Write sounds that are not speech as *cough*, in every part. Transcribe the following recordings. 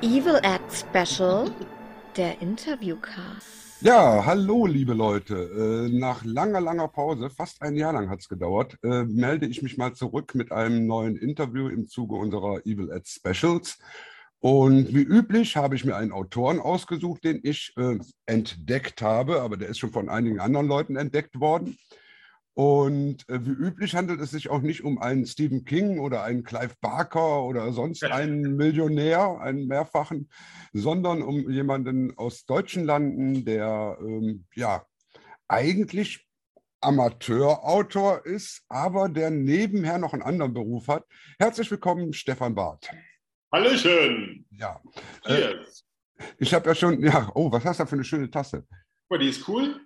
Evil Act Special, der Interviewcast. Ja, hallo liebe Leute. Äh, nach langer, langer Pause, fast ein Jahr lang hat es gedauert, äh, melde ich mich mal zurück mit einem neuen Interview im Zuge unserer Evil Ads Specials. Und wie üblich habe ich mir einen Autoren ausgesucht, den ich äh, entdeckt habe, aber der ist schon von einigen anderen Leuten entdeckt worden. Und äh, wie üblich handelt es sich auch nicht um einen Stephen King oder einen Clive Barker oder sonst einen Millionär, einen mehrfachen, sondern um jemanden aus deutschen Landen, der ähm, ja eigentlich Amateurautor ist, aber der nebenher noch einen anderen Beruf hat. Herzlich willkommen, Stefan Barth. Hallöchen! Ja. Äh, ich habe ja schon, ja, oh, was hast du da für eine schöne Tasse? Oh, die ist cool.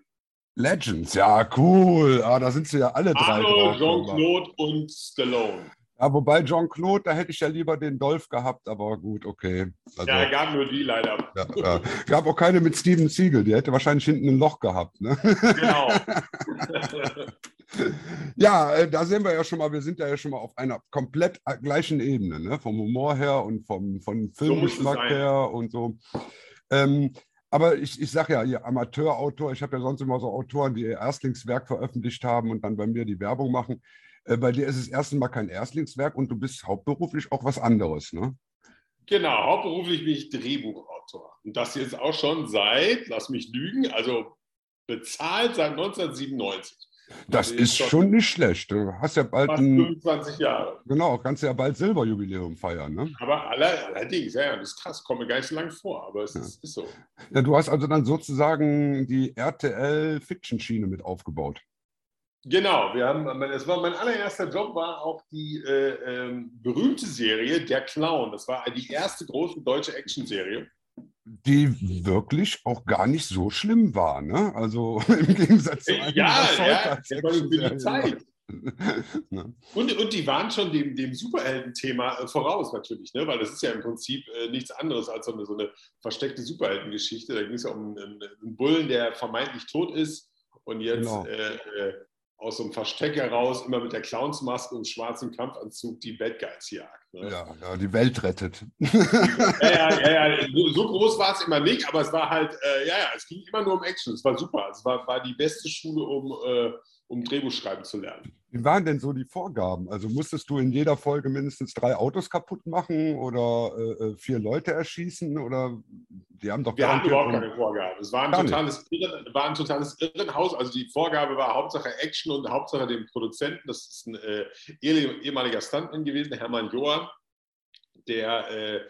Legends, ja, cool. Ah, da sind sie ja alle drei. Arnold, Jean-Claude und Stallone. Ja, wobei Jean-Claude, da hätte ich ja lieber den Dolph gehabt, aber gut, okay. Also, ja, gab nur die leider. Ja, ja. Gab auch keine mit Steven Siegel, die hätte wahrscheinlich hinten ein Loch gehabt. Ne? Genau. *laughs* ja, äh, da sehen wir ja schon mal, wir sind ja schon mal auf einer komplett äh, gleichen Ebene, ne? vom Humor her und vom, vom Filmgeschmack so her und so. Ähm, aber ich, ich sage ja, ihr Amateurautor, ich habe ja sonst immer so Autoren, die ihr Erstlingswerk veröffentlicht haben und dann bei mir die Werbung machen. Äh, bei dir ist es erstens mal kein Erstlingswerk und du bist hauptberuflich auch was anderes, ne? Genau, hauptberuflich bin ich Drehbuchautor. Und das jetzt auch schon seit, lass mich lügen, also bezahlt seit 1997. Das also ist schon nicht schlecht. Du hast ja bald ein, 25 Jahre. Genau, kannst ja bald Silberjubiläum feiern. Ne? Aber allerdings, ja, das ist krass, komme gar nicht so lange vor, aber es ja. ist, ist, so. Ja, du hast also dann sozusagen die RTL-Fiction-Schiene mit aufgebaut. Genau, wir haben, es war mein allererster Job war auch die äh, äh, berühmte Serie Der Clown. Das war die erste große deutsche Actionserie die wirklich auch gar nicht so schlimm war. Ne? Also *laughs* im Gegensatz zu einem Ja, ja, für die Zeit. ne? und, und die waren schon dem, dem Superhelden-Thema äh, voraus natürlich, ne? weil das ist ja im Prinzip äh, nichts anderes als so eine, so eine versteckte Superheldengeschichte. Da ging es ja um einen, einen, Bullen, der vermeintlich tot ist und jetzt genau. äh, äh aus so einem Versteck heraus immer mit der Clownsmaske und schwarzem Kampfanzug die Bad Guys jagt. Ne? Ja, ja, die Welt rettet. ja, ja, *laughs* ja, so groß war es immer nicht, aber es war halt, äh, ja, ja, es ging immer nur um Action. Es war super. Es war, war die beste Schule, um, äh, um Drehbuch schreiben zu lernen. Wie waren denn so die Vorgaben? Also musstest du in jeder Folge mindestens drei Autos kaputt machen oder äh, äh vier Leute erschießen? Oder die haben doch Wir hatten überhaupt keine Vorgaben. Es war ein, totales Irren, war ein totales Irrenhaus. Also die Vorgabe war Hauptsache Action und Hauptsache dem Produzenten. Das ist ein äh, ehemaliger Stuntman gewesen, Hermann Johann, der äh,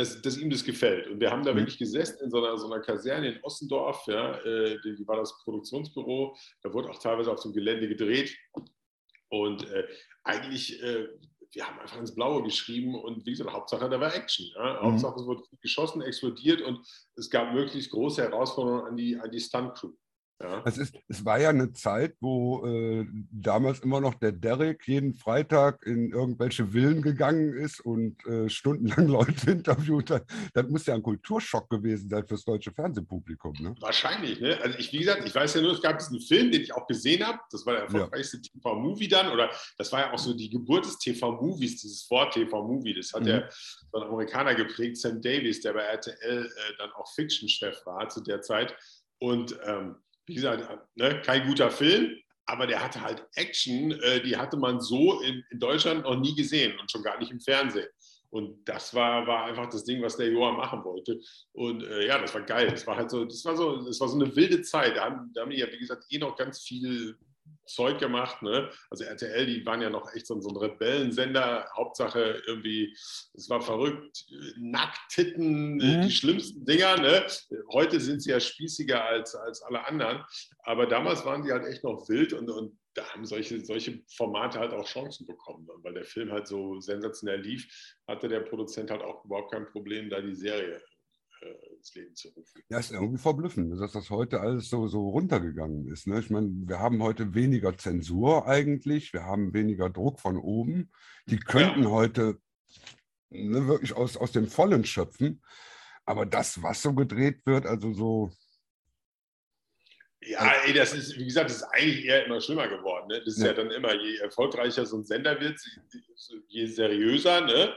dass, dass, ihm das gefällt. Und wir haben da mhm. wirklich gesessen in so einer, so einer Kaserne in Ossendorf, ja, äh, die, war das Produktionsbüro, da wurde auch teilweise auf dem Gelände gedreht. Und äh, eigentlich, äh, wir haben einfach ins Blaue geschrieben und wie gesagt, Hauptsache da war Action. Ja? Mhm. Hauptsache es wurde geschossen, explodiert und es gab möglichst große Herausforderungen an die, an die Stunt-Crew. Ja. Es, ist, es war ja eine Zeit, wo äh, damals immer noch der Derek jeden Freitag in irgendwelche Villen gegangen ist und äh, stundenlang *laughs* Leute interviewt hat. Das muss ja ein Kulturschock gewesen sein fürs deutsche Fernsehpublikum. Ne? Wahrscheinlich. Ne? Also ich, wie gesagt, ich weiß ja nur, es gab diesen Film, den ich auch gesehen habe. Das war der erfolgreichste ja. TV-Movie dann. Oder das war ja auch so die Geburt des TV-Movies, dieses Wort TV-Movie. Das hat mhm. ja so ein Amerikaner geprägt, Sam Davis, der bei RTL äh, dann auch Fiction-Chef war zu der Zeit. Und ähm, wie gesagt, ne, kein guter Film, aber der hatte halt Action, äh, die hatte man so in, in, Deutschland noch nie gesehen und schon gar nicht im Fernsehen. Und das war, war einfach das Ding, was der Johann machen wollte. Und äh, ja, das war geil. Das war halt so, das war so, das war so eine wilde Zeit. Da haben, da haben die ja, wie gesagt, eh noch ganz viel Zeug gemacht. Ne? Also RTL, die waren ja noch echt so, so ein Rebellensender. Hauptsache irgendwie, es war verrückt, Nacktitten, mhm. die schlimmsten Dinger. Ne? Heute sind sie ja spießiger als, als alle anderen. Aber damals waren die halt echt noch wild und, und da haben solche, solche Formate halt auch Chancen bekommen. Weil der Film halt so sensationell lief, hatte der Produzent halt auch überhaupt kein Problem, da die Serie äh, ins Leben zu rufen. Ja, ist irgendwie verblüffend, dass das heute alles so, so runtergegangen ist. Ne? Ich meine, wir haben heute weniger Zensur eigentlich, wir haben weniger Druck von oben. Die könnten ja. heute ne, wirklich aus, aus dem Vollen schöpfen. Aber das, was so gedreht wird, also so. Ja, ey, das ist, wie gesagt, das ist eigentlich eher immer schlimmer geworden. Ne? Das ist ja. ja dann immer, je erfolgreicher so ein Sender wird, je seriöser, ne?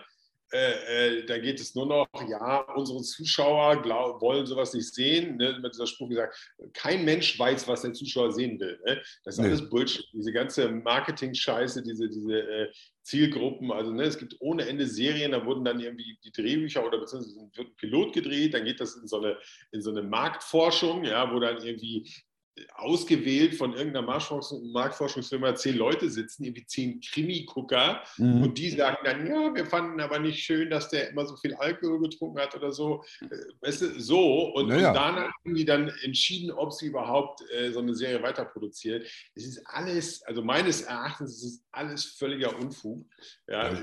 Äh, äh, da geht es nur noch, ja, unsere Zuschauer glaub, wollen sowas nicht sehen. Ne? Mit dieser Spruch gesagt, kein Mensch weiß, was der Zuschauer sehen will. Ne? Das ist nee. alles Bullshit. Diese ganze Marketing-Scheiße, diese, diese äh, Zielgruppen. Also ne, es gibt ohne Ende Serien, da wurden dann irgendwie die Drehbücher oder beziehungsweise wird ein Pilot gedreht, dann geht das in so eine, in so eine Marktforschung, ja, wo dann irgendwie ausgewählt von irgendeiner Marktforschungsfirma zehn Leute sitzen, irgendwie zehn Krimi-Gucker mhm. und die sagen dann, ja, wir fanden aber nicht schön, dass der immer so viel Alkohol getrunken hat oder so. Äh, weißt du, so. Und, naja. und danach haben die dann entschieden, ob sie überhaupt äh, so eine Serie weiter produzieren. Es ist alles, also meines Erachtens ist es alles völliger Unfug. Ja,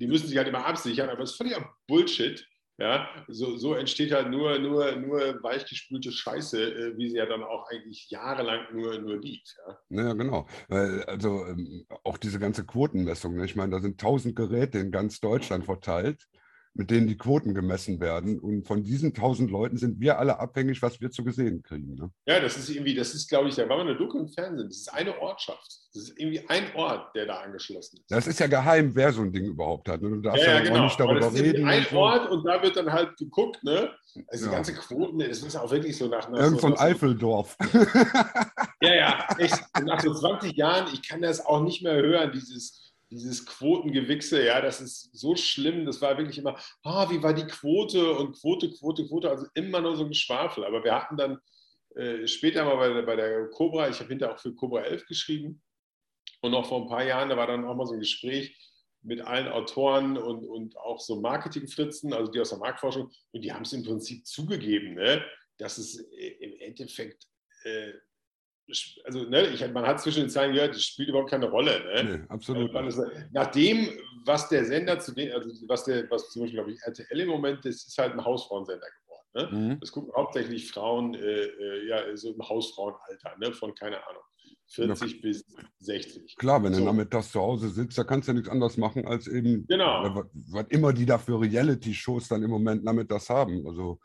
die müssen sich halt immer absichern, aber es ist völliger Bullshit. Ja, so, so entsteht halt nur, nur, nur weichgespülte Scheiße, äh, wie sie ja dann auch eigentlich jahrelang nur, nur liegt. Ja, ja genau. Also ähm, auch diese ganze Quotenmessung, ne? ich meine, da sind tausend Geräte in ganz Deutschland verteilt mit denen die Quoten gemessen werden. Und von diesen tausend Leuten sind wir alle abhängig, was wir zu gesehen kriegen. Ne? Ja, das ist irgendwie, das ist, glaube ich, da war man eine Doku im Fernsehen. Das ist eine Ortschaft. Das ist irgendwie ein Ort, der da angeschlossen ist. Das ist ja geheim, wer so ein Ding überhaupt hat. Ne? Du darfst ja, ja, genau. auch nicht darüber das ist reden. Ein so. Ort und da wird dann halt geguckt, ne? Also ja. die ganze Quoten, das ist auch wirklich so nach. nach Irgend so ein Eifeldorf. ja, ja, echt. nach so 20 Jahren, ich kann das auch nicht mehr hören, dieses dieses Quotengewichse, ja, das ist so schlimm. Das war wirklich immer, ah, wie war die Quote und Quote, Quote, Quote, also immer nur so ein Geschwafel. Aber wir hatten dann äh, später mal bei der, bei der Cobra, ich habe hinterher auch für Cobra 11 geschrieben und noch vor ein paar Jahren, da war dann auch mal so ein Gespräch mit allen Autoren und, und auch so Marketingfritzen, also die aus der Marktforschung, und die haben es im Prinzip zugegeben, ne, dass es äh, im Endeffekt äh, also ne, ich, man hat zwischen den Zeilen gehört, das spielt überhaupt keine Rolle. Ne? Nee, absolut. Also, nach dem, was der Sender zu dem, also was der, was zum Beispiel, glaube ich, RTL im Moment, das ist halt ein Hausfrauensender geworden. Ne? Mhm. Das gucken hauptsächlich Frauen, äh, äh, ja, so im Hausfrauenalter, ne? von keine Ahnung. 40 ja. bis 60. Klar, wenn so. du damit das zu Hause sitzt, da kannst du ja nichts anderes machen, als eben, genau. was, was immer die da für Reality-Shows dann im Moment damit das haben. Also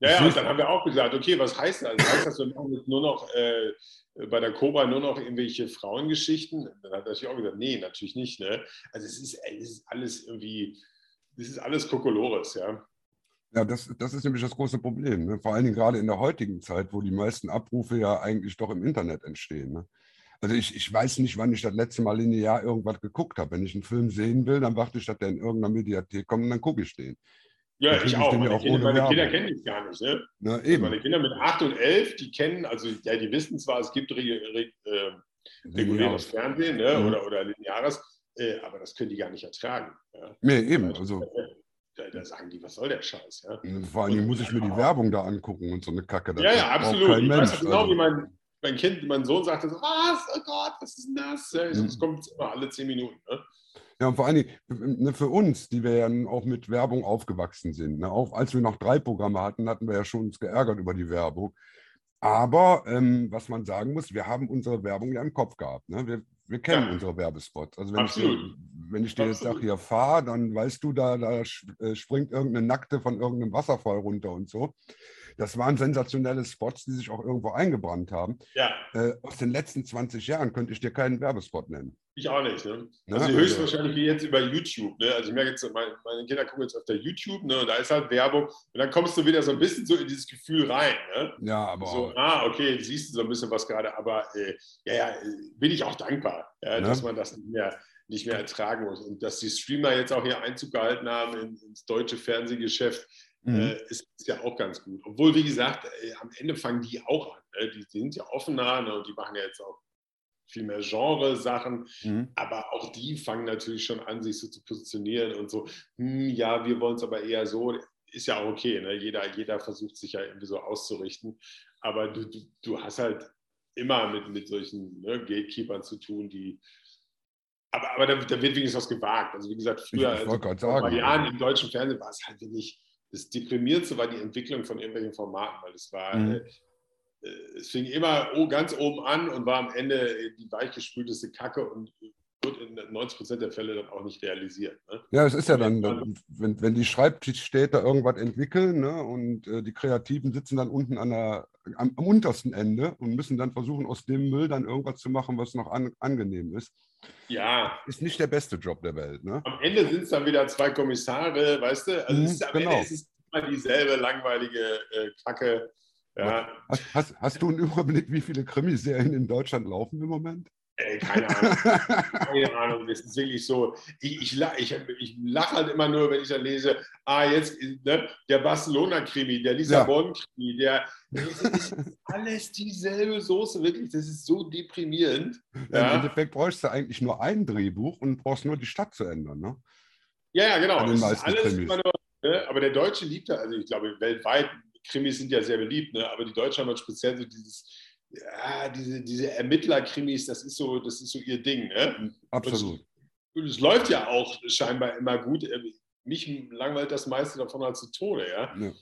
ja, ja, und dann haben wir auch gesagt, okay, was heißt das? Heißt das, wir machen jetzt nur noch äh, bei der Cobra nur noch irgendwelche Frauengeschichten? Dann hat er natürlich auch gesagt, nee, natürlich nicht. Ne? Also es ist, es ist alles irgendwie, das ist alles Kokolores, ja. Ja, das, das ist nämlich das große Problem. Ne? Vor allen Dingen gerade in der heutigen Zeit, wo die meisten Abrufe ja eigentlich doch im Internet entstehen. Ne? Also ich, ich weiß nicht, wann ich das letzte Mal linear irgendwas geguckt habe. Wenn ich einen Film sehen will, dann warte ich, dass der in irgendeiner Mediathek kommt und dann gucke ich den. Ja, ich auch. Meine, auch Kinder, meine Kinder kennen ich gar nicht. Ne? Na, also meine Kinder mit 8 und 11, die kennen, also ja, die wissen zwar, es gibt re, re, äh, reguläres Fernsehen ne? mhm. oder, oder lineares, äh, aber das können die gar nicht ertragen. Ja? Nee, eben. Also, da, da, sagen die, was soll der Scheiß? Ja? Vor allem muss ich mir die Werbung da angucken und so eine Kacke. ja, ja, absolut. Ich Mensch, weiß genau, also. wie mein, mein Kind, mein Sohn sagte so, was, oh Gott, was ist denn das? Ja, mhm. Das kommt immer alle 10 Minuten. Ne? Ja, und vor allen Dingen ne, für uns, die wir ja auch mit Werbung aufgewachsen sind. Ne, auch als wir noch drei Programme hatten, hatten wir ja schon uns geärgert über die Werbung. Aber ähm, was man sagen muss, wir haben unsere Werbung ja im Kopf gehabt. Ne? Wir, wir kennen ja. unsere Werbespots. Also wenn Absolut. ich, wenn ich dir jetzt sage, hier fahr, dann weißt du, da, da äh, springt irgendeine Nackte von irgendeinem Wasserfall runter und so. Das waren sensationelle Spots, die sich auch irgendwo eingebrannt haben. Ja. Äh, aus den letzten 20 Jahren könnte ich dir keinen Werbespot nennen. Ich auch nicht. Ne? Also, höchstwahrscheinlich wie jetzt über YouTube. Ne? Also ich merke jetzt, meine, meine Kinder gucken jetzt auf der YouTube ne? und da ist halt Werbung und dann kommst du wieder so ein bisschen so in dieses Gefühl rein. Ne? Ja, aber so, ah, okay, siehst du so ein bisschen was gerade, aber äh, ja, ja, bin ich auch dankbar, ja, dass man das nicht mehr, nicht mehr ertragen muss und dass die Streamer jetzt auch hier Einzug gehalten haben ins deutsche Fernsehgeschäft. Mhm. Äh, ist, ist, ja auch ganz gut. Obwohl, wie gesagt, äh, am Ende fangen die auch an. Ne? Die, die, sind ja offener ne? und die machen ja jetzt auch viel mehr Genre-Sachen, mhm. aber auch die fangen natürlich schon an, sich so zu positionieren und so, hm, ja, wir wollen es aber eher so, ist ja auch okay, ne? jeder, jeder versucht sich ja irgendwie so auszurichten, aber du, du, du hast halt immer mit, mit solchen ne, Gatekeepern zu tun, die, aber, aber da, da, wird wenigstens was gewagt. Also wie gesagt, früher, also, vor Jahren im deutschen Fernsehen war es halt wirklich das Deprimierendste war die Entwicklung von irgendwelchen Formaten, weil es war, Mhm. äh, äh, es fing immer ganz oben an und war am Ende die weichgespülteste Kacke und wird in 90 Prozent der Fälle dann auch nicht realisiert. Ne? Ja, es ist ja dann, dann wenn, wenn die Schreibtischstädte irgendwas entwickeln ne, und äh, die Kreativen sitzen dann unten an der, am, am untersten Ende und müssen dann versuchen, aus dem Müll dann irgendwas zu machen, was noch an, angenehm ist. Ja, Ist nicht der beste Job der Welt. Ne? am Ende sind es dann wieder zwei Kommissare, weißt du? Also Mhm, es ist, am genau. Ende ist es immer dieselbe langweilige äh, Kacke. Ja, Hast, hast, hast du einen Überblick, wie viele Krimiserien in Deutschland laufen im Moment? Ey, keine Ahnung. Keine Ahnung, das ist wirklich so. Ich, ich, ich, ich lache halt immer nur, wenn ich dann lese, ah, jetzt ne, der Barcelona-Krimi, der Lissabon-Krimi, der. Das ist alles dieselbe Soße, wirklich. Das ist so deprimierend. Im Ja, Endeffekt bräuchst du eigentlich nur ein Drehbuch und brauchst nur die Stadt zu ändern. Ne? ja, ja genau. Das ist alles immer nur, ne, aber der Deutsche liebt ja, also ich glaube, weltweit, Krimis sind ja sehr beliebt, ne, aber die Deutschen haben halt speziell so dieses. Ja, diese, diese Ermittler-Krimis, das ist so, das ist so ihr Ding. Ne? Absolut. Und es läuft ja auch scheinbar immer gut. Mich langweilt das meiste davon halt zu Tode, ja. Ja.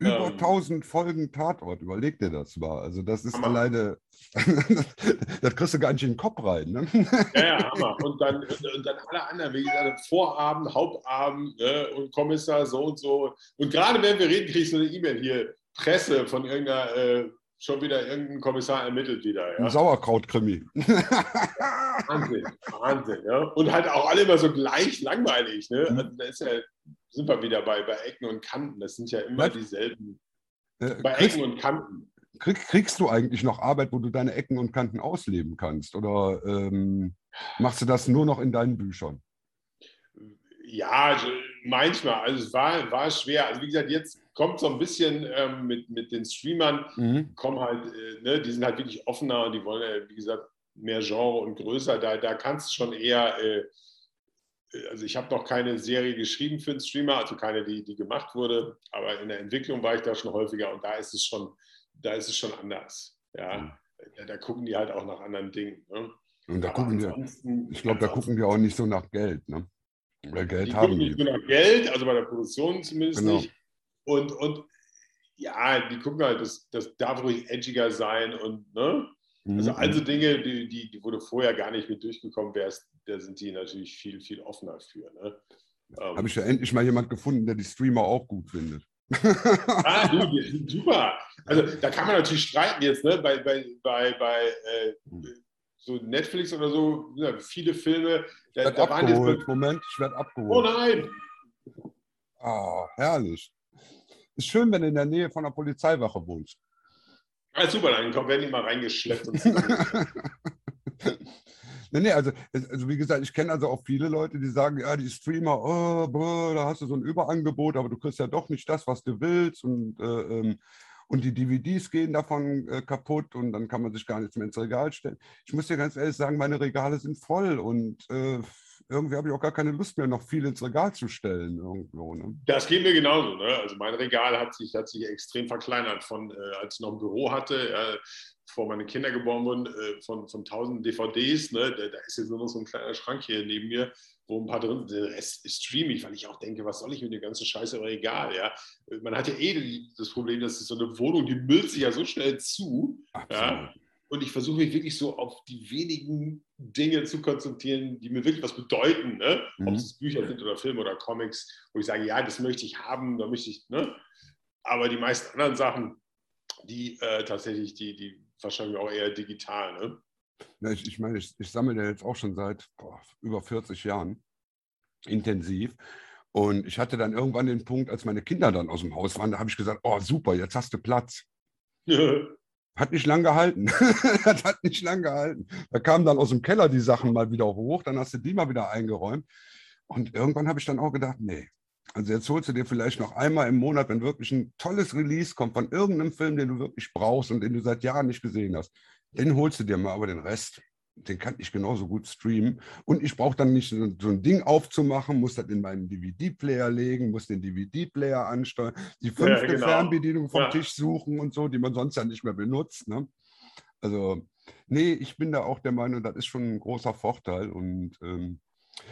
Über Ähm. 1000 Folgen Tatort, überleg dir das mal. Also das ist Hammer. alleine, *laughs* das kriegst du gar nicht in den Kopf rein. Ne? *laughs* Ja, ja, Hammer. Und dann, und, und dann alle anderen, wie gesagt, Vorabend, Hauptabend ne, und Kommissar so und so. Und gerade wenn wir reden, kriege ich so eine E-Mail hier, Presse von irgendeiner, äh, schon wieder irgendein Kommissar ermittelt wieder. Ein Ja? Sauerkrautkrimi. *laughs* Wahnsinn, Wahnsinn. Ja? Und halt auch alle immer so gleich langweilig. Ne? Mhm. Also da ist ja, sind wir wieder bei, bei Ecken und Kanten. Das sind ja immer Was? dieselben. Äh, Bei kriegst, Ecken und Kanten. krieg, kriegst du eigentlich noch Arbeit, wo du deine Ecken und Kanten ausleben kannst? Oder ähm, machst du das nur noch in deinen Büchern? Ja, also manchmal. Also es war, war schwer. Also wie gesagt, jetzt kommt so ein bisschen ähm, mit, mit den Streamern, Mhm. kommen halt, äh, ne, die sind halt wirklich offener und die wollen ja, wie gesagt, mehr Genre und größer. Da, da kannst du schon eher, äh, also ich habe noch keine Serie geschrieben für einen Streamer, also keine, die, die gemacht wurde, aber in der Entwicklung war ich da schon häufiger und da ist es schon, da ist es schon anders. Ja, da, da gucken die halt auch nach anderen Dingen. Ne? Und da Aber gucken ansonsten- ich glaube, da gucken die auch nicht so nach Geld. Ne? Weil Geld die haben gucken nicht die. nur nach Geld, also bei der Produktion zumindest Genau. nicht. Und, und ja, die gucken halt, das, das darf ruhig edgiger sein und ne? Also, Mhm. also Dinge, die, die, die wo du vorher gar nicht mit durchgekommen wärst, da sind die natürlich viel, viel offener für. Ne? Ähm, Habe ich ja endlich mal jemand gefunden, der die Streamer auch gut findet. ah, du, *laughs* die sind super. Also da kann man natürlich streiten jetzt, ne? Bei, bei, bei, bei äh, so Netflix oder so, ja, viele Filme, da, Ich werde da waren jetzt. abgeholt. Moment, ich werde Oh abgeholt. nein! Ah, herrlich. Ist schön, wenn du in der Nähe von der Polizeiwache wohnst. Ah, super, dann werden die mal reingeschleppt und *laughs* nee, nee, also, also wie gesagt, ich kenne also auch viele Leute, die sagen, ja, die Streamer, oh, boah, da hast du so ein Überangebot, aber du kriegst ja doch nicht das, was du willst und, äh, ähm, und die DVDs gehen davon äh, kaputt und dann kann man sich gar nichts mehr ins Regal stellen. Ich muss dir ganz ehrlich sagen, meine Regale sind voll und äh, irgendwie habe ich auch gar keine Lust mehr, noch viel ins Regal zu stellen irgendwo. Ne? Das geht mir genauso. Ne? Also mein Regal hat sich, hat sich extrem verkleinert von, äh, als ich noch ein Büro hatte, äh, bevor meine Kinder geboren wurden, äh, von, von 1000 DVDs. Ne? Da, da ist jetzt nur noch so ein kleiner Schrank hier neben mir, wo ein paar drin sind. Der Rest ist streamig, weil ich auch denke, was soll ich mit dem ganzen Scheiß im Regal? Ja? Man hat ja eh das Problem, dass es so eine Wohnung, die müllt sich ja so schnell zu. Ja? Und ich versuche mich wirklich so auf die wenigen Dinge zu konzentrieren, die mir wirklich was bedeuten. Ne? Ob Mhm. es Bücher sind oder Filme oder Comics, wo ich sage, ja, das möchte ich haben, da möchte ich, ne? Aber die meisten anderen Sachen, die äh, tatsächlich, die, die wahrscheinlich auch eher digital, ne? Ja, ich, ich meine, ich, ich sammle ja jetzt auch schon seit boah, über 40 Jahren intensiv. Und ich hatte dann irgendwann den Punkt, als meine Kinder dann aus dem Haus waren, da habe ich gesagt, oh super, jetzt hast du Platz. *laughs* Hat nicht lang gehalten. *laughs* das hat nicht lang gehalten. Da kamen dann aus dem Keller die Sachen mal wieder hoch, dann hast du die mal wieder eingeräumt. Und irgendwann habe ich dann auch gedacht, nee, also jetzt holst du dir vielleicht noch einmal im Monat, wenn wirklich ein tolles Release kommt von irgendeinem Film, den du wirklich brauchst und den du seit Jahren nicht gesehen hast, den holst du dir mal, aber den Rest, den kann ich genauso gut streamen. Und ich brauche dann nicht so, so ein Ding aufzumachen, muss das in meinen DVD-Player legen, muss den DVD-Player ansteuern, die fünfte genau. Fernbedienung vom Ja. Tisch suchen und so, die man sonst ja nicht mehr benutzt. Ne? Also, nee, ich bin da auch der Meinung, das ist schon ein großer Vorteil. Und ähm,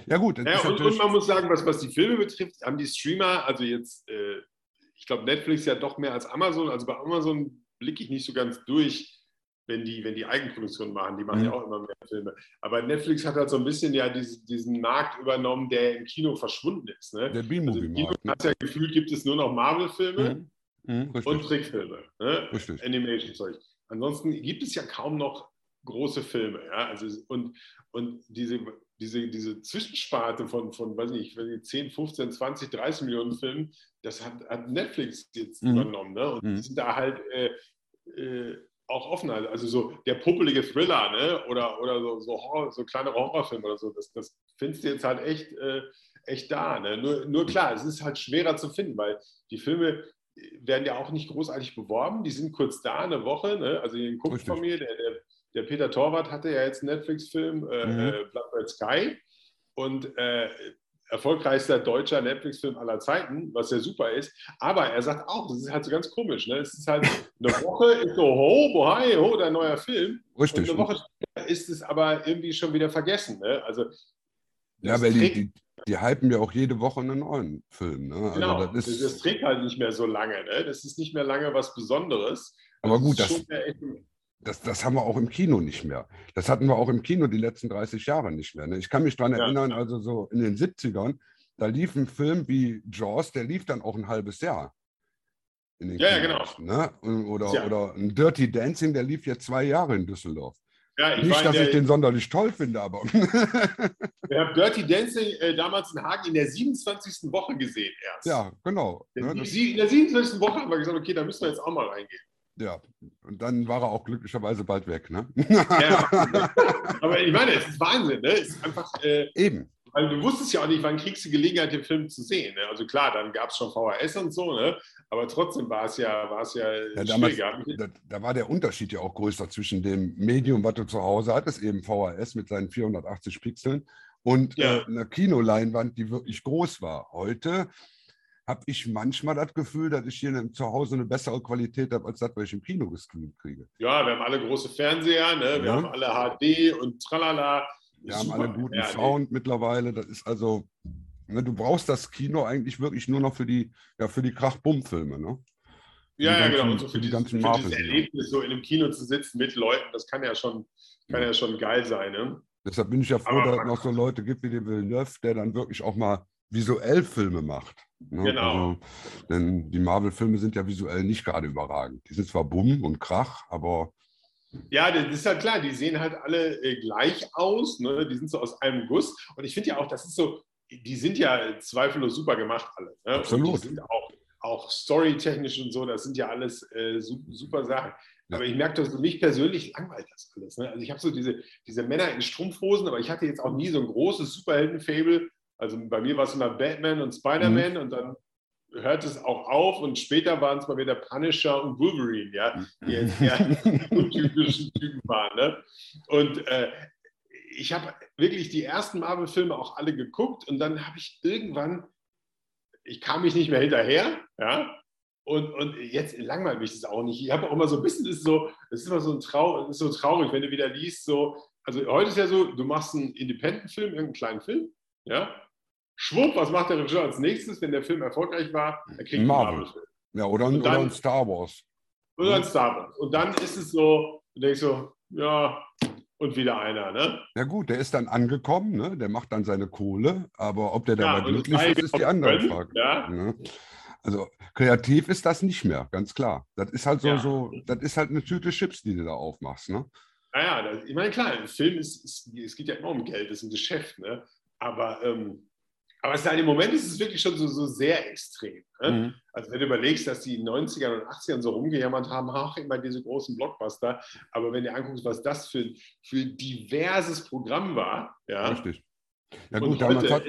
ja, gut, Ja, und, und man muss sagen, was, was die Filme betrifft, haben die Streamer, also jetzt, äh, ich glaube, Netflix ja doch mehr als Amazon. Also bei Amazon blicke ich nicht so ganz durch, wenn die, wenn die Eigenproduktion machen. Die machen mhm. ja auch immer mehr Filme. Aber Netflix hat halt so ein bisschen ja diesen, diesen Markt übernommen, der im Kino verschwunden ist. Ne? Der B-Movie-Markt. Also ne? hast ja gefühlt, gibt es nur noch Marvel-Filme mhm. mhm und Trickfilme. Ne? Animation-Zeug. Ansonsten gibt es ja kaum noch große Filme. Ja? Also, und, und diese, diese, diese Zwischensparte von, von weiß nicht, 10, 15, 20, 30 Millionen Filmen, das hat, hat Netflix jetzt mhm. übernommen. Ne? Und mhm. die sind da halt äh, äh, auch offener. Also so der puppelige Thriller ne? oder, oder so, so, Horror, so kleinere Horrorfilme oder so, das, das findest du jetzt halt echt, äh, echt da. Ne? Nur, nur klar, es ist halt schwerer zu finden, weil die Filme werden ja auch nicht großartig beworben. Die sind kurz da, eine Woche. Ne? Also den Kumpel von mir, der, der, der, Peter Torwart hatte ja jetzt einen Netflix-Film, äh, mhm. äh, Blood Sky. Und äh, erfolgreichster deutscher Netflix-Film aller Zeiten, was ja super ist. Aber er sagt auch, das ist halt so ganz komisch. Ne? Es ist halt eine Woche, ist so, ho, bohai, ho, der neuer Film. Richtig. Und eine Woche später ist es aber irgendwie schon wieder vergessen. Ne? Also, ja, weil die, die, die hypen ja auch jede Woche einen neuen Film. Ne? Also genau, das, ist, das, trägt halt nicht mehr so lange. Ne? Das ist nicht mehr lange was Besonderes. Aber gut, das, das, das haben wir auch im Kino nicht mehr. Das hatten wir auch im Kino die letzten 30 Jahre nicht mehr. Ne? Ich kann mich daran ja. erinnern, also so in den 70ern, da lief ein Film wie Jaws, der lief dann auch ein halbes Jahr. ja, Kinos, ja, genau. Ne? Oder, ja. oder ein Dirty Dancing, der lief jetzt zwei Jahre in Düsseldorf. Ja, ich Nicht, dass der, ich den sonderlich toll finde, aber. *laughs* Wir haben Dirty Dancing äh, damals in Hagen in der 27. Woche gesehen erst. Ja, genau. Ne, in der 27. Woche haben wir gesagt, okay, da müssen wir jetzt auch mal reingehen. Ja, und dann war er auch glücklicherweise bald weg. Ne? Ja, *laughs* aber ich meine, es ist Wahnsinn. Ne? Es ist einfach. Äh, Eben. Weil du wusstest ja auch nicht, wann kriegst du Gelegenheit, den Film zu sehen. Ne? Also klar, dann gab es schon VHS und so, ne? aber trotzdem war es ja, war es ja, ja damals, da, da, war der Unterschied ja auch größer zwischen dem Medium, was du zu Hause hattest, eben VHS mit seinen 480 Pixeln, und ja. äh, einer Kinoleinwand, die wirklich groß war. Heute habe ich manchmal das Gefühl, dass ich hier zu Hause eine bessere Qualität habe, als das, was ich im Kino gescreent kriege. Ja, wir haben alle große Fernseher, ne? wir ja. haben alle HD und tralala. Wir haben alle guten ja, Sound nee. mittlerweile. Das ist also, ne, du brauchst das Kino eigentlich wirklich nur noch für die, ja, für die Krach-Bumm-Filme, ne? Ja, ja, genau. Und so für, für die ganzen für dieses Erlebnis, so in einem Kino zu sitzen mit Leuten, das kann ja schon, kann ja, ja schon geil sein. Ne? Deshalb bin ich ja froh, dass es noch so Leute gibt wie den Villeneuve, der dann wirklich auch mal visuell Filme macht. Ne? Genau. Also, denn die Marvel-Filme sind ja visuell nicht gerade überragend. Die sind zwar Bumm und Krach, aber. Ja, das ist halt klar, die sehen halt alle äh, gleich aus, ne? die sind so aus einem Guss. Und ich finde ja auch, das ist so, die sind ja zweifellos super gemacht alle. Ne? Absolut. Und die sind auch, auch storytechnisch und so, das sind ja alles äh, super Sachen. Aber ich merke, dass mich persönlich langweilt das alles. Ne? Also ich habe so diese, diese Männer in Strumpfhosen, aber ich hatte jetzt auch nie so ein großes Superhelden-Fable also bei mir war es immer Batman und Spider-Man mhm. und dann hört es auch auf und später waren es mal wieder Punisher und Wolverine, ja, die jetzt ja *laughs* untypischen Typen waren. Ne? Und äh, ich habe wirklich die ersten Marvel-Filme auch alle geguckt und dann habe ich irgendwann, ich kam mich nicht mehr hinterher, ja, und, und jetzt langweilt mich das auch nicht. Ich habe auch immer so ein bisschen, ist so, das ist immer so, ein Trau, ist so traurig, wenn du wieder liest, so, also heute ist ja so, du machst einen Independent-Film, irgendeinen kleinen Film, ja, Schwupp, was macht der Regisseur als nächstes, wenn der Film erfolgreich war? Er kriegt Marvel. Ja, oder, ein, dann, oder ein Star Wars. Oder ein Star Wars. Und dann ist es so, du denkst so, ja, und wieder einer, ne? Ja gut, der ist dann angekommen, ne? der macht dann seine Kohle, aber ob der dabei ja, glücklich ist, ist die andere können, Frage. Ja. Ne? Also kreativ ist das nicht mehr, ganz klar. Das ist halt so, ja. so das ist halt eine Tüte Chips, die du da aufmachst, ne? Naja, ich meine, klar, ein Film ist, ist, es geht ja immer um Geld, das ist ein Geschäft, ne? Aber ähm, aber es ist halt, im Moment ist es wirklich schon so, so sehr extrem. Ne? Mhm. Also wenn du überlegst, dass die in den 90ern und 80ern so rumgejammert haben, ach, immer diese großen Blockbuster. Aber wenn du anguckst, was das für, für diverses Programm war, ja. Richtig. Ja gut, damals hat,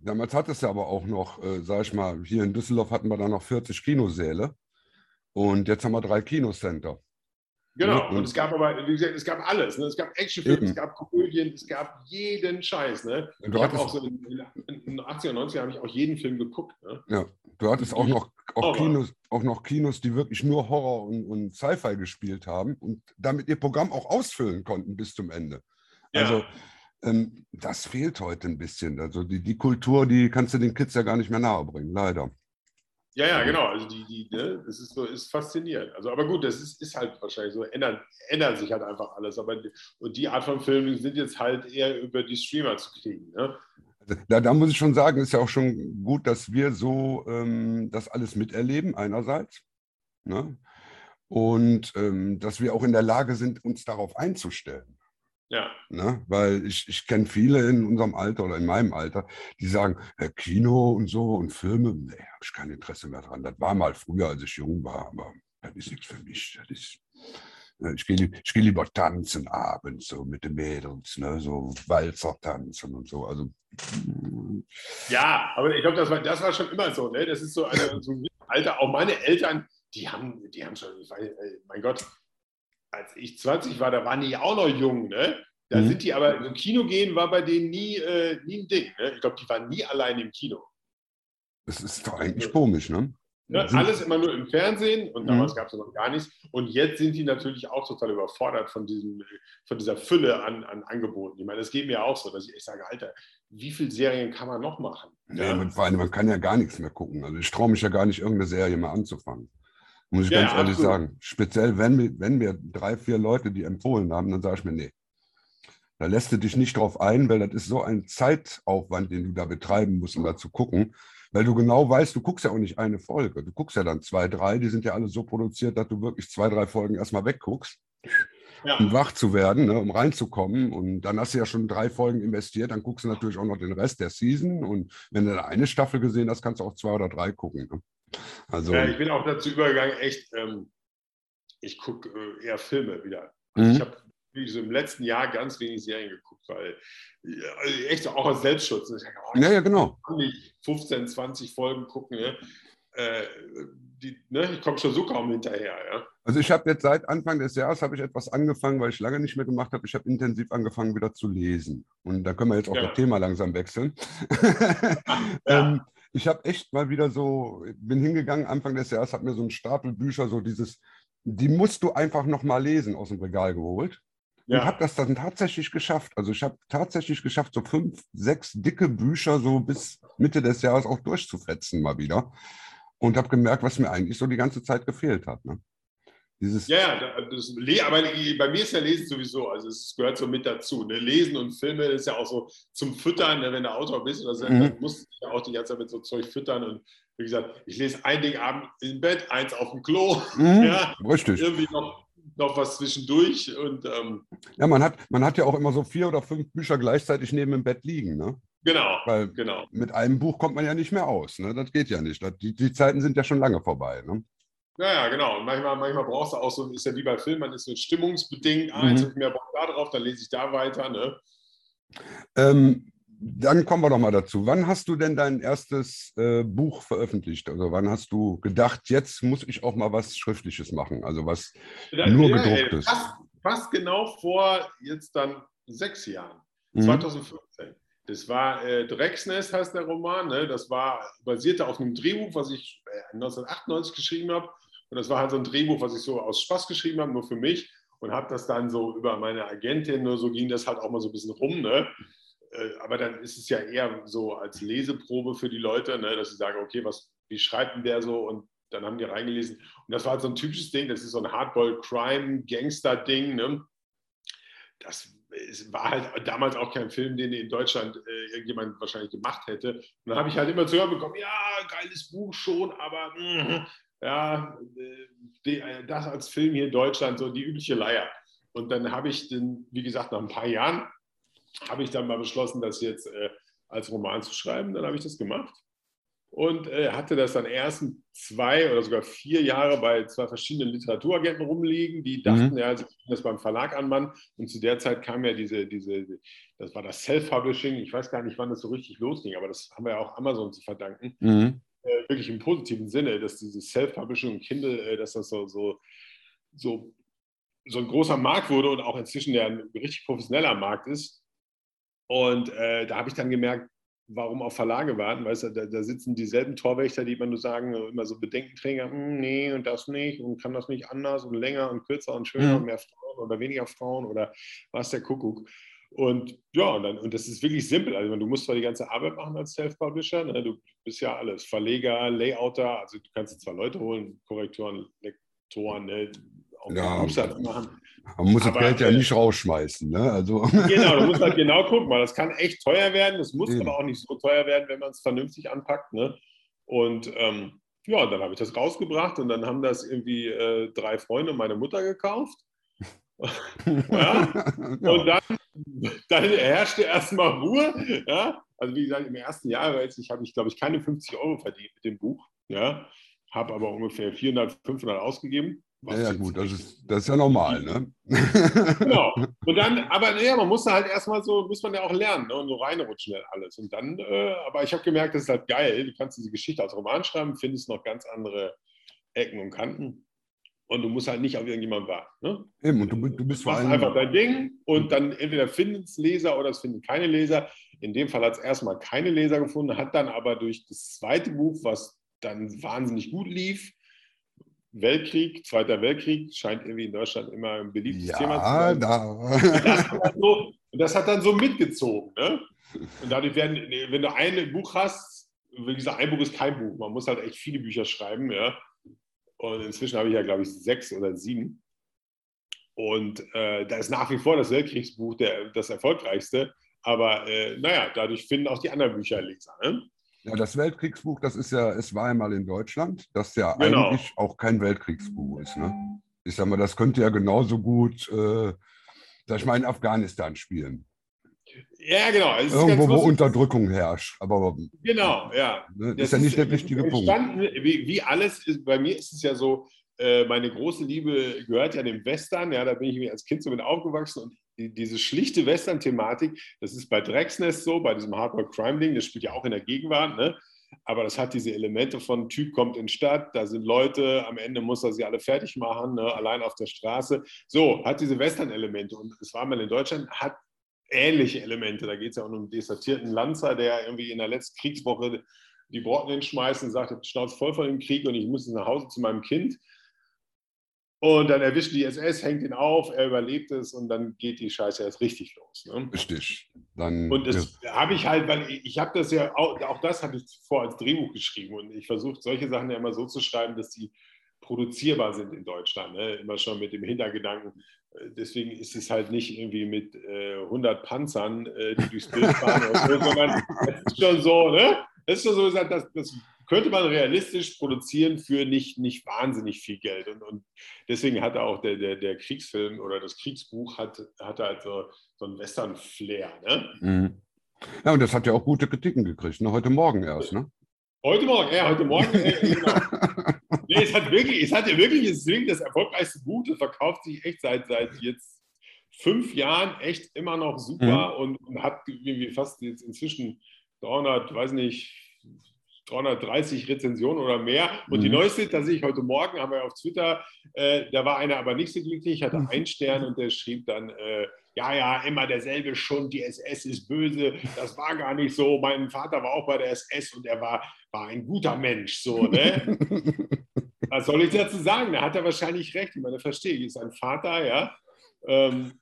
damals hat es ja aber auch noch, äh, sag ich mal, hier in Düsseldorf hatten wir da noch 40 Kinosäle und jetzt haben wir drei Kinocenter. Genau, und es gab aber, wie gesagt, es gab alles. Ne? Es gab Actionfilme, es gab Komödien, es gab jeden Scheiß. Ne? Du ich auch so in, in, den 80er, 90er habe ich auch jeden Film geguckt. Ne? Ja, du hattest auch noch, auch, Kinos, auch noch Kinos, die wirklich nur Horror und, und Sci-Fi gespielt haben und damit ihr Programm auch ausfüllen konnten bis zum Ende. Ja. Also ähm, das fehlt heute ein bisschen. Also die, die Kultur, die kannst du den Kids ja gar nicht mehr nahebringen, leider. Ja, ja, genau. Also die, die, ne, das ist so, ist faszinierend. Also, aber gut, das ist, ist halt wahrscheinlich so, ändert, ändert sich halt einfach alles. Aber und die Art von Filmen sind jetzt halt eher über die Streamer zu kriegen. Ne? Da, da muss ich schon sagen, ist ja auch schon gut, dass wir so ähm, das alles miterleben, einerseits. Ne? Und ähm, dass wir auch in der Lage sind, uns darauf einzustellen. Ja. Ne? Weil ich, ich kenne viele in unserem Alter oder in meinem Alter, die sagen, äh, Kino und so und Filme, nee, habe ich kein Interesse mehr dran. Das war mal früher, als ich jung war, aber das ist nichts für mich. Das ist, äh, ich gehe ich geh lieber tanzen abends, so mit den Mädels, ne? so Walzer tanzen und so. Also, ja, aber ich glaube, das war, das war schon immer so. Ne? Das ist so, eine, so ein Alter, auch meine Eltern, die haben, die haben schon, ich weiß, äh, mein Gott, als ich 20 war, da waren die auch noch jung, ne? Da mhm. sind die aber im Kino gehen, war bei denen nie, äh, nie ein Ding. Ne? Ich glaube, die waren nie allein im Kino. Das ist doch eigentlich komisch, ne? Ne, alles immer nur im Fernsehen und damals mhm. gab es noch gar nichts. Und jetzt sind die natürlich auch total überfordert von, diesem, von dieser Fülle an, an Angeboten. Ich meine, das geht mir auch so, dass ich echt sage, Alter, wie viele Serien kann man noch machen? Ja, ja? vor allem, man kann ja gar nichts mehr gucken. Also ich traue mich ja gar nicht, irgendeine Serie mal anzufangen. Muss ich ja, ganz ehrlich absolut. sagen. Speziell, wenn, wenn mir drei, vier Leute die empfohlen haben, dann sage ich mir, nee. Da lässt du dich nicht drauf ein, weil das ist so ein Zeitaufwand, den du da betreiben musst, um da zu gucken. Weil du genau weißt, du guckst ja auch nicht eine Folge. Du guckst ja dann zwei, drei. Die sind ja alle so produziert, dass du wirklich zwei, drei Folgen erstmal wegguckst, ja. um wach zu werden, ne, um reinzukommen. Und dann hast du ja schon drei Folgen investiert. Dann guckst du natürlich auch noch den Rest der Season. Und wenn du eine Staffel gesehen hast, kannst du auch zwei oder drei gucken. Ne? Also, ja, ich bin auch dazu übergegangen, echt, ähm, ich gucke äh, eher Filme wieder. Also mhm. Ich habe so im letzten Jahr ganz wenig Serien geguckt, weil also echt auch aus Selbstschutz. Ich dachte, oh, ja, ja, genau. kann nicht 15, 20 Folgen gucken. Ne? Äh, die, ne? ich komme schon so kaum hinterher. Ja? Also ich habe jetzt seit Anfang des Jahres habe ich etwas angefangen, weil ich lange nicht mehr gemacht habe. Ich habe intensiv angefangen wieder zu lesen. Und da können wir jetzt auch ja. das Thema langsam wechseln. *laughs* ja. *laughs* ähm, ich habe echt mal wieder so, bin hingegangen Anfang des Jahres, habe mir so einen Stapel Bücher, so dieses, die musst du einfach nochmal lesen, aus dem Regal geholt. Ja. Und habe das dann tatsächlich geschafft. Also ich habe tatsächlich geschafft, so fünf, sechs dicke Bücher so bis Mitte des Jahres auch durchzufetzen mal wieder. Und habe gemerkt, was mir eigentlich so die ganze Zeit gefehlt hat. Ne? Dieses ja, ja das, aber bei mir ist ja Lesen sowieso, also es gehört so mit dazu. Ne? Lesen und Filme ist ja auch so zum Füttern, ne? wenn du Autor bist oder so, mhm. dann musst du ja auch die ganze Zeit mit so Zeug füttern. Und wie gesagt, ich lese ein Ding abends im Bett, eins auf dem Klo. Mhm, *laughs* ja, richtig. Irgendwie noch, noch was zwischendurch. Und, ähm, ja, man hat, man hat ja auch immer so vier oder fünf Bücher gleichzeitig neben dem Bett liegen. Ne? Genau, Weil genau. Mit einem Buch kommt man ja nicht mehr aus. Ne? Das geht ja nicht. Das, die, die Zeiten sind ja schon lange vorbei. Ne? Ja, ja, genau. Und manchmal, manchmal brauchst du auch so, ist ja wie bei Filmen, man ist so stimmungsbedingt, ah, jetzt mhm. habe ich mehr Bock da drauf, dann lese ich da weiter. Ne? Ähm, dann kommen wir doch mal dazu. Wann hast du denn dein erstes äh, Buch veröffentlicht? Also wann hast du gedacht, jetzt muss ich auch mal was Schriftliches machen, also was ja, nur ja, gedruckt ey, ist? Fast, fast, genau vor jetzt dann sechs Jahren, mhm. 2015. Das war äh, Drecksnest heißt der Roman. Ne? Das war basierte auf einem Drehbuch, was ich äh, 1998 geschrieben habe. Und das war halt so ein Drehbuch, was ich so aus Spaß geschrieben habe, nur für mich. Und habe das dann so über meine Agentin, nur so ging das halt auch mal so ein bisschen rum. Ne? Äh, aber dann ist es ja eher so als Leseprobe für die Leute, ne? dass sie sagen, okay, was, wie schreibt denn der so? Und dann haben die reingelesen. Und das war halt so ein typisches Ding, das ist so ein Hardball-Crime-Gangster-Ding. Ne? Das es war halt damals auch kein Film, den in Deutschland äh, irgendjemand wahrscheinlich gemacht hätte. Und dann habe ich halt immer zu hören bekommen, ja, geiles Buch schon, aber mh, ja, äh, das als Film hier in Deutschland, so die übliche Leier. Und dann habe ich, den, wie gesagt, nach ein paar Jahren, habe ich dann mal beschlossen, das jetzt äh, als Roman zu schreiben. Dann habe ich das gemacht und äh, hatte das dann erst zwei oder sogar vier Jahre bei zwei verschiedenen Literaturagenten rumliegen, die dachten, mhm. ja, sie kriegen das beim Verlag an Mann. Und zu der Zeit kam ja diese, diese das war das Self-Publishing. Ich weiß gar nicht, wann das so richtig losging, aber das haben wir ja auch Amazon zu verdanken. Mhm äh, wirklich im positiven Sinne, dass dieses Self-Publishing und Kindle, äh, dass das so, so, so, so ein großer Markt wurde und auch inzwischen der ein richtig professioneller Markt ist. Und äh, da habe ich dann gemerkt, warum auf Verlage warten, weißt du, da, da, sitzen dieselben Torwächter, die immer nur sagen, immer so Bedenkenträger, hm, nee und das nicht und kann das nicht anders und länger und kürzer und schöner mhm. und mehr Frauen oder weniger Frauen oder was der Kuckuck. Und ja, und, dann, und das ist wirklich simpel. Also du musst zwar die ganze Arbeit machen als Self-Publisher, ne? du bist ja alles, Verleger, Layouter, also du kannst zwar Leute holen, Korrektoren, Lektoren, ne? auch ja, machen. Man muss aber, das Geld ja äh, nicht rausschmeißen. Ne? Also. *laughs* Genau, du musst halt genau gucken, weil das kann echt teuer werden. Das muss ja. aber auch nicht so teuer werden, wenn man es vernünftig anpackt. Ne? Und ähm, ja, dann habe ich das rausgebracht und dann haben das irgendwie äh, drei Freunde und meine Mutter gekauft. *laughs* ja? Und dann, dann herrschte erstmal Ruhe. Ja? Also wie gesagt, im ersten Jahr habe ich, glaube ich, keine 50 Euro verdient mit dem Buch. Ja? Habe aber ungefähr 400, 500 ausgegeben. Ja, ja, gut, das ist, das ist ja normal, ne? Genau. *laughs* Und dann, aber ja, man muss halt erstmal so, muss man ja auch lernen ne? und so reinrutschen halt alles. Und dann, äh, aber ich habe gemerkt, das ist halt geil. Du kannst diese Geschichte als Roman schreiben, findest noch ganz andere Ecken und Kanten. Und du musst halt nicht auf irgendjemanden warten. Ne? Eben, und du, du bist vor allem. einfach dein Ding und dann entweder finden es Leser oder es finden keine Leser. In dem Fall hat es erstmal keine Leser gefunden, hat dann aber durch das zweite Buch, was dann wahnsinnig gut lief, Weltkrieg, Zweiter Weltkrieg, scheint irgendwie in Deutschland immer ein beliebtes ja, Thema zu sein. Da. Und, das so, und das hat dann so mitgezogen. Ne? Und dadurch werden, wenn du ein Buch hast, wie gesagt, ein Buch ist kein Buch. Man muss halt echt viele Bücher schreiben. Ja? Und inzwischen habe ich ja, glaube ich, sechs oder sieben. Und äh, da ist nach wie vor das Weltkriegsbuch der, das erfolgreichste. Aber äh, naja, dadurch finden auch die anderen Bücher Leser. Ne? Ja, das Weltkriegsbuch, das ist ja, es war einmal in Deutschland, das ja genau. eigentlich auch kein Weltkriegsbuch ist. Ne? Ich sag mal, das könnte ja genauso gut, äh, sag ich mal, in Afghanistan spielen. Ja, genau. Irgendwo, wo Unterdrückung herrscht. Aber, genau, ja. Ne, das ist ja nicht der richtige Punkt. Wie, wie alles, ist, bei mir ist es ja so, äh, meine große Liebe gehört ja dem Western. Ja, da bin ich als Kind so mit aufgewachsen und die, diese schlichte Western-Thematik, das ist bei Drecksnest so, bei diesem Hardcore-Crime-Ding, das spielt ja auch in der Gegenwart, ne? aber das hat diese Elemente von Typ kommt in Stadt, da sind Leute, am Ende muss er sie alle fertig machen, ne? allein auf der Straße. So, hat diese Western-Elemente und es war mal in Deutschland, hat ähnliche Elemente. Da geht es ja auch um einen desertierten Lanzer, der irgendwie in der letzten Kriegswoche die Brocken hinschmeißt und sagt, ich schnauze voll von dem Krieg und ich muss nach Hause zu meinem Kind. Und dann erwischt die SS, hängt ihn auf, er überlebt es und dann geht die Scheiße erst richtig los. Ne? Richtig. Dann, und das ja. habe ich halt, weil ich, ich habe das ja, auch, auch das habe ich vor als Drehbuch geschrieben und ich versuche solche Sachen ja immer so zu schreiben, dass sie produzierbar sind in Deutschland. Ne? Immer schon mit dem Hintergedanken. Deswegen ist es halt nicht irgendwie mit äh, 100 Panzern, äh, die durchs Bild fahren, so, sondern es ist schon so, ne? Es ist schon so, dass das könnte man realistisch produzieren für nicht, nicht wahnsinnig viel Geld. Und, und deswegen hatte auch der, der, der Kriegsfilm oder das Kriegsbuch hat, hatte halt so, so einen Western-Flair. Ne? Mhm. Ja, und das hat ja auch gute Kritiken gekriegt, ne? heute Morgen erst. Ne? Heute Morgen, ja, heute Morgen. Äh, *laughs* genau. nee, es hat wirklich, es hat ja wirklich, es ist wirklich das erfolgreichste Buch, das verkauft sich echt seit, seit jetzt fünf Jahren echt immer noch super mhm. und, und, hat irgendwie fast jetzt inzwischen 300, weiß nicht, 330 Rezensionen oder mehr. Und mhm. die neueste, da sehe ich heute Morgen, haben wir auf Twitter, äh, da war einer aber nicht so glücklich, hatte einen Stern und der schrieb dann, äh, ja, ja, immer derselbe Schund, die SS ist böse, das war gar nicht so. Mein Vater war auch bei der SS und er war, war ein guter Mensch. So, ne? *laughs* Was soll ich dazu sagen? Da hat er wahrscheinlich recht. Ich meine, verstehe ich, ist ein Vater, ja. Ähm,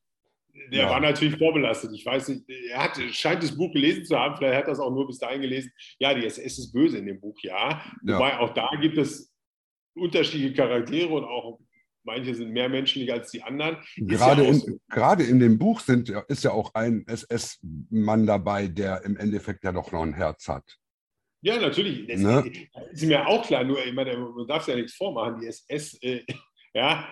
der ja. war natürlich vorbelastet. Ich weiß nicht, er hat, scheint das Buch gelesen zu haben, vielleicht hat er das auch nur bis dahin gelesen. Ja, die SS ist böse in dem Buch, ja. ja. Wobei auch da gibt es unterschiedliche Charaktere und auch manche sind mehr menschlich als die anderen. Gerade, ja in, gerade in dem Buch sind, ist ja auch ein SS-Mann dabei, der im Endeffekt ja doch noch ein Herz hat. Ja, natürlich. Das ne? ist mir auch klar, nur ich meine, man darf ja nichts vormachen. Die SS äh, ja,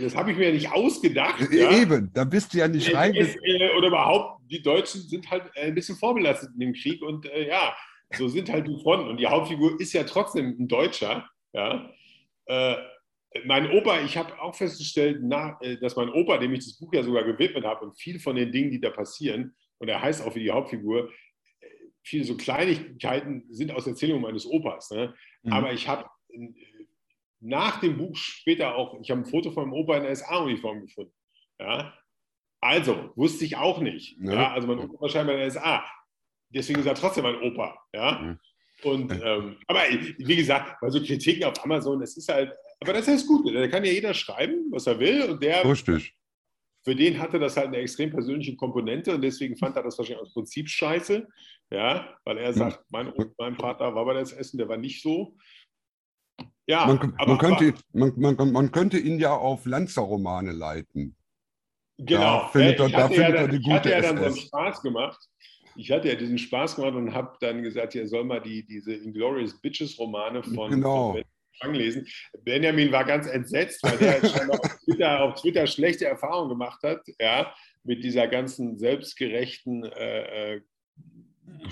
das habe ich mir ja nicht ausgedacht. Ja. Eben, da bist du ja nicht rein. Äh, oder überhaupt, die Deutschen sind halt ein bisschen vorbelastet in dem Krieg und äh, ja, so sind halt die Fronten. Und die Hauptfigur ist ja trotzdem ein Deutscher. Ja. Äh, mein Opa, ich habe auch festgestellt, na, äh, dass mein Opa, dem ich das Buch ja sogar gewidmet habe und viel von den Dingen, die da passieren, und er heißt auch wie die Hauptfigur, äh, viele so Kleinigkeiten sind aus Erzählungen meines Opas. Ne? Mhm. Aber ich habe nach dem Buch später auch, ich habe ein Foto von meinem Opa in der SA-Uniform gefunden. Ja? Also, wusste ich auch nicht. Ja. ja? Also mein Opa war scheinbar in der SA. Deswegen ist er trotzdem mein Opa. Ja? Mhm. Und, ähm, aber wie gesagt, bei so Kritiken auf Amazon, das ist halt, aber das ist gut. Da kann ja jeder schreiben, was er will. Und der Richtig. für den hatte das halt eine extrem persönliche Komponente und deswegen fand er das wahrscheinlich aus Prinzip scheiße. Ja, weil er sagt, mein, mein Vater war bei das Essen, der war nicht so. Ja, man, aber, man könnte, aber, man, man, man, könnte ihn ja auf Lanzer-Romane leiten. Genau, da findet, er, da findet ja er die gute hatte ja dann so einen Spaß gemacht. Ich hatte ja diesen Spaß gemacht und habe dann gesagt, er soll mal die, diese Inglorious Bitches Romane von, genau. von lesen. Benjamin war ganz entsetzt, weil er schon auf, Twitter, auf Twitter schlechte Erfahrungen gemacht hat, ja, mit dieser ganzen selbstgerechten äh, äh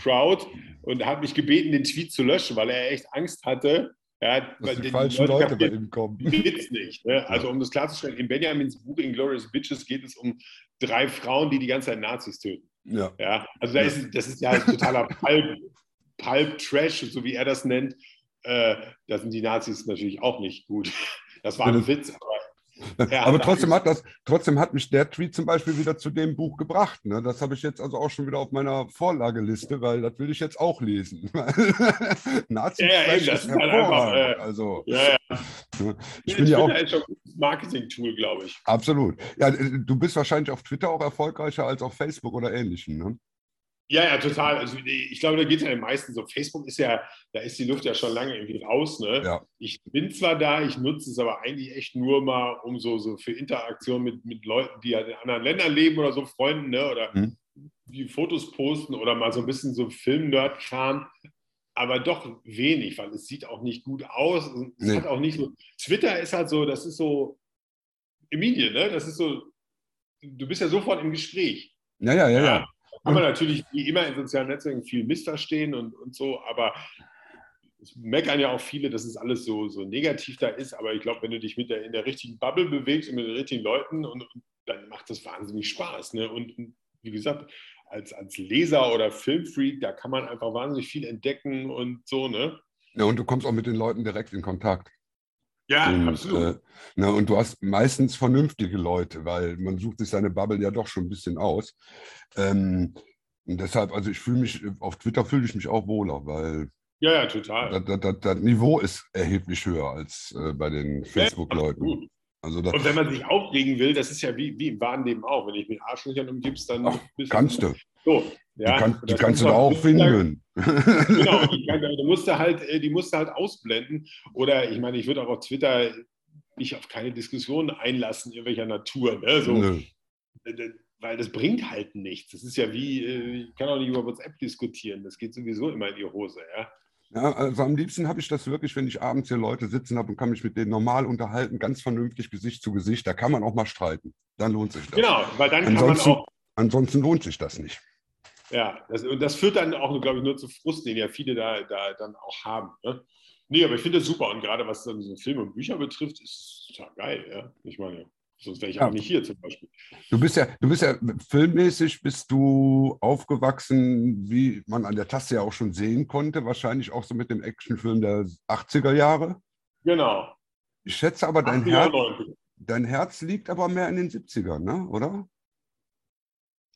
Crowd und hat mich gebeten, den Tweet zu löschen, weil er echt Angst hatte, ja, Dass die, falschen Leute, Leute bei ihm kommen. Geht's nicht. Ne? Also um das klarzustellen, in Benjamins Buch Inglorious Bitches geht es um drei Frauen, die die ganze Zeit Nazis töten. Ja. ja? Also da ist, das ist ja totaler Pulp, Pulp Trash, so wie er das nennt. Äh, da sind die Nazis natürlich auch nicht gut. *laughs* Das war ein Witz, aber *laughs* ja, aber trotzdem hat, das, trotzdem hat mich der Tweet zum Beispiel wieder zu dem Buch gebracht. Ne? Das habe ich jetzt also auch schon wieder auf meiner Vorlageliste, weil das will ich jetzt auch lesen. *laughs* Nazi ja, ja, das ist halt einfach, äh, also, ja, ja. Ich bin ja auch ein Marketing-Tool, glaube ich. Absolut. Ja, du bist wahrscheinlich auf Twitter auch erfolgreicher als auf Facebook oder ähnlichem. Ne? Ja, ja, total. Also ich glaube, da geht es ja den meisten so. Facebook ist ja, da ist die Luft ja schon lange irgendwie raus. Ne? Ja. Ich bin zwar da, ich nutze es aber eigentlich echt nur mal, um so, so für Interaktion mit, mit Leuten, die halt in anderen Ländern leben oder so, Freunden, ne? oder mhm. die Fotos posten oder mal so ein bisschen so Film-Nerd-Kram. Aber doch wenig, weil es sieht auch nicht gut aus. Es nee. hat auch nicht so. Twitter ist halt so, das ist so Emilie, ne? Das ist so, du bist ja sofort im Gespräch. Ja, ja, ja, ja. Kann man natürlich wie immer in sozialen Netzwerken viel missverstehen und, und so, aber es meckern ja auch viele, dass es alles so, so negativ da ist, aber ich glaube, wenn du dich mit der, in der richtigen Bubble bewegst und mit den richtigen Leuten, und, und dann macht das wahnsinnig Spaß. Ne? Und, und, wie gesagt, als, als Leser oder Filmfreak, da kann man einfach wahnsinnig viel entdecken und so, ne? Ja, und du kommst auch mit den Leuten direkt in Kontakt. Ja, und, absolut. Äh, na, und du hast meistens vernünftige Leute, weil man sucht sich seine Bubble ja doch schon ein bisschen aus. Ähm, und deshalb, also ich fühle mich, auf Twitter fühle ich mich auch wohler, weil ja, ja, total. Das, das, das Niveau ist erheblich höher als äh, bei den Facebook-Leuten. Ja, also und wenn man sich aufregen will, das ist ja wie, wie im wahren Leben auch. Wenn ich mit Arschlöchern umgibst, dann. Ach, kannst du. So, ja, die, kann, die kannst du da auch finden. *laughs* genau, *laughs* die, die, musst du halt, äh, die musst du halt ausblenden. Oder ich meine, ich würde auch auf Twitter mich auf keine Diskussion einlassen, irgendwelcher Natur. Ne? So, Nö. Weil das bringt halt nichts. Das ist ja wie, äh, ich kann auch nicht über WhatsApp diskutieren. Das geht sowieso immer in die Hose. Ja? Ja, also am liebsten habe ich das wirklich, wenn ich abends hier Leute sitzen habe und kann mich mit denen normal unterhalten, ganz vernünftig Gesicht zu Gesicht. Da kann man auch mal streiten. Dann lohnt sich das. Genau, weil dann ansonsten, kann man auch. Ansonsten lohnt sich das nicht. Ja, das, und das führt dann auch, glaube ich, nur zu Frust, den ja viele da, da dann auch haben. Ne? Nee, aber ich finde das super. Und gerade was dann so Filme und Bücher betrifft, ist es total geil. Ja? Ich meine, sonst wäre ich ja. auch nicht hier zum Beispiel. Du bist ja, du bist ja filmmäßig bist du aufgewachsen, wie man an der Taste ja auch schon sehen konnte, wahrscheinlich auch so mit dem Actionfilm der 80er Jahre. Genau. Ich schätze aber, dein, Herz, dein Herz liegt aber mehr in den 70ern, ne? oder?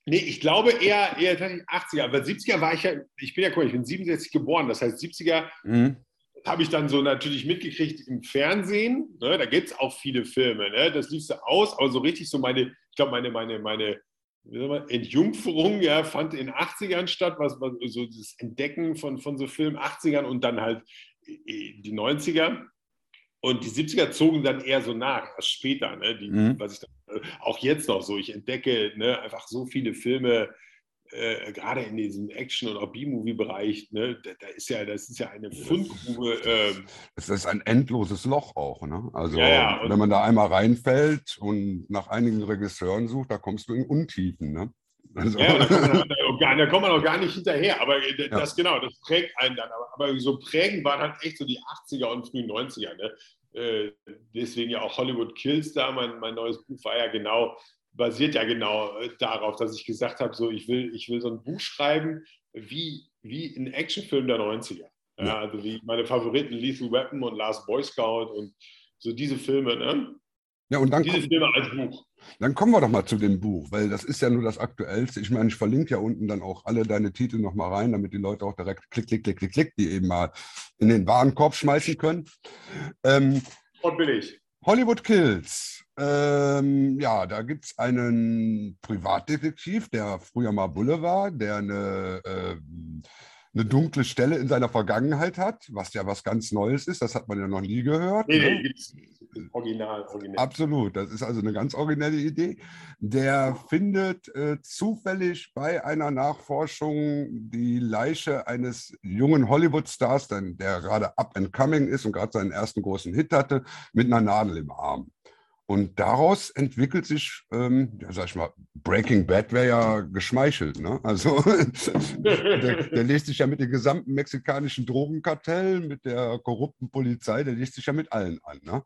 Nee, ich glaube eher, eher 80er. Aber 70er war ich ja, ich bin ja, mal, ich bin 67 geboren. Das heißt, 70er mhm. habe ich dann so natürlich mitgekriegt im Fernsehen. Ne? Da gibt es auch viele Filme. Ne? Das lief so aus, aber so richtig so meine, ich glaube, meine, meine, meine Entjungferung ja, fand in den 80ern statt, was, was so das Entdecken von, von so Filmen 80ern und dann halt äh, die 90er. Und die 70er zogen dann eher so nach, erst später, ne? Die, mhm. was ich dann, äh, auch jetzt noch so. Ich entdecke ne, einfach so viele Filme, äh, gerade in diesem Action- und auch B-Movie-Bereich, ne, da, da, ist ja, das ist ja eine Fundgrube. Äh, das ist ein endloses Loch auch. Ne? Also ja, ja, wenn man da einmal reinfällt und nach einigen Regisseuren sucht, da kommst du in Untiefen. Ne? Also. Ja, da kommt, man, *laughs* da kommt man auch gar nicht hinterher. Aber das ja. genau, das prägt einen dann. Aber, aber, so prägend waren halt echt so die 80er und frühen 90er. Ne? Äh, deswegen ja auch Hollywood Kills da. Mein, mein neues Buch war ja genau, basiert ja genau äh, darauf, dass ich gesagt habe, so ich will, ich will so ein Buch schreiben wie, wie ein Actionfilm der 90er. Ja, also wie meine Favoriten Lethal Weapon und Last Boy Scout und so diese Filme. Ne? Ja, und dann diese Filme als Buch. Dann kommen wir doch mal zu dem Buch, weil das ist ja nur das Aktuellste. Ich meine, ich verlinke ja unten dann auch alle deine Titel nochmal rein, damit die Leute auch direkt klick, klick, klick, klick, klick, die eben mal in den Warenkorb schmeißen können. Ähm, Und bin ich. Hollywood Kills. Ähm, ja, da gibt es einen Privatdetektiv, der früher mal Bulle war, der eine, äh, eine dunkle Stelle in seiner Vergangenheit hat, was ja was ganz Neues ist. Das hat man ja noch nie gehört. Nee, ne? nee, original, original. Absolut, das ist also eine ganz originelle Idee. Der findet äh, zufällig bei einer Nachforschung die Leiche eines jungen Hollywood-Stars, der gerade up and coming ist und gerade seinen ersten großen Hit hatte, mit einer Nadel im Arm. Und daraus entwickelt sich, ähm, ja, sag ich mal, Breaking Bad wäre ja geschmeichelt. Ne? Also *laughs* der, der legt sich ja mit dem gesamten mexikanischen Drogenkartell, mit der korrupten Polizei, der legt sich ja mit allen an. Ne?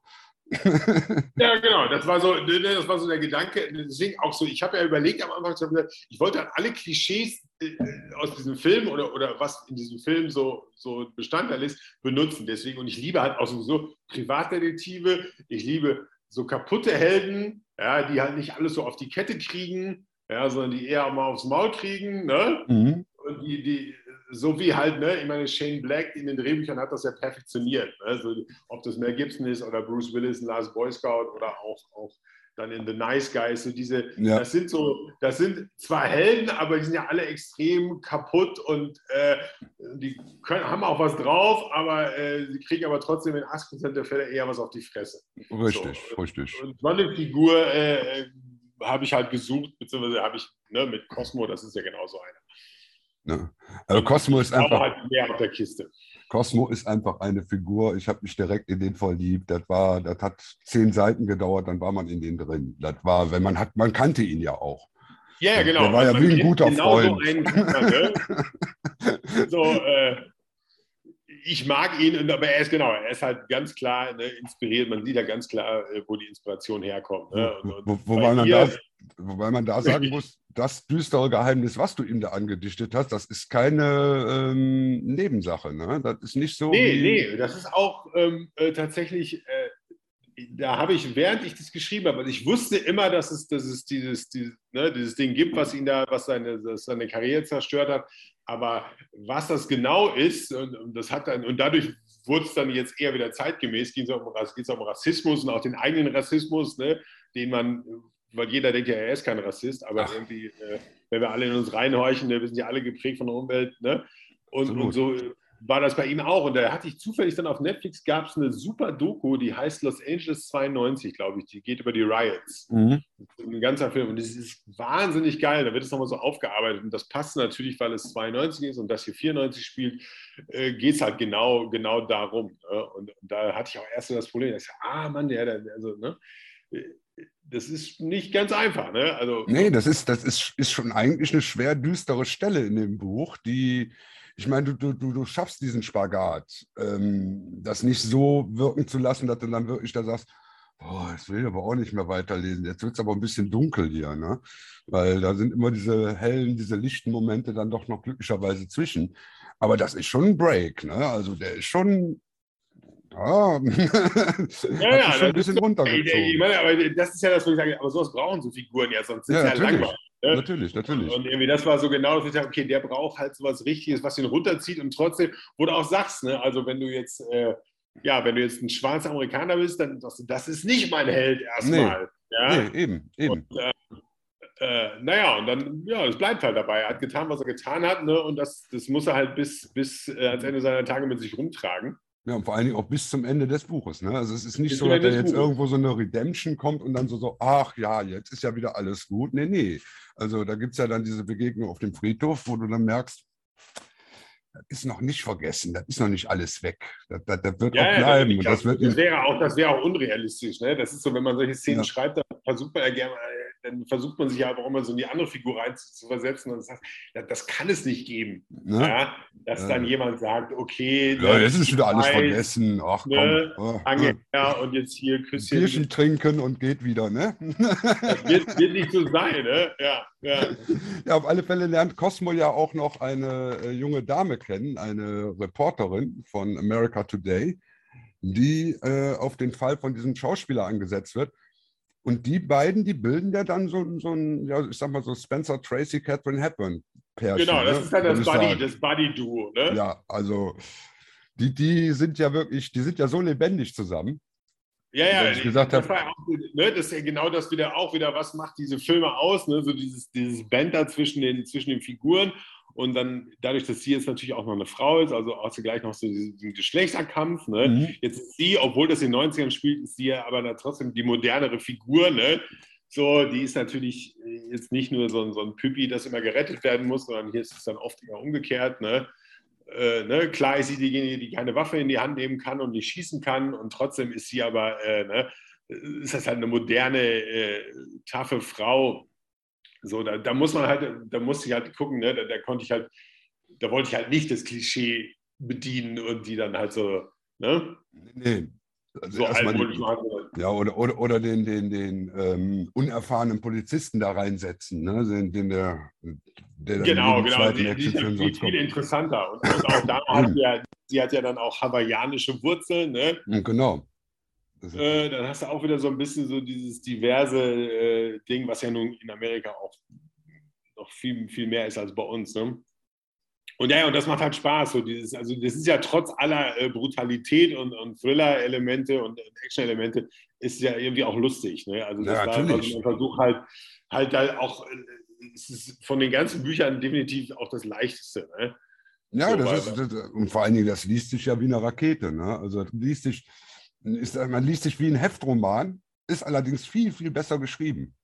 *laughs* Ja, genau, das war so, ne, ne, das war so der Gedanke. Deswegen auch so, ich habe ja überlegt am Anfang, ich wollte dann alle Klischees äh, aus diesem Film oder, oder was in diesem Film so, so Bestandteil ist, benutzen. Deswegen, und ich liebe halt auch sowieso Privatdetektive, ich liebe so kaputte Helden, ja, die halt nicht alles so auf die Kette kriegen, ja, sondern die eher mal aufs Maul kriegen. Ne? Mhm. Und die, die, so wie halt, ne, ich meine, Shane Black in den Drehbüchern hat das ja perfektioniert. Ne? Also, ob das Mel Gibson ist oder Bruce Willis Last Boy Scout oder auch, auch dann in The Nice Guys, so diese, Ja. das sind so, das sind zwar Helden, aber die sind ja alle extrem kaputt und äh, die können, haben auch was drauf, aber äh, sie kriegen aber trotzdem in 80% der Fälle eher was auf die Fresse. Richtig, So. richtig. Und so eine Figur äh, habe ich halt gesucht, beziehungsweise habe ich ne, mit Cosmo, das ist ja genauso eine. Ne? Also Cosmo ist Aber einfach, halt mehr auf der Kiste. Cosmo ist einfach eine Figur. Ich habe mich direkt in den verliebt. Das war, das hat zehn Seiten gedauert, dann war man in den drin. Das war, wenn man hat, man kannte ihn ja auch. Ja, ja, Der- genau. der war ja Man wie ein guter genau Freund. So einen, ne? *laughs* so, äh, ich mag ihn, aber er ist genau, er ist halt ganz klar ne, inspiriert. Man sieht ja ganz klar, äh, wo die Inspiration herkommt. Ne? Und, und Wo, wo, bei man ihr- da, wobei man da sagen *laughs* muss, das düstere Geheimnis, was du ihm da angedichtet hast, das ist keine ähm, Nebensache. Ne? Das ist nicht so. Nee, nee, das ist auch ähm, äh, tatsächlich, äh, da habe ich, während ich das geschrieben habe, also ich wusste immer, dass es, dass es dieses, dieses, ne, dieses Ding gibt, was ihn da, was seine, seine Karriere zerstört hat. Aber was das genau ist, und, und das hat dann, und dadurch wurde es dann jetzt eher wieder zeitgemäß, ging es um, geht's um Rassismus und auch den eigenen Rassismus, ne, den man, weil jeder denkt ja, er ist kein Rassist, aber Ach. irgendwie, äh, wenn wir alle in uns reinhorchen, wir sind ja alle geprägt von der Umwelt, ne? Und, und so war das bei ihm auch. Und da hatte ich zufällig dann auf Netflix gab es eine super Doku, die heißt Los Angeles 92, glaube ich. Die geht über die Riots. Mhm. Ein ganzer Film. Und es ist wahnsinnig geil. Da wird es nochmal so aufgearbeitet. Und das passt natürlich, weil es 92 ist und das hier 94 spielt, äh, geht es halt genau, genau darum. Ne? Und, und da hatte ich auch erst so das Problem, dass ich, ah Mann, der, der also, ne? Das ist nicht ganz einfach. Ne? Also, Nee, das ist, das ist, ist schon eigentlich eine schwer düstere Stelle in dem Buch, die, ich meine, du, du, du, schaffst diesen Spagat, ähm, das nicht so wirken zu lassen, dass du dann wirklich da sagst, boah, das will ich aber auch nicht mehr weiterlesen. Jetzt wird es aber ein bisschen dunkel hier, ne? Weil da sind immer diese hellen, diese lichten Momente dann doch noch glücklicherweise zwischen. Aber das ist schon ein Break, ne? Also der ist schon, ja, *laughs* hat sich schon ein bisschen runtergezogen. ich meine, aber das ist ja das, wo ich sage, aber sowas brauchen so Figuren ja, sonst ist Ja, ja langweilig. Ne? Natürlich, natürlich. Und irgendwie das war so genau, dass ich dachte, okay, der braucht halt sowas Richtiges, was ihn runterzieht und trotzdem, wo du auch sagst, ne, also wenn du jetzt, äh, ja, wenn du jetzt ein schwarzer Amerikaner bist, dann sagst du, das ist nicht mein Held erstmal. Ja? Nee, eben, eben. Und, äh, äh, naja, und dann, ja, es bleibt halt dabei. Er hat getan, was er getan hat, ne? und das, das muss er halt bis, bis äh, ans Ende seiner Tage mit sich rumtragen. Ja, und vor allen Dingen auch bis zum Ende des Buches. Ne? Also es ist nicht Bis so, dass da jetzt Buches. irgendwo so eine Redemption kommt und dann so, so, ach ja, jetzt ist ja wieder alles gut. Nee, nee. Also da gibt es ja dann diese Begegnung auf dem Friedhof, wo du dann merkst, das ist noch nicht vergessen, das ist noch nicht alles weg. Das, das, das wird Ja, auch ja, bleiben. das, Und das wird das wäre auch, das wäre auch unrealistisch. Ne? Das ist so, wenn man solche Szenen Ja. schreibt, dann versucht man ja gerne, dann versucht man sich ja aber auch immer so in die andere Figur rein zu, zu versetzen und sagt, das, das kann es nicht geben. ne? Ja? Dass Ja. dann jemand sagt, okay, ja, ne, jetzt ist wieder alles weiß, vergessen. Ach komm. ne, oh, und jetzt hier. Küsschen. Bierchen trinken und geht wieder, ne? Das wird, wird nicht so sein, ne? Ja, ja. Ja, auf alle Fälle lernt Cosmo ja auch noch eine äh, junge Dame kennen, eine Reporterin von America Today, die äh, auf den Fall von diesem Schauspieler angesetzt wird. Und die beiden, die bilden ja dann so, so ein, ja, ich sag mal so Spencer Tracy, Catherine Hepburn Pärchen. Genau, das ne? ist Würde das Buddy, das Buddy-Duo, ne? Ja, also die, die sind ja wirklich, die sind ja so lebendig zusammen. Ja, ja, ich gesagt das, habe, auch, ne, das ist ja genau das wieder auch wieder, was macht diese Filme aus, ne? so dieses, dieses Banter zwischen den, zwischen den Figuren und dann dadurch, dass sie jetzt natürlich auch noch eine Frau ist, also auch gleich noch so diesen Geschlechterkampf. Ne? Mhm. Jetzt ist sie, obwohl das in den 90ern spielt, ist sie ja aber trotzdem die modernere Figur. Ne? So, die ist natürlich jetzt nicht nur so ein, so ein Püppi, das immer gerettet werden muss, sondern hier ist es dann oft immer umgekehrt. Ne? Äh, ne? Klar ist sie diejenige, die keine Waffe in die Hand nehmen kann und nicht schießen kann und trotzdem ist sie aber, äh, ne? ist das halt eine moderne, äh, taffe Frau. So, da, da, muss man halt, da musste ich halt gucken, ne? da, da konnte ich halt, da wollte ich halt nicht das Klischee bedienen und die dann halt so, ne? Nee. Also so altmodisch die, machen. ja, oder, oder, oder den, den, den ähm, unerfahrenen Polizisten da reinsetzen, ne? den, den der, der Genau, genau. Die, die ist viel, interessanter. Und, und auch da hat ja, sie hat ja dann auch hawaiianische Wurzeln, ne? Und Genau. Äh, dann hast du auch wieder so ein bisschen so dieses diverse äh, Ding, was ja nun in Amerika auch noch viel, viel mehr ist als bei uns. Ne? Und ja, und das macht halt Spaß. So dieses, also das ist ja trotz aller äh, Brutalität und, und Thriller-Elemente und, und Action-Elemente, ist ja irgendwie auch lustig. Ne? Also das Ja, war natürlich. ein Versuch halt, halt da auch, äh, es ist von den ganzen Büchern definitiv auch das Leichteste. Ne? Ja, So, das weil- ist, das, und vor allen Dingen, das liest sich ja wie eine Rakete. Ne? Also das liest sich, ist, man liest sich wie ein Heftroman, ist allerdings viel, viel besser geschrieben.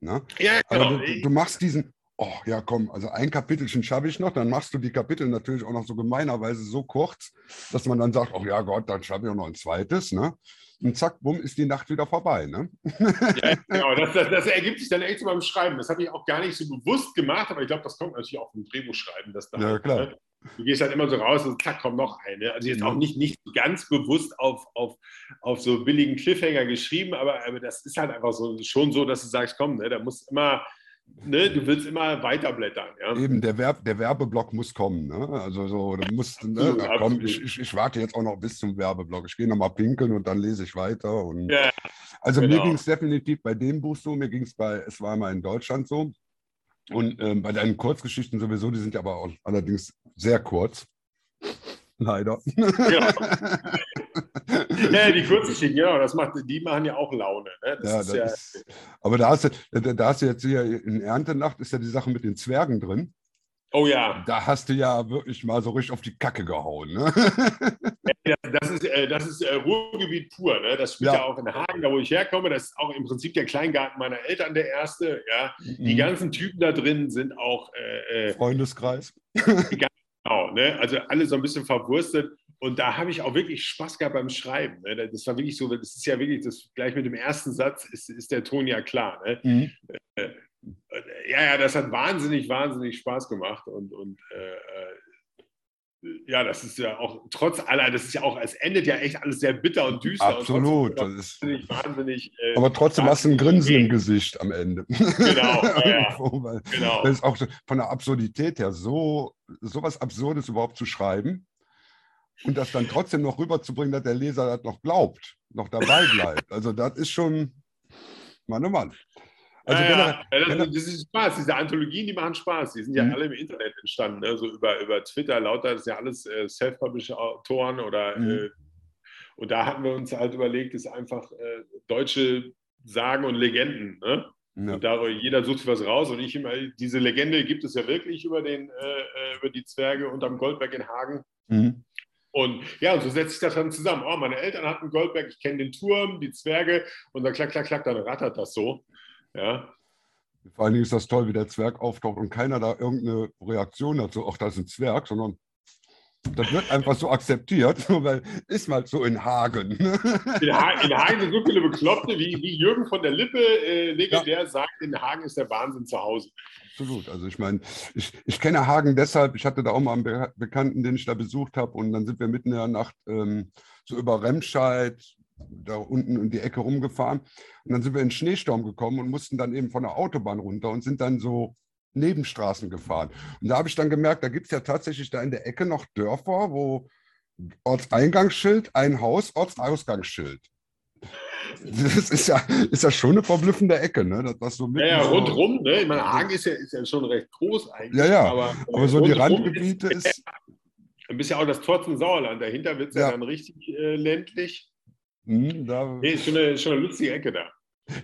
Ne? Ja, Aber genau. du, du machst diesen, oh ja, komm, also ein Kapitelchen schaffe ich noch, dann machst du die Kapitel natürlich auch noch so gemeinerweise so kurz, dass man dann sagt, oh ja Gott, dann schaffe ich auch noch ein zweites. Ne? Und zack, bumm, ist die Nacht wieder vorbei. Ne? Ja, *laughs* genau, das, das, das ergibt sich dann echt so beim Schreiben. Das habe ich auch gar nicht so bewusst gemacht, aber ich glaube, das kommt natürlich auch vom Drehbuchschreiben. Dass da Ja, klar. ne, Du gehst halt immer so raus und zack, kommt noch eine. Also jetzt auch nicht, nicht ganz bewusst auf, auf, auf so billigen Cliffhanger geschrieben, aber, aber das ist halt einfach so, schon so, dass du sagst, komm, ne, da muss immer, ne, du willst immer weiterblättern. Ja? Eben, der, Werb, der Werbeblock muss kommen. Ne? Also so, du musst, ne? Ja, komm, ich, ich, ich warte jetzt auch noch bis zum Werbeblock. Ich gehe nochmal pinkeln und dann lese ich weiter. Und Ja, Also mir Genau. ging es definitiv bei dem Buch so, mir ging es bei Es war mal in Deutschland so. Und ähm, bei deinen Kurzgeschichten sowieso, die sind ja aber auch allerdings sehr kurz. Leider. genau. *laughs* ja, die Kurzgeschichten, genau, das macht, die machen ja auch Laune. Ne? Das Ja, ist das ja, ist, aber da hast, du, da hast du jetzt hier in Erntenacht ist ja die Sache mit den Zwergen drin. Oh ja, Da hast du ja wirklich mal so richtig auf die Kacke gehauen. Ne? *laughs* Das, ist, äh, das ist äh, Ruhrgebiet pur. Ne? Das spielt Ja. ja. auch in Hagen, da wo ich herkomme. Das ist auch im Prinzip der Kleingarten meiner Eltern, der erste. Ja? Die Mhm. ganzen Typen da drin sind auch äh, äh, Freundeskreis. *laughs* genau, ne? also alle so ein bisschen verwurstet. Und da habe ich auch wirklich Spaß gehabt beim Schreiben. Ne? Das war wirklich so, das ist ja wirklich, das gleich mit dem ersten Satz ist, ist der Ton ja klar. Ne? Mhm. Ja, ja, das hat wahnsinnig, wahnsinnig Spaß gemacht. Und, und äh, äh, ja, das ist ja auch, trotz aller, das ist ja auch, es endet ja echt alles sehr bitter und düster. Absolut. Und Das ist, wahnsinnig, wahnsinnig. Äh, aber trotzdem hast du ein Grinsen im. Gesicht am Ende. Genau, *laughs* ja, ja. Genau. Das ist auch von der Absurdität her so, so was Absurdes überhaupt zu schreiben und das dann trotzdem noch rüberzubringen, dass der Leser das noch glaubt, noch dabei bleibt. Also das ist schon, Mann, oh Mann. Also ja, ja. Das, das ist Spaß. Diese Anthologien, die machen Spaß. Die sind ja Mhm. alle im Internet entstanden, ne? so über, über Twitter, lauter, das sind ja alles äh, Self-Published-Autoren oder Mhm. äh, und da hatten wir uns halt überlegt, ist einfach äh, deutsche Sagen und Legenden. Ne? ja, Und darüber, jeder sucht sich was raus. Und ich immer, diese Legende gibt es ja wirklich über, den, äh, äh, über die Zwerge unterm Goldberg in Hagen. mhm. Und ja, und so setzt sich das dann zusammen. Oh, meine Eltern hatten Goldberg, ich kenne den Turm, die Zwerge. Und dann klack, klack, klack, dann rattert das so. Ja, vor allen Dingen ist das toll, wie der Zwerg auftaucht und keiner da irgendeine Reaktion dazu, ach, das ist ein Zwerg, sondern das wird einfach so akzeptiert, *laughs* weil ist mal so in Hagen. in, ha in Hagen sind so viele Bekloppte, wie, wie Jürgen von der Lippe äh, legendär sagt, in Hagen ist der Wahnsinn zu Hause. Absolut. Also ich meine, ich, ich kenne Hagen deshalb, ich hatte da auch mal einen Be Bekannten, den ich da besucht habe und dann sind wir mitten in der Nacht ähm, so über Remscheid, da unten in die Ecke rumgefahren und dann sind wir in den Schneesturm gekommen und mussten dann eben von der Autobahn runter und sind dann so Nebenstraßen gefahren. Und da habe ich dann gemerkt, da gibt es ja tatsächlich da in der Ecke noch Dörfer, wo Ortseingangsschild, ein Haus, Ortsausgangsschild. Das ist ja, ist ja schon eine verblüffende Ecke, ne? Das, das so Ja, ja, so- rundrum. Ne? Ich meine, Hagen ist ja, ist ja schon recht groß eigentlich. Ja, ja. Aber, Aber so die Randgebiete ist, ist, Ein bisschen auch das Tor zum Sauerland. Dahinter wird es ja. Ja. dann richtig äh, ländlich. Hm, da nee, ist schon eine, schon eine lustige Ecke da.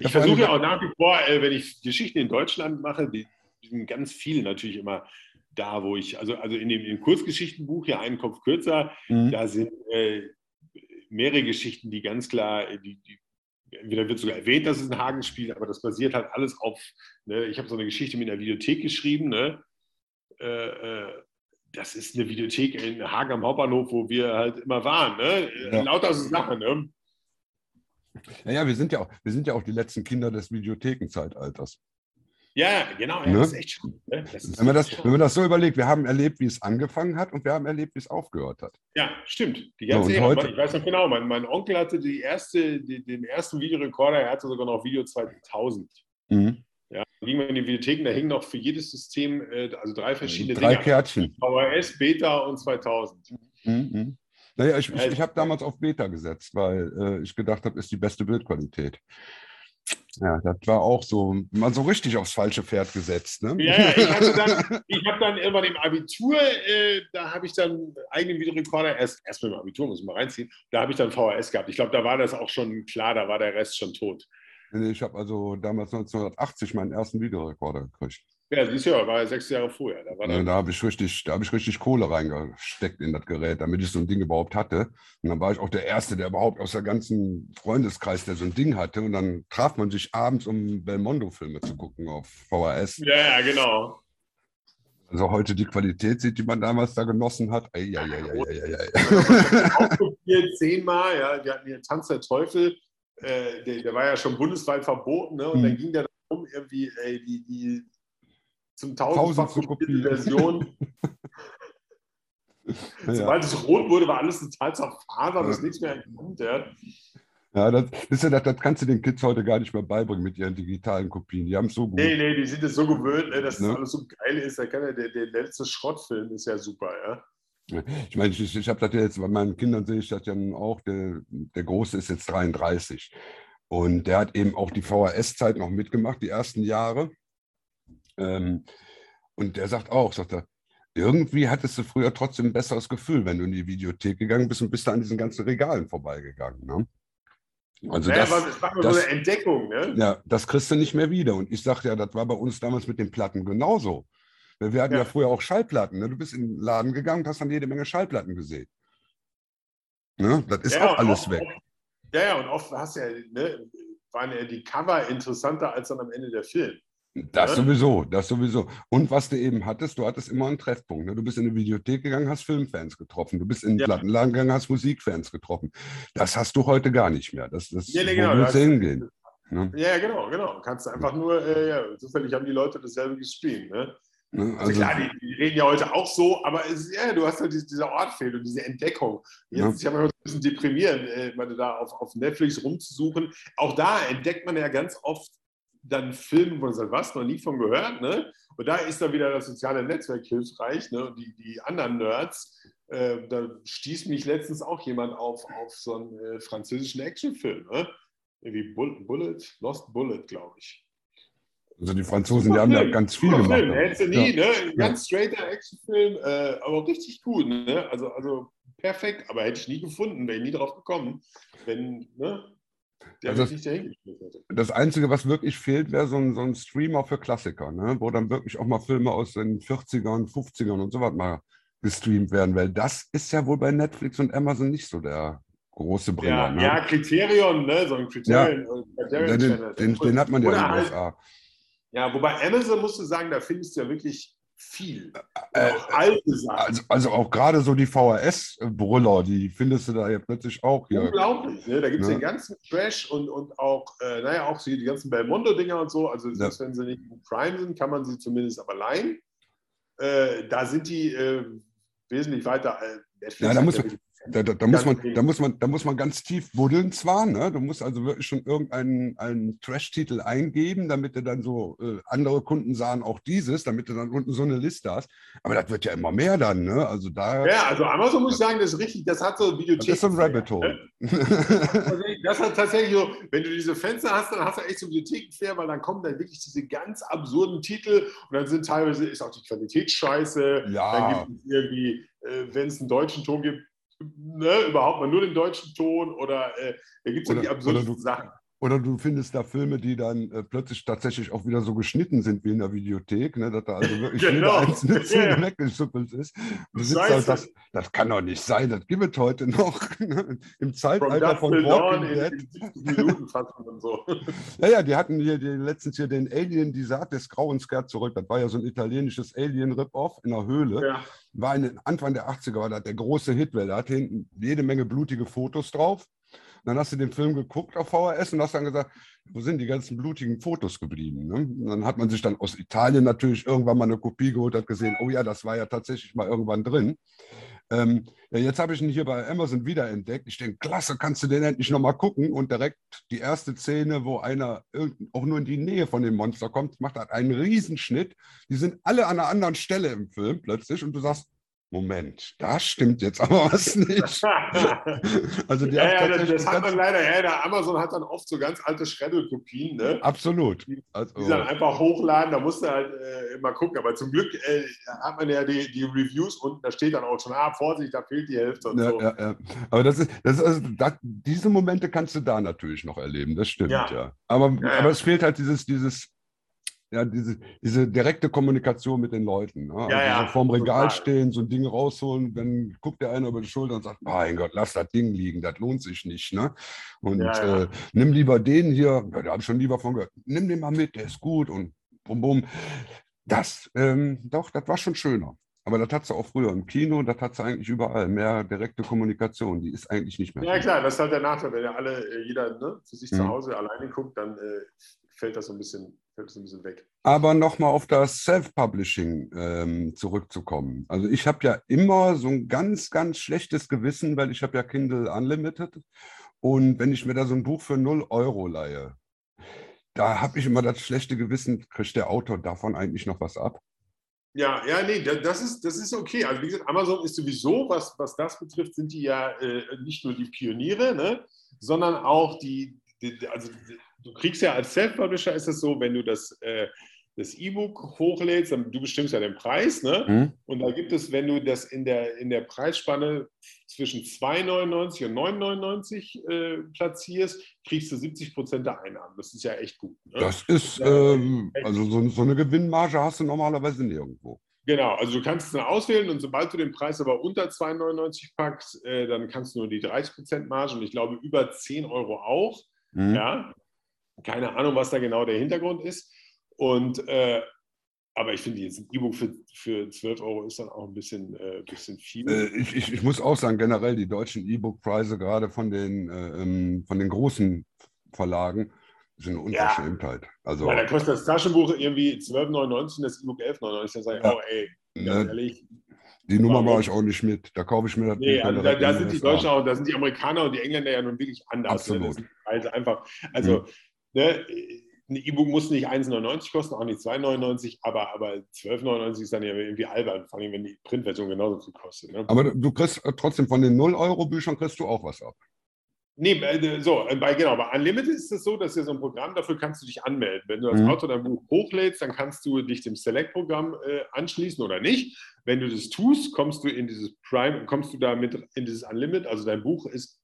Ich versuche ja auch nach wie vor, äh, wenn ich Geschichten in Deutschland mache, die, die, sind ganz viele natürlich immer da, wo ich, also, also in dem im Kurzgeschichtenbuch, ja, einen Kopf kürzer, mhm. da sind äh, mehrere Geschichten, die ganz klar, äh, die, die wieder wird sogar erwähnt, dass es ein Hagen spielt, aber das basiert halt alles auf, ne, ich habe so eine Geschichte mit einer Videothek geschrieben, ne, äh, äh, das ist eine Videothek in Hagen am Hauptbahnhof, wo wir halt immer waren, ne, ja. lauter Sachen, ne. Naja, wir sind ja auch, wir sind ja auch die letzten Kinder des Videothekenzeitalters. Ja, genau, ja, ne? das ist echt schön. Ne? wenn, man das, wenn man das so überlegt, wir haben erlebt, wie es angefangen hat und wir haben erlebt, wie es aufgehört hat. Ja, stimmt. Die ganze so, heute, ich weiß noch genau, mein, mein Onkel hatte die erste, die, den ersten Videorekorder, er hatte sogar noch Video 2000. Mhm. Ja, da ging man in die Videotheken, da hingen noch für jedes System, äh, also drei verschiedene Drei Dinger. Kärtchen. VHS, Beta und 2000. Mhm. Naja, ich, ich, ich habe damals auf Beta gesetzt, weil äh, ich gedacht habe, ist die beste Bildqualität. Ja, das war auch so, mal so richtig aufs falsche Pferd gesetzt. Ne? Ja, ja, ich, hatte dann, *laughs* ich habe dann irgendwann im Abitur, äh, da habe ich dann eigenen Videorekorder, erst, erst mit dem Abitur, muss ich mal reinziehen, da habe ich dann VHS gehabt. Ich glaube, da war das auch schon klar, da war der Rest schon tot. Ich habe also damals 1980 meinen ersten Videorekorder gekriegt. Ja, siehst du, war ja sechs Jahre vorher. Da, ja, da habe ich, richtig, hab ich richtig Kohle reingesteckt in das Gerät, damit ich so ein Ding überhaupt hatte. Und dann war ich auch der Erste, der überhaupt aus der ganzen Freundeskreis, der so ein Ding hatte. Und dann traf man sich abends, um Belmondo-Filme zu gucken auf VHS. Ja, ja, genau. Also heute die Qualität sieht, die man damals da genossen hat. Ei. zehnmal, ja, wir hatten hier Tanz der Teufel, äh, der, der, war ja schon bundesweit verboten, ne? Und hm. dann ging der darum, irgendwie, ey, die, die zum tausendfachen Kopie. Version. *laughs* *laughs* Sobald es rot wurde, war alles total zerfasert, ja. ist nichts mehr erkannt. Ja. Ja, das, das, das, das, kannst du den Kids heute gar nicht mehr beibringen mit ihren digitalen Kopien. Die haben es so gut. Nee, nee, die sind es so gewöhnt, ne, dass ne? das alles so geil ist. Da kann ja der, der letzte Schrottfilm ist ja super, ja. Ich meine, ich, ich habe das ja jetzt, bei meinen Kindern sehe ich das ja auch, der, der Große ist jetzt 33. Und der hat eben auch die VHS-Zeit noch mitgemacht, die ersten Jahre. Ähm, und der sagt auch, sagt er, irgendwie hattest du früher trotzdem ein besseres Gefühl, wenn du in die Videothek gegangen bist und bist da an diesen ganzen Regalen vorbeigegangen. Ne? Also naja, das, das war nur das, so eine Entdeckung. Ne? Ja, das kriegst du nicht mehr wieder. Und ich sage ja, das war bei uns damals mit den Platten genauso. Wir hatten ja, ja früher auch Schallplatten. Ne? Du bist in den Laden gegangen und hast dann jede Menge Schallplatten gesehen. Ne? Das ist ja, auch alles oft, weg. ja, ja, und oft hast ja, ne, waren ja die Cover interessanter als dann am Ende der Film. Das sowieso, das sowieso. Und was du eben hattest, du hattest immer einen Treffpunkt. Ne? Du bist in eine Videothek gegangen, hast Filmfans getroffen. Du bist in den ja. Plattenladen gegangen, hast Musikfans getroffen. Das hast du heute gar nicht mehr. Das, das ja, nee, genau, willst du hingehen? Ne? Ja, genau, genau. Kannst du einfach nur, äh, ja, zufällig haben die Leute dasselbe gestreamt. Ne? Ne? Also, also, klar, die, die, reden ja heute auch so, aber es, ja, du hast halt diese, dieser Ort fehlt und diese Entdeckung. Jetzt ja. ist ja manchmal ein bisschen deprimierend, äh, da auf, auf Netflix rumzusuchen. Auch da entdeckt man ja ganz oft dann Filme, wo man sagt, was, noch nie von gehört. Ne? Und da ist dann wieder das soziale Netzwerk hilfreich. Ne? Und die, die anderen Nerds, äh, da stieß mich letztens auch jemand auf, auf so einen äh, französischen Actionfilm. Ne? Irgendwie Bullet, Lost Bullet, glaube ich. Also die Franzosen, die haben ja ganz viel gemacht. Film. Hättest du nie, ja. ne? Ganz straighter Actionfilm, äh, aber richtig gut. Ne? Also, also perfekt, aber hätte ich nie gefunden, wäre ich nie drauf gekommen. Wenn, ne? Also das, das, Einzige, was wirklich fehlt, wäre so ein, so ein Streamer für Klassiker, ne? wo dann wirklich auch mal Filme aus den 40ern, 50ern und so was mal gestreamt werden, weil das ist ja wohl bei Netflix und Amazon nicht so der große Bringer. Ja, ne? ja Criterion, ne? so ein Criterion. Ja, Criterion den, den, den, hat man ja Oder in den USA. Halt, ja, wobei Amazon musst du sagen, da findest du ja wirklich viel. Äh, alte Sachen. Also, also auch gerade so die VHS-Brüller, die findest du da ja plötzlich auch hier. Unglaublich, ne? da gibt es ja. den ganzen Trash und, und auch, äh, naja, auch die ganzen Belmondo-Dinger und so. Also, selbst ja. wenn sie nicht in Prime sind, kann man sie zumindest aber leihen. Äh, da sind die äh, wesentlich weiter. Äh, Netflix ja, da muss man, da, da, da muss man, da, muss man, da muss man ganz tief buddeln zwar, ne? du musst also wirklich schon irgendeinen einen Trash-Titel eingeben, damit du dann so, äh, andere Kunden sahen auch dieses, damit du dann unten so eine Liste hast. Aber das wird ja immer mehr dann, ne? Also da. Ja, also Amazon muss ich sagen, das ist richtig, das hat so Videothek. Das ist so ein Rabbit Hole. *laughs* das hat tatsächlich so, wenn du diese Fenster hast, dann hast du echt so Videothekenfair, weil dann kommen dann wirklich diese ganz absurden Titel und dann sind teilweise, ist auch die Qualität scheiße. Ja. Dann gibt es irgendwie, äh, wenn es einen deutschen Ton gibt, ne, überhaupt mal nur den deutschen Ton oder äh, da gibt es ja die absurdesten Sachen. Oder du findest da Filme, die dann äh, plötzlich tatsächlich auch wieder so geschnitten sind wie in der Videothek, ne? dass da also wirklich *laughs* genau. jede einzelne Szene ja. weggeschüttelt ist. du sitzt halt, das, das kann doch nicht sein, das gibt es heute noch. *laughs* Ne? Im Zeitalter von Walking Dead. und so. *laughs* ja, ja, die hatten hier die, letztens hier den Alien, die Saat des Grauens kehrt zurück. Das war ja so ein italienisches Alien-Rip-Off in der Höhle. Ja. War in, Anfang der 80er, war das der große Hit, weil da hat hinten jede Menge blutige Fotos drauf. Dann hast du den Film geguckt auf VHS und hast dann gesagt, wo sind die ganzen blutigen Fotos geblieben? Ne? dann hat man sich dann aus Italien natürlich irgendwann mal eine Kopie geholt, hat gesehen, oh ja, das war ja tatsächlich mal irgendwann drin. Ähm, ja, jetzt habe ich ihn hier bei Amazon wiederentdeckt. Ich denke, klasse, kannst du den endlich nochmal gucken? Und direkt die erste Szene, wo einer auch nur in die Nähe von dem Monster kommt, macht halt einen Riesenschnitt. Die sind alle an einer anderen Stelle im Film plötzlich und du sagst, Moment, da stimmt jetzt aber was nicht. *laughs* also die ja, ja, das, das hat man leider, ja, der Amazon hat dann oft so ganz alte Schreddelkopien. Ne? Absolut. Die, also, die dann einfach hochladen, da musst du halt äh, immer gucken. Aber zum Glück äh, hat man ja die, die Reviews und da steht dann auch schon, ah, Vorsicht, da fehlt die Hälfte und ja, so. Ja, ja. Aber das ist, das ist also, das, diese Momente kannst du da natürlich noch erleben, das stimmt, ja. ja. Aber, aber es fehlt halt dieses, dieses ja, diese, diese direkte Kommunikation mit den Leuten. Ne? Also ja, so vorm Regal total. stehen, so ein Ding rausholen, dann guckt der einer über die Schulter und sagt, mein Gott, lass das Ding liegen, das lohnt sich nicht. Ne? Und ja, äh, nimm lieber den hier, ja, da habe ich schon lieber von gehört, nimm den mal mit, der ist gut und bum bum. Das, ähm, doch, das war schon schöner. Aber das hat sie auch früher im Kino, das hat sie eigentlich überall. Mehr direkte Kommunikation, die ist eigentlich nicht mehr. Ja, klar, das ist halt der Nachteil. Wenn ja alle, äh, jeder ne, für sich mhm. zu Hause alleine guckt, dann äh, fällt das so ein bisschen fällt es ein bisschen weg. Aber nochmal auf das Self-Publishing ähm, zurückzukommen. Also ich habe ja immer so ein ganz, ganz schlechtes Gewissen, weil ich habe ja Kindle Unlimited. Und wenn ich mir da so ein Buch für 0 Euro leihe, da habe ich immer das schlechte Gewissen, kriegt der Autor davon eigentlich noch was ab? Ja, ja, nee, das ist, das ist okay. Also wie gesagt, Amazon ist sowieso, was, was das betrifft, sind die ja äh, nicht nur die Pioniere, ne, sondern auch die, die also du kriegst ja als Self-Publisher ist es so, wenn du das äh, das E-Book hochlädst, dann, du bestimmst ja den Preis, ne? Mhm. Und da gibt es, wenn du das in der, in der Preisspanne zwischen 2,99 und 9,99 äh, platzierst, kriegst du 70 Prozent der Einnahmen. Das ist ja echt gut. Ne? Das ist, ähm, also so, so, eine Gewinnmarge hast du normalerweise nirgendwo. Genau, also du kannst es dann auswählen und sobald du den Preis aber unter 2,99 packst, äh, dann kannst du nur die 30 Prozent Marge und ich glaube über 10 Euro auch. Mhm. Ja, keine Ahnung, was da genau der Hintergrund ist. Und äh, aber ich finde, jetzt ein E-Book für, für 12 Euro ist dann auch ein bisschen, äh, bisschen viel. Äh, ich, ich, ich, muss auch sagen, generell die deutschen E-Book-Preise, gerade von den, äh, ähm, von den großen Verlagen, sind eine Unverschämtheit. Ja. Also, ja, da kostet das Taschenbuch irgendwie 12,99, das E-Book 11,99. Da sage ich, ja. oh ey, ganz ne, ehrlich. Die Nummer mache ich auch nicht mit. Da kaufe ich mir das nee, also da, da sind die Deutschen auch, da sind die Amerikaner und die Engländer ja nun wirklich anders. Ne? Absolut. Ne? Also einfach, also mhm ne, ein E-Book muss nicht 1,99 kosten, auch nicht 2,99, aber, aber 12,99 ist dann ja irgendwie albern, vor allem wenn die Printversion genauso viel kostet. Ne? Aber du kriegst äh, trotzdem von den 0-Euro-Büchern kriegst du auch was ab. Nee, äh, so, äh, bei, genau, bei Unlimited ist es so, dass ja so ein Programm, dafür kannst du dich anmelden. Wenn du als mhm. Autor dein Buch hochlädst, dann kannst du dich dem Select-Programm äh, anschließen oder nicht. Wenn du das tust, kommst du in dieses Prime, kommst du damit in dieses Unlimited, also dein Buch ist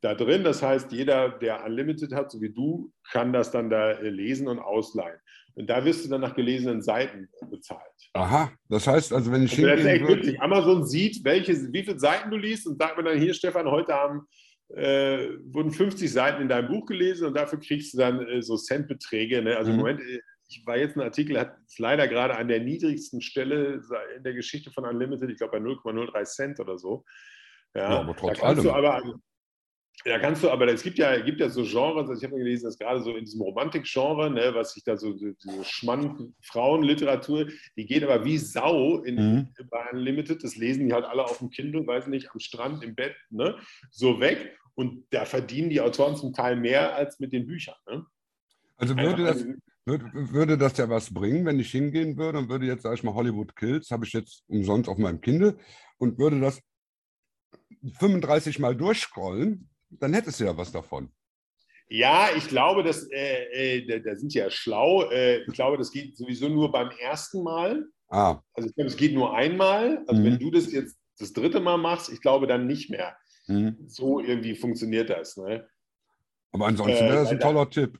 da drin. Das heißt, jeder, der Unlimited hat, so wie du, kann das dann da äh, lesen und ausleihen. Und da wirst du dann nach gelesenen Seiten bezahlt. Aha, das heißt also, wenn ich also Das ist echt witzig. Amazon sieht, welche, wie viele Seiten du liest und sagt mir dann hier, Stefan, heute haben, äh, wurden 50 Seiten in deinem Buch gelesen und dafür kriegst du dann äh, so Centbeträge. Ne? Also mhm. im Moment, äh, ich war jetzt ein Artikel, hat leider gerade an der niedrigsten Stelle in der Geschichte von Unlimited, ich glaube bei 0,03 Cent oder so. Ja, ja aber trotz da kannst allem. du aber da kannst du, aber es gibt ja, gibt ja so Genres, also ich habe gelesen, dass gerade so in diesem Romantik-Genre, ne, was sich da so, diese Schmann-Frauenliteratur, die geht aber wie Sau in, mhm. bei Unlimited, das lesen die halt alle auf dem Kindle, weiß nicht, am Strand, im Bett, ne, so weg. Und da verdienen die Autoren zum Teil mehr als mit den Büchern. Ne? Also würde das, würde, würde das ja was bringen, wenn ich hingehen würde und würde jetzt, sag ich mal, Hollywood Kills, habe ich jetzt umsonst auf meinem Kindle und würde das 35 Mal durchscrollen dann hättest du ja was davon. Ja, ich glaube, dass, äh, äh, da sind ja schlau. Äh, ich glaube, das geht sowieso nur beim ersten Mal. Ah. Also ich glaube, es geht nur einmal. Also mhm. wenn du das jetzt das dritte Mal machst, ich glaube dann nicht mehr. Mhm. So irgendwie funktioniert das. Ne? Aber ansonsten wäre das ein toller Tipp.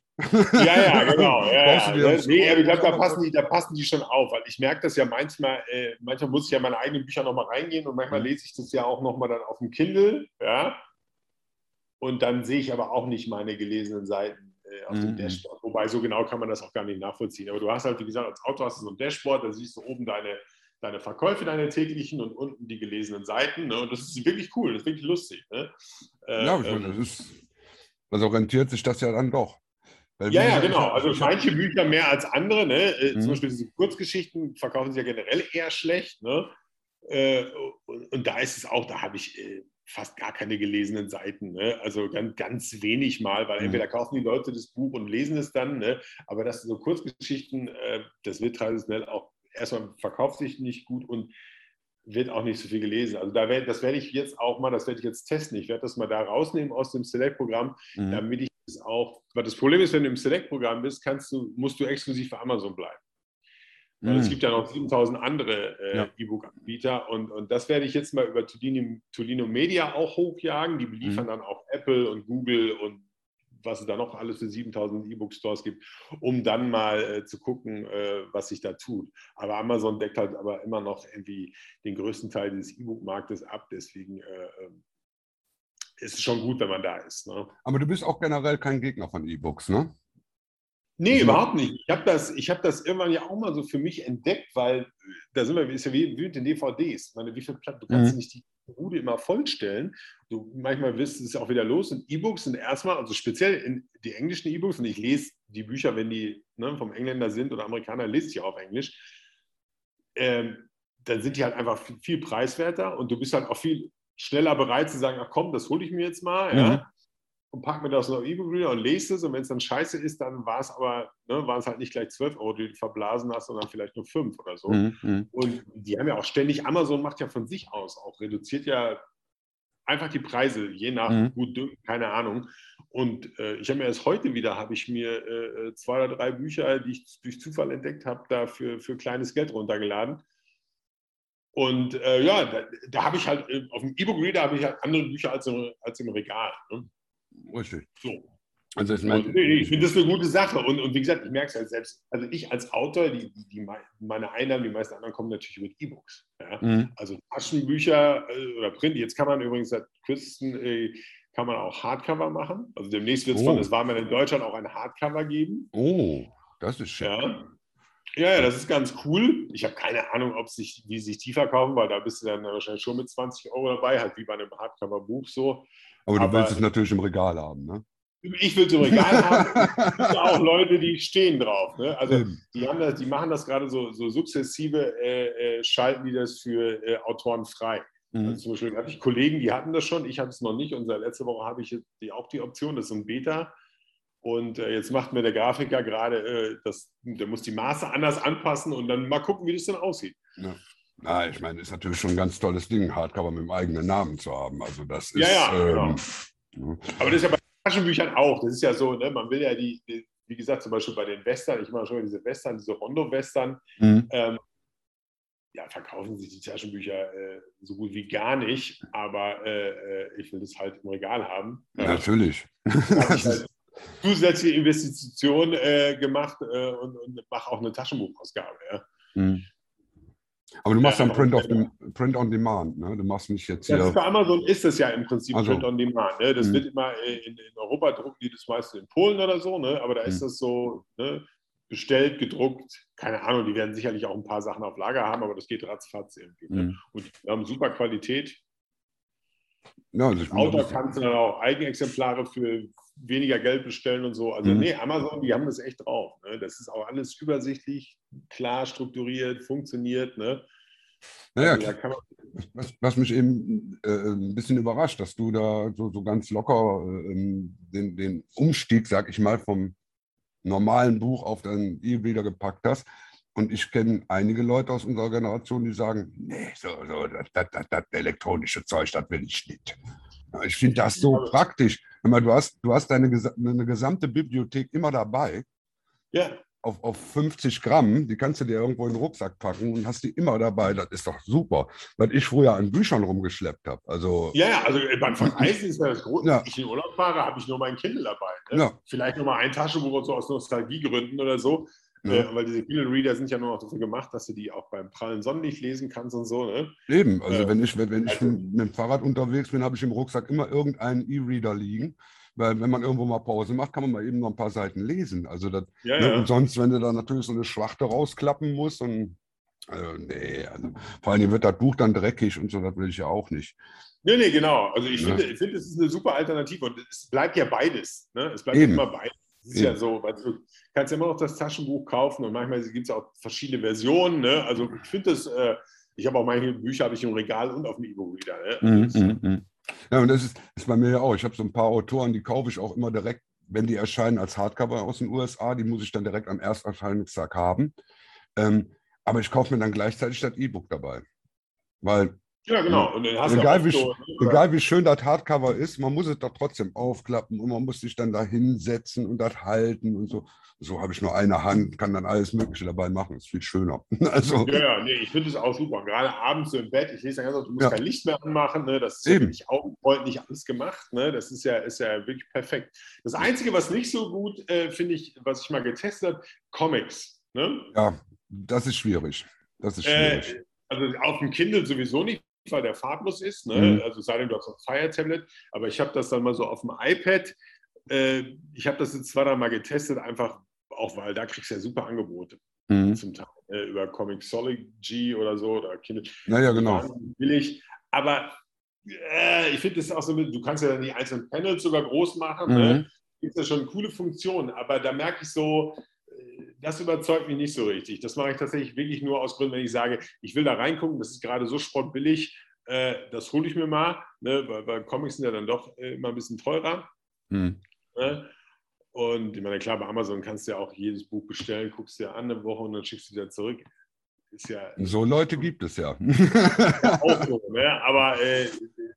Ja, ja, *laughs* genau. Ja, ja. Ne? Nee, aber ich glaube, da passen, die, da passen die schon auf, weil ich merke das ja manchmal, äh, manchmal muss ich ja meine eigenen Bücher nochmal reingehen und manchmal mhm. lese ich das ja auch nochmal dann auf dem Kindle, ja. Und dann sehe ich aber auch nicht meine gelesenen Seiten äh, auf dem mhm. Dashboard. Wobei so genau kann man das auch gar nicht nachvollziehen. Aber du hast halt, wie gesagt, als Autor hast du so ein Dashboard, da siehst du oben deine, deine Verkäufe, deine täglichen und unten die gelesenen Seiten. Ne? Und das ist wirklich cool, das ist wirklich lustig. Ne? Äh, ja, ich meine, ähm, das ist also rentiert sich das ja dann doch. Weil ja, ja, genau. Also manche Bücher mehr als andere. Ne? Äh, mhm. Zum Beispiel diese Kurzgeschichten verkaufen sich ja generell eher schlecht. Ne? Äh, und, da ist es auch, da habe ich äh, fast gar keine gelesenen Seiten. Ne? Also ganz, ganz wenig mal, weil entweder kaufen die Leute das Buch und lesen es dann. Ne? Aber das sind so Kurzgeschichten, das wird traditionell auch erstmal verkauft sich nicht gut und wird auch nicht so viel gelesen. Also da werd, das werde ich jetzt auch mal, das werde ich jetzt testen. Ich werde das mal da rausnehmen aus dem Select-Programm, mhm. damit ich das auch, weil das Problem ist, wenn du im Select-Programm bist, kannst du, musst du exklusiv für Amazon bleiben. Mhm. es gibt ja noch 7000 andere äh, ja. E-Book-Anbieter und, und das werde ich jetzt mal über Tolino, Tolino Media auch hochjagen. Die beliefern mhm. dann auch Apple und Google und was es da noch alles für 7000 E-Book-Stores gibt, um dann mal äh, zu gucken, äh, was sich da tut. Aber Amazon deckt halt aber immer noch irgendwie den größten Teil des E-Book-Marktes ab. Deswegen äh, ähm, ist es schon gut, wenn man da ist. Ne? Aber du bist auch generell kein Gegner von E-Books, ne? Nee, also überhaupt nicht. Ich habe das, hab das irgendwann ja auch mal so für mich entdeckt, weil da sind wir, ist ja wie, wie mit den DVDs. Ich meine, wie viel Platz, du kannst mhm. nicht die Bude immer vollstellen. Du, manchmal wirst es auch wieder los. Und E-Books sind erstmal, also speziell in die englischen E-Books, und ich lese die Bücher, wenn die ne, vom Engländer sind oder Amerikaner, lese ich auch auf Englisch, ähm, dann sind die halt einfach viel, viel, preiswerter und du bist halt auch viel schneller bereit zu sagen, ach komm, das hole ich mir jetzt mal. Mhm. Ja und pack mir das noch E-Book-Reader und lese es. Und wenn es dann scheiße ist, dann war es aber, ne, waren es halt nicht gleich 12 Euro, die du verblasen hast, sondern vielleicht nur 5 oder so. Mhm, mhm. Und die haben ja auch ständig, Amazon macht ja von sich aus auch, reduziert ja einfach die Preise, je nach mhm. gut, keine Ahnung. Und äh, ich habe mir erst heute wieder, habe ich mir äh, äh, zwei oder drei Bücher, die ich durch Zufall entdeckt habe, da für, für kleines Geld runtergeladen. Und äh, ja, da, da habe ich halt, äh, auf dem E-Book-Reader habe ich halt andere Bücher als im, als im Regal. Ne? Richtig. So. Also ich, mein, ich finde das eine gute Sache. Und, und wie gesagt, ich merke es halt selbst. Also ich als Autor, die, die, meine Einnahmen, die meisten anderen kommen natürlich mit E-Books. Ja? Mhm. Also Taschenbücher äh, oder Print. Jetzt kann man übrigens seit kürzestem äh, kann man auch Hardcover machen. Also demnächst wird es oh. von, das war mal in Deutschland auch ein Hardcover geben. Oh, das ist schön. Ja. Ja, ja, das ist ganz cool. Ich habe keine Ahnung, ob sich, wie sich die verkaufen, weil da bist du dann wahrscheinlich schon mit 20 Euro dabei, halt wie bei einem Hardcover-Buch so. Aber du Aber, willst es natürlich im Regal haben, ne? Ich will es im Regal haben. *laughs* Es gibt auch Leute, die stehen drauf. Ne? Also die, haben das, die machen das gerade so, so sukzessive, äh, äh, schalten die das für äh, Autoren frei. Mhm. Also zum Beispiel hatte ich Kollegen, die hatten das schon, ich hatte es noch nicht. Und seit letzter Woche habe ich die, auch die Option, das ist ein Beta. Und äh, jetzt macht mir der Grafiker gerade, äh, das, der muss die Maße anders anpassen und dann mal gucken, wie das dann aussieht. Ja. Na, ich meine, ist natürlich schon ein ganz tolles Ding, Hardcover mit dem eigenen Namen zu haben. Also das ist. Ja, ähm, genau. Aber das ist ja bei Taschenbüchern auch. Das ist ja so, ne? man will ja die, die wie gesagt, zum Beispiel bei den Western, ich mache schon diese Western, diese Rondo-Western, mhm. ähm, ja, verkaufen sich die Taschenbücher äh, so gut wie gar nicht, aber äh, äh ich will das halt im Regal haben. Natürlich. *laughs* Halt zusätzliche Investition äh, gemacht äh, und, und mache auch eine Taschenbuchausgabe. Ja. Mhm. Aber du machst ja, dann Print, of the, Print on Demand, ne? Du machst nicht jetzt hier. Das bei Amazon ist es ja im Prinzip also, Print on Demand. Ne? Das mh. wird immer in, in, Europa drucken die das meistens in Polen oder so, ne? Aber da ist mhm. das so ne? bestellt, gedruckt. Keine Ahnung, die werden sicherlich auch ein paar Sachen auf Lager haben, aber das geht ratzfatz irgendwie. Ne? Mhm. Und wir haben super Qualität. Ja, also ich Autor kannst du dann auch Eigenexemplare für weniger Geld bestellen und so. Also mhm. nee, Amazon, die haben das echt drauf. Ne? Das ist auch alles übersichtlich, klar strukturiert, funktioniert. Ne? Naja, also, was, was, mich eben äh, ein bisschen überrascht, dass du da so, so ganz locker äh, den, den Umstieg, sag ich mal, vom normalen Buch auf dein E-Reader gepackt hast. Und ich kenne einige Leute aus unserer Generation, die sagen, nee, so, so das, das, das elektronische Zeug, das will ich nicht. Ich finde das so praktisch. Mal, du hast, du hast deine eine gesamte Bibliothek immer dabei. Ja. auf, auf 50 Gramm, die kannst du dir irgendwo in den Rucksack packen und hast die immer dabei. Das ist doch super, weil ich früher an Büchern rumgeschleppt habe. Also, ja, ja, also beim Verreisen ist ja das Große. Ja. Wenn ich in Urlaub fahre, habe ich nur mein Kindle dabei. Ne? Ja. Vielleicht nochmal ein Taschenbuch so aus Nostalgiegründen oder so. Ja. Äh, weil diese Kindle Reader sind ja nur noch dafür gemacht, dass du die auch beim prallen Sonnenlicht lesen kannst und so. Ne? Eben, also äh, wenn ich, wenn, wenn ich also, mit dem Fahrrad unterwegs bin, habe ich im Rucksack immer irgendeinen E-Reader liegen. Weil wenn man irgendwo mal Pause macht, kann man mal eben noch ein paar Seiten lesen. Also das, ja, ne? ja. Und sonst, wenn du da natürlich so eine Schwachte rausklappen musst, und also, nee, also, vor allem wird das Buch dann dreckig und so, das will ich ja auch nicht. Nee, nee, genau. Also ich ne? finde, find, es ist eine super Alternative und es bleibt ja beides. Ne? Es bleibt Eben. immer beides. Es ist ja so, weil du kannst ja immer noch das Taschenbuch kaufen und manchmal gibt es auch verschiedene Versionen. Ne? Also ich finde das, äh, ich habe auch manche Bücher habe ich im Regal und auf dem E-Book-Reader. Ne? Mm, mm, mm. Ja, und das ist, ist bei mir ja auch. Ich habe so ein paar Autoren, die kaufe ich auch immer direkt, wenn die erscheinen als Hardcover aus den USA. Die muss ich dann direkt am Ersterscheinungstag haben. Ähm, aber ich kaufe mir dann gleichzeitig das E-Book dabei. Weil ja, genau. egal, wie, so, egal wie schön das Hardcover ist, man muss es doch trotzdem aufklappen und man muss sich dann da hinsetzen und das halten und so. So habe ich nur eine Hand, kann dann alles Mögliche dabei machen. Ist viel schöner. *laughs* Also, ja, ja, nee, ich finde es auch super. Gerade abends so im Bett, ich lese ja ganz oft, du musst ja. kein Licht mehr anmachen. Ne? Das ist Eben. ja wirklich augenfreundlich alles gemacht. Ne? Das ist ja, ist ja wirklich perfekt. Das Einzige, was nicht so gut, äh, finde ich, was ich mal getestet habe, Comics. Ne? Ja, das ist schwierig. Das ist äh, schwierig. Äh, also auf dem Kindle sowieso nicht, weil der farblos ist. Ne? Mhm. Also sei denn, du hast ein Fire Tablet. Aber ich habe das dann mal so auf dem iPad. Äh, ich habe das jetzt zwar mal getestet, einfach auch weil da kriegst du ja super Angebote. Mhm. Zum Teil äh, über Comixology oder so. Oder Kinder. Naja, genau. Billig. Aber äh, ich finde das auch so, du kannst ja dann die einzelnen Panels sogar groß machen. Ne? Mhm. Ne? Gibt ja schon coole Funktionen. Aber da merke ich so, das überzeugt mich nicht so richtig. Das mache ich tatsächlich wirklich nur aus Gründen, wenn ich sage, ich will da reingucken, das ist gerade so sportbillig, äh, das hole ich mir mal, ne, weil, weil, Comics sind ja dann doch äh, immer ein bisschen teurer. Hm. Ne? Und ich meine, klar, bei Amazon kannst du ja auch jedes Buch bestellen, guckst dir an eine Woche und dann schickst du wieder zurück. Ist ja, so Leute gibt es ja. *laughs* ja auch so, ne? Aber äh,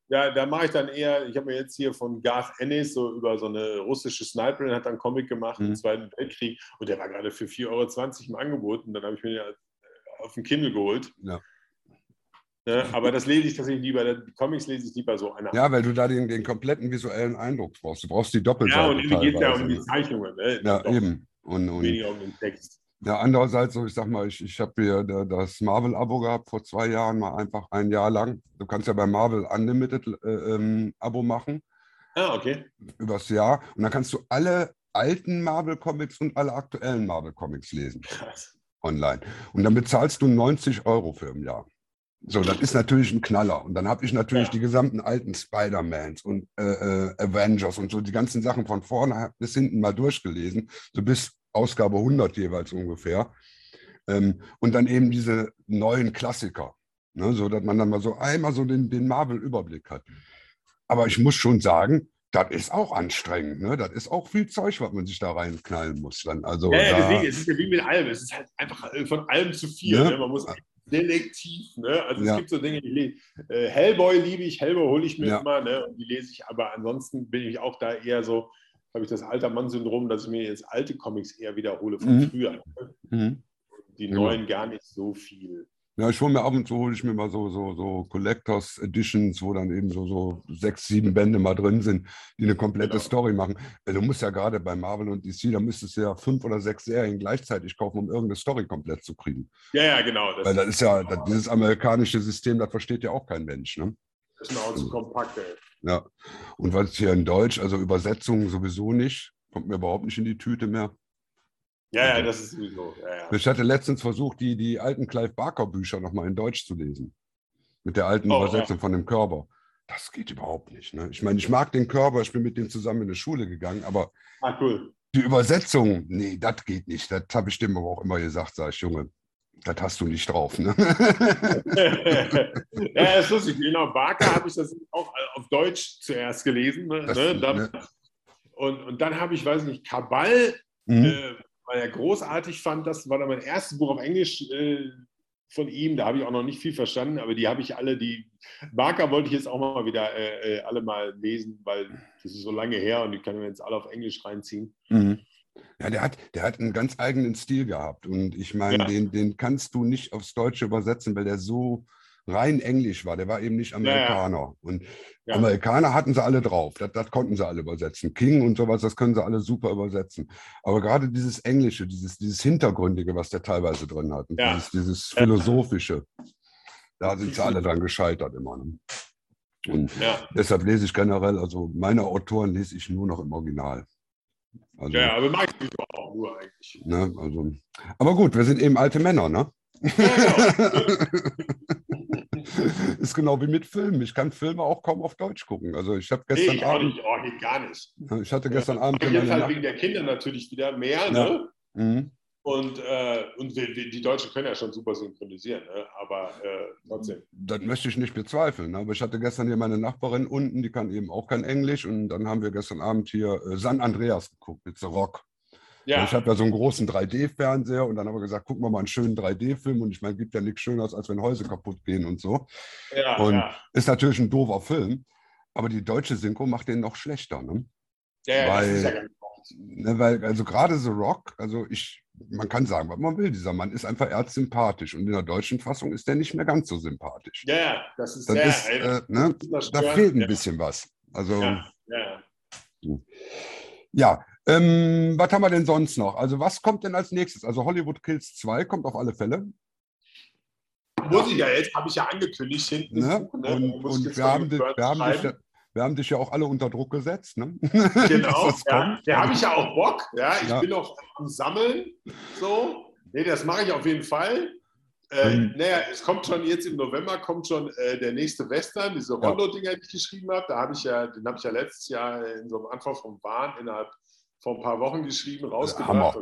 da, da mache ich dann eher, ich habe mir jetzt hier von Garth Ennis so über so eine russische Sniperin, hat dann Comic gemacht mhm. im Zweiten Weltkrieg und der war gerade für 4,20 Euro im Angebot und dann habe ich mir ja auf den Kindle geholt. Ja. Ja, aber das lese ich tatsächlich lieber, die Comics lese ich lieber so einer. Ja, weil du da den, den kompletten visuellen Eindruck brauchst. Du brauchst die Doppelseite. Ja, und irgendwie geht es ja um die Zeichnungen. Ne? Ja, eben. Und, und, weniger um den Text. Ja, andererseits, so ich sag mal, ich, ich habe hier das Marvel-Abo gehabt vor zwei Jahren, mal einfach ein Jahr lang. Du kannst ja bei Marvel Unlimited äh, ähm, Abo machen. Ah, okay. Übers Jahr. Und dann kannst du alle alten Marvel-Comics und alle aktuellen Marvel-Comics lesen. Krass. Online. Und dann bezahlst du 90 Euro für im Jahr. So, das ist natürlich ein Knaller. Und dann habe ich natürlich ja. die gesamten alten Spider-Mans und äh, äh, Avengers und so die ganzen Sachen von vorne bis hinten mal durchgelesen. So bis Ausgabe 100 jeweils ungefähr. Ähm, und dann eben diese neuen Klassiker, ne, so dass man dann mal so einmal so den, den Marvel-Überblick hat. Aber ich muss schon sagen, das ist auch anstrengend. Ne? Das ist auch viel Zeug, was man sich da reinknallen muss. Dann. Also ja, ja deswegen, es ist ja wie mit allem. Es ist halt einfach von allem zu viel. Ne? Ne? Man muss selektiv. Ne? Also ja. es gibt so Dinge, die äh, Hellboy liebe ich, Hellboy hole ich mir ja. immer, ne? und die lese ich, aber ansonsten bin ich auch da eher so, habe ich das alter Mann-Syndrom, dass ich mir jetzt alte Comics eher wiederhole von mhm. früher. Mhm. Die genau. neuen gar nicht so viel. Ja, ich hole mir ab und zu hole ich mir mal so, so, so Collectors Editions, wo dann eben so, so sechs, sieben Bände mal drin sind, die eine komplette genau. Story machen. Du musst ja gerade bei Marvel und DC, da müsstest du ja fünf oder sechs Serien gleichzeitig kaufen, um irgendeine Story komplett zu kriegen. Ja, ja, genau. Das Weil das ist ja, das, dieses amerikanische System, das versteht ja auch kein Mensch. Ne? Ist mir auch zu kompakt, ey. Ja. Und was hier in Deutsch, also Übersetzungen sowieso nicht, kommt mir überhaupt nicht in die Tüte mehr. Ja, ja, also, das ist sowieso. Ja, ja. Ich hatte letztens versucht, die, die alten Clive Barker Bücher nochmal in Deutsch zu lesen. Mit der alten oh, Übersetzung ja. von dem Körper. Das geht überhaupt nicht. Ne? Ich meine, ich mag den Körper, ich bin mit dem zusammen in die Schule gegangen, aber ah, cool. die Übersetzung, nee, das geht nicht. Das habe ich dem aber auch immer gesagt, sage ich, Junge, das hast du nicht drauf. Ne? *laughs* ja, das ist lustig. Genau, Barker habe ich das auch auf Deutsch zuerst gelesen. Ne? Das, dann, ne? Und, und dann habe ich, weiß nicht, Kabal, mhm. äh, weil er großartig fand. Das war dann mein erstes Buch auf Englisch äh, von ihm. Da habe ich auch noch nicht viel verstanden, aber die habe ich alle, die Barker wollte ich jetzt auch mal wieder äh, äh alle mal lesen, weil das ist so lange her und die kann man jetzt alle auf Englisch reinziehen. Mhm. Ja, der hat, der hat einen ganz eigenen Stil gehabt. Und ich meine, ja. den, den kannst du nicht aufs Deutsche übersetzen, weil der so rein Englisch war. Der war eben nicht Amerikaner. Ja, ja. Und. Amerikaner hatten sie alle drauf. Das, das, konnten sie alle übersetzen. King und sowas, das können sie alle super übersetzen. Aber gerade dieses Englische, dieses, dieses Hintergründige, was der teilweise drin hat, dieses, dieses, Philosophische, da sind sie alle *laughs* dran gescheitert immer. Ne? Und deshalb lese ich generell, also meine Autoren lese ich nur noch im Original. Also, ja, aber ich auch nur eigentlich. Ne, also, aber gut, wir sind eben alte Männer, ne? *laughs* ist genau wie mit Filmen. Ich kann Filme auch kaum auf Deutsch gucken. Also ich habe gestern nee, ich Abend. Nicht. Oh, nee, gar nicht. Ich hatte gestern Abend. Jetzt halt wegen der Kinder natürlich wieder mehr, ne? Mhm. Und, äh, und wir, wir, die Deutschen können ja schon super synchronisieren, ne? aber äh, trotzdem. Das möchte ich nicht bezweifeln. Ne? Aber ich hatte gestern hier meine Nachbarin unten, die kann eben auch kein Englisch. Und dann haben wir gestern Abend hier äh, San Andreas geguckt mit The Rock. Ja. Ich habe ja so einen großen 3D-Fernseher und dann haben wir gesagt, gucken wir mal einen schönen 3D-Film und ich meine, gibt ja nichts Schöneres, als wenn Häuser kaputt gehen und so. Ja, und ja. ist natürlich ein doofer Film, aber die deutsche Synchro macht den noch schlechter. Ne? Ja, weil, das ist ja ganz ne, weil, also gerade The Rock, also ich, man kann sagen, was man will, dieser Mann ist einfach erzsympathisch und in der deutschen Fassung ist der nicht mehr ganz so sympathisch. Ja, das ist das sehr, ist, äh, ne, Da fehlt ein bisschen was. Also, ja, ja. ja ähm, was haben wir denn sonst noch? Also, was kommt denn als nächstes? Also, Hollywood Kills 2 kommt auf alle Fälle. Muss ich ja jetzt, habe ich ja angekündigt hinten. Ne? ne? Und, und wir, haben, wir, haben dich, wir haben dich ja auch alle unter Druck gesetzt. Ne? *laughs* Genau, ja. da habe ich ja auch Bock. Ja, ich ja. bin noch am Sammeln. So. Nee, das mache ich auf jeden Fall. Äh, mhm. Naja, es kommt schon jetzt im November kommt schon äh, der nächste Western, diese Rondo-Dinger, die ich geschrieben habe. Da habe ich ja, den habe ich ja letztes Jahr in so einem Anfang vom Wahn innerhalb vor ein paar Wochen geschrieben, rausgebracht.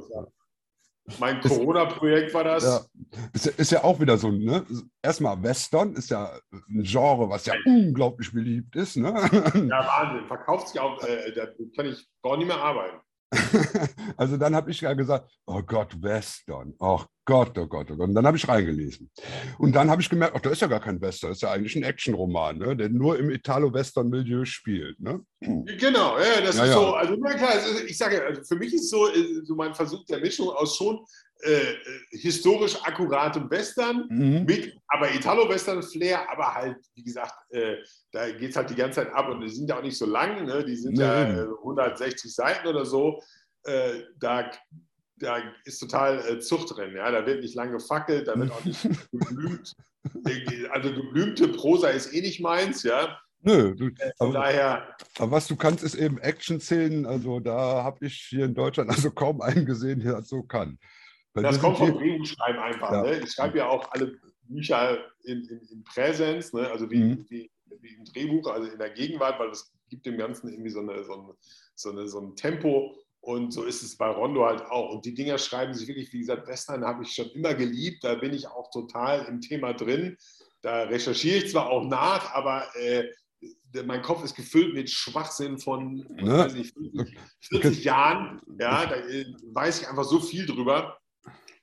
Mein Corona-Projekt war das. Ja. Ist, ist, ja auch wieder so, ne? Erstmal Western ist ja ein Genre, was ja unglaublich beliebt ist. Ne? Ja, Wahnsinn. Verkauft sich auch, äh, da kann ich gar nicht mehr arbeiten. *laughs* also dann habe ich ja gesagt, oh Gott, Western, oh Gott, oh Gott, oh Gott. Und dann habe ich reingelesen. Und dann habe ich gemerkt, ach, da ist ja gar kein Western, das ist ja eigentlich ein Actionroman, ne? der nur im Italo-Western-Milieu spielt. Ne? Genau, ja, das ja, ist ja. so, also na klar, ich sage, also für mich ist so, äh, so mein Versuch der Mischung aus schon äh, äh historisch akkuratem Western, mhm. mit aber Italo-Western-Flair, aber halt, wie gesagt, äh, da geht es halt die ganze Zeit ab und die sind ja auch nicht so lang, ne? die sind nee. ja 160 Seiten oder so. Äh, da da ist total äh, Zucht drin. Ja? Da wird nicht lange gefackelt, da wird auch nicht *laughs* geblümt. Also geblümte Prosa ist eh nicht meins, ja. Nö, du, äh, aber, daher, aber was du kannst, ist eben Action-Szenen. Also da habe ich hier in Deutschland *laughs* also kaum einen gesehen, der das so kann. Das kommt vom Drehbuchschreiben einfach. Ja. Ne? Ich schreibe ja auch alle Bücher in, in, in Präsenz, ne? also wie, mhm. wie, wie, im Drehbuch, also in der Gegenwart, weil das gibt dem Ganzen irgendwie so, eine, so, eine, so, eine, so ein Tempo. Und so ist es bei Rondo halt auch. Und die Dinger schreiben sich wirklich, wie gesagt, Western habe ich schon immer geliebt. Da bin ich auch total im Thema drin. Da recherchiere ich zwar auch nach, aber äh, mein Kopf ist gefüllt mit Schwachsinn von ne? nicht, 40, 40 Jahren. Ja, da äh, weiß ich einfach so viel drüber.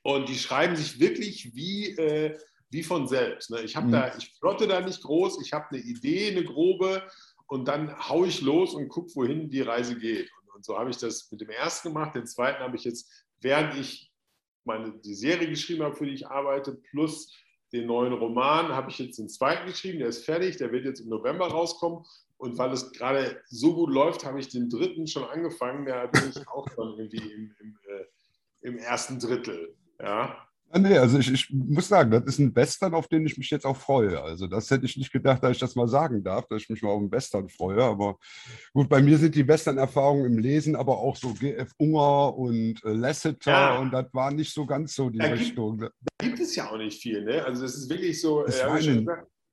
Und die schreiben sich wirklich wie, äh, wie von selbst. Ne? Ich, mhm. da, ich plotte da nicht groß, ich habe eine Idee, eine grobe, und dann haue ich los und gucke, wohin die Reise geht. Und so habe ich das mit dem ersten gemacht. Den zweiten habe ich jetzt, während ich meine, die Serie geschrieben habe, für die ich arbeite, plus den neuen Roman, habe ich jetzt den zweiten geschrieben. Der ist fertig, der wird jetzt im November rauskommen. Und weil es gerade so gut läuft, habe ich den dritten schon angefangen. Da bin ich auch schon irgendwie im, im, äh, im ersten Drittel. Ja. Nee, also ich, ich, muss sagen, das ist ein Western, auf den ich mich jetzt auch freue. Also das hätte ich nicht gedacht, dass ich das mal sagen darf, dass ich mich mal auf einen Western freue. Aber gut, bei mir sind die Western-Erfahrungen im Lesen aber auch so GF Unger und äh, Lasseter ja. und das war nicht so ganz so die da Richtung. Gibt, da gibt es ja auch nicht viel, ne? Also das ist wirklich so. Äh, in,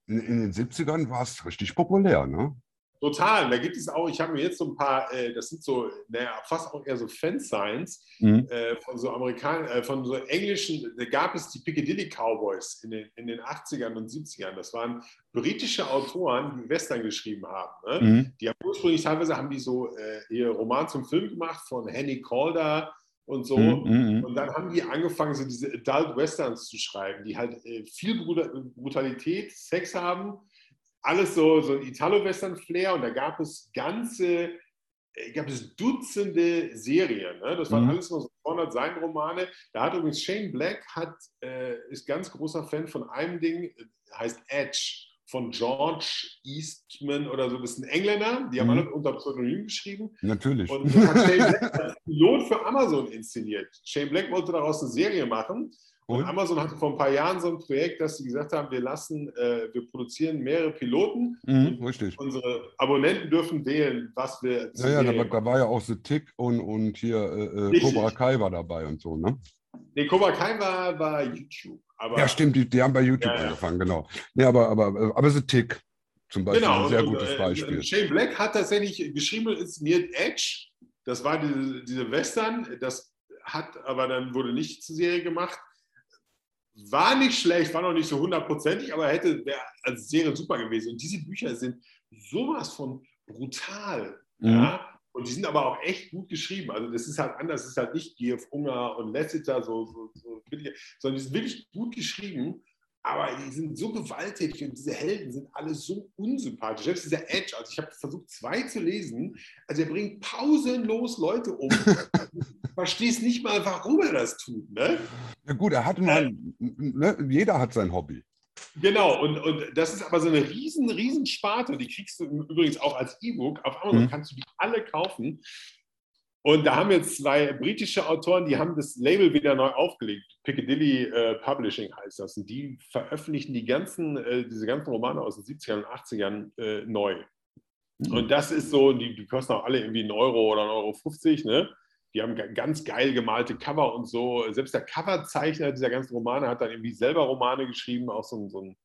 in, in, den 70ern war es richtig populär, ne? Total. Da gibt es auch, ich habe mir jetzt so ein paar, äh, das sind so, naja, fast auch eher so Fansigns mhm. äh, von so Amerikanern, äh, von so englischen, da gab es die Piccadilly Cowboys in den, in den 80ern und 70ern. Das waren britische Autoren, die Western geschrieben haben. Ne? Mhm. Die haben ursprünglich teilweise haben die so äh, ihr Roman zum Film gemacht von Henny Calder und so. Mhm, mhm. Und dann haben die angefangen, so diese Adult Westerns zu schreiben, die halt äh, viel Brutalität, Sex haben alles so, so ein Italo-Western-Flair und da gab es ganze ich glaube, es Dutzende Serien. Ne? Das waren Mhm. alles nur so 200 Seitenromane. Da hat übrigens Shane Black hat, äh, ist ganz großer Fan von einem Ding, äh, heißt Edge von George Eastman oder so. Das ist ein Engländer, die haben Mhm. alle unter Pseudonym geschrieben. Natürlich. Und das hat Shane Black als Pilot für Amazon inszeniert. Shane Black wollte daraus eine Serie machen. Und, Und? Amazon hatte vor ein paar Jahren so ein Projekt, dass sie gesagt haben, wir lassen, äh, wir produzieren mehrere Piloten. Mhm, richtig. Unsere Abonnenten dürfen wählen, was wir Ja, ja, da, da war ja auch The Tick und, und hier äh, äh. Cobra Kai war dabei und so, ne? Nee, Cobra Kai war, war YouTube. Aber Ja, stimmt, die, die haben bei YouTube Ja, angefangen, genau. Nee, aber, aber, aber The Tick zum Beispiel, Genau, ein sehr und, gutes äh, Beispiel. Shane Black hat tatsächlich geschrieben und inszeniert Edge. Das war diese, diese Western. Das hat aber dann wurde nicht zur Serie gemacht. War nicht schlecht, war noch nicht so hundertprozentig, aber hätte wäre als Serie super gewesen. Und diese Bücher sind sowas von brutal. Mhm. Ja? Und die sind aber auch echt gut geschrieben. Also das ist halt anders, es ist halt nicht G.F. Unger und Lasseter, so, so, so, sondern die sind wirklich gut geschrieben. Aber die sind so gewalttätig und diese Helden sind alle so unsympathisch. Selbst dieser Edge, also ich habe versucht, zwei zu lesen. Also er bringt pausenlos Leute um. du *laughs* verstehst nicht mal, warum er das tut. Ne? Ja gut, er hat mal, ne, jeder hat sein Hobby. Genau, und, und das ist aber so eine riesen, riesen Sparte. Die kriegst du übrigens auch als E-Book. Auf Amazon Mhm. kannst du die alle kaufen. Und da haben jetzt zwei britische Autoren, die haben das Label wieder neu aufgelegt. Piccadilly äh, Publishing heißt das. Und die veröffentlichen die ganzen, äh, diese ganzen Romane aus den 70ern und 80ern äh, neu. Und das ist so, die, die kosten auch alle irgendwie einen Euro oder 1,50 Euro. 50, ne? Die haben ga- ganz geil gemalte Cover und so. Selbst der Coverzeichner dieser ganzen Romane hat dann irgendwie selber Romane geschrieben, auch so so ein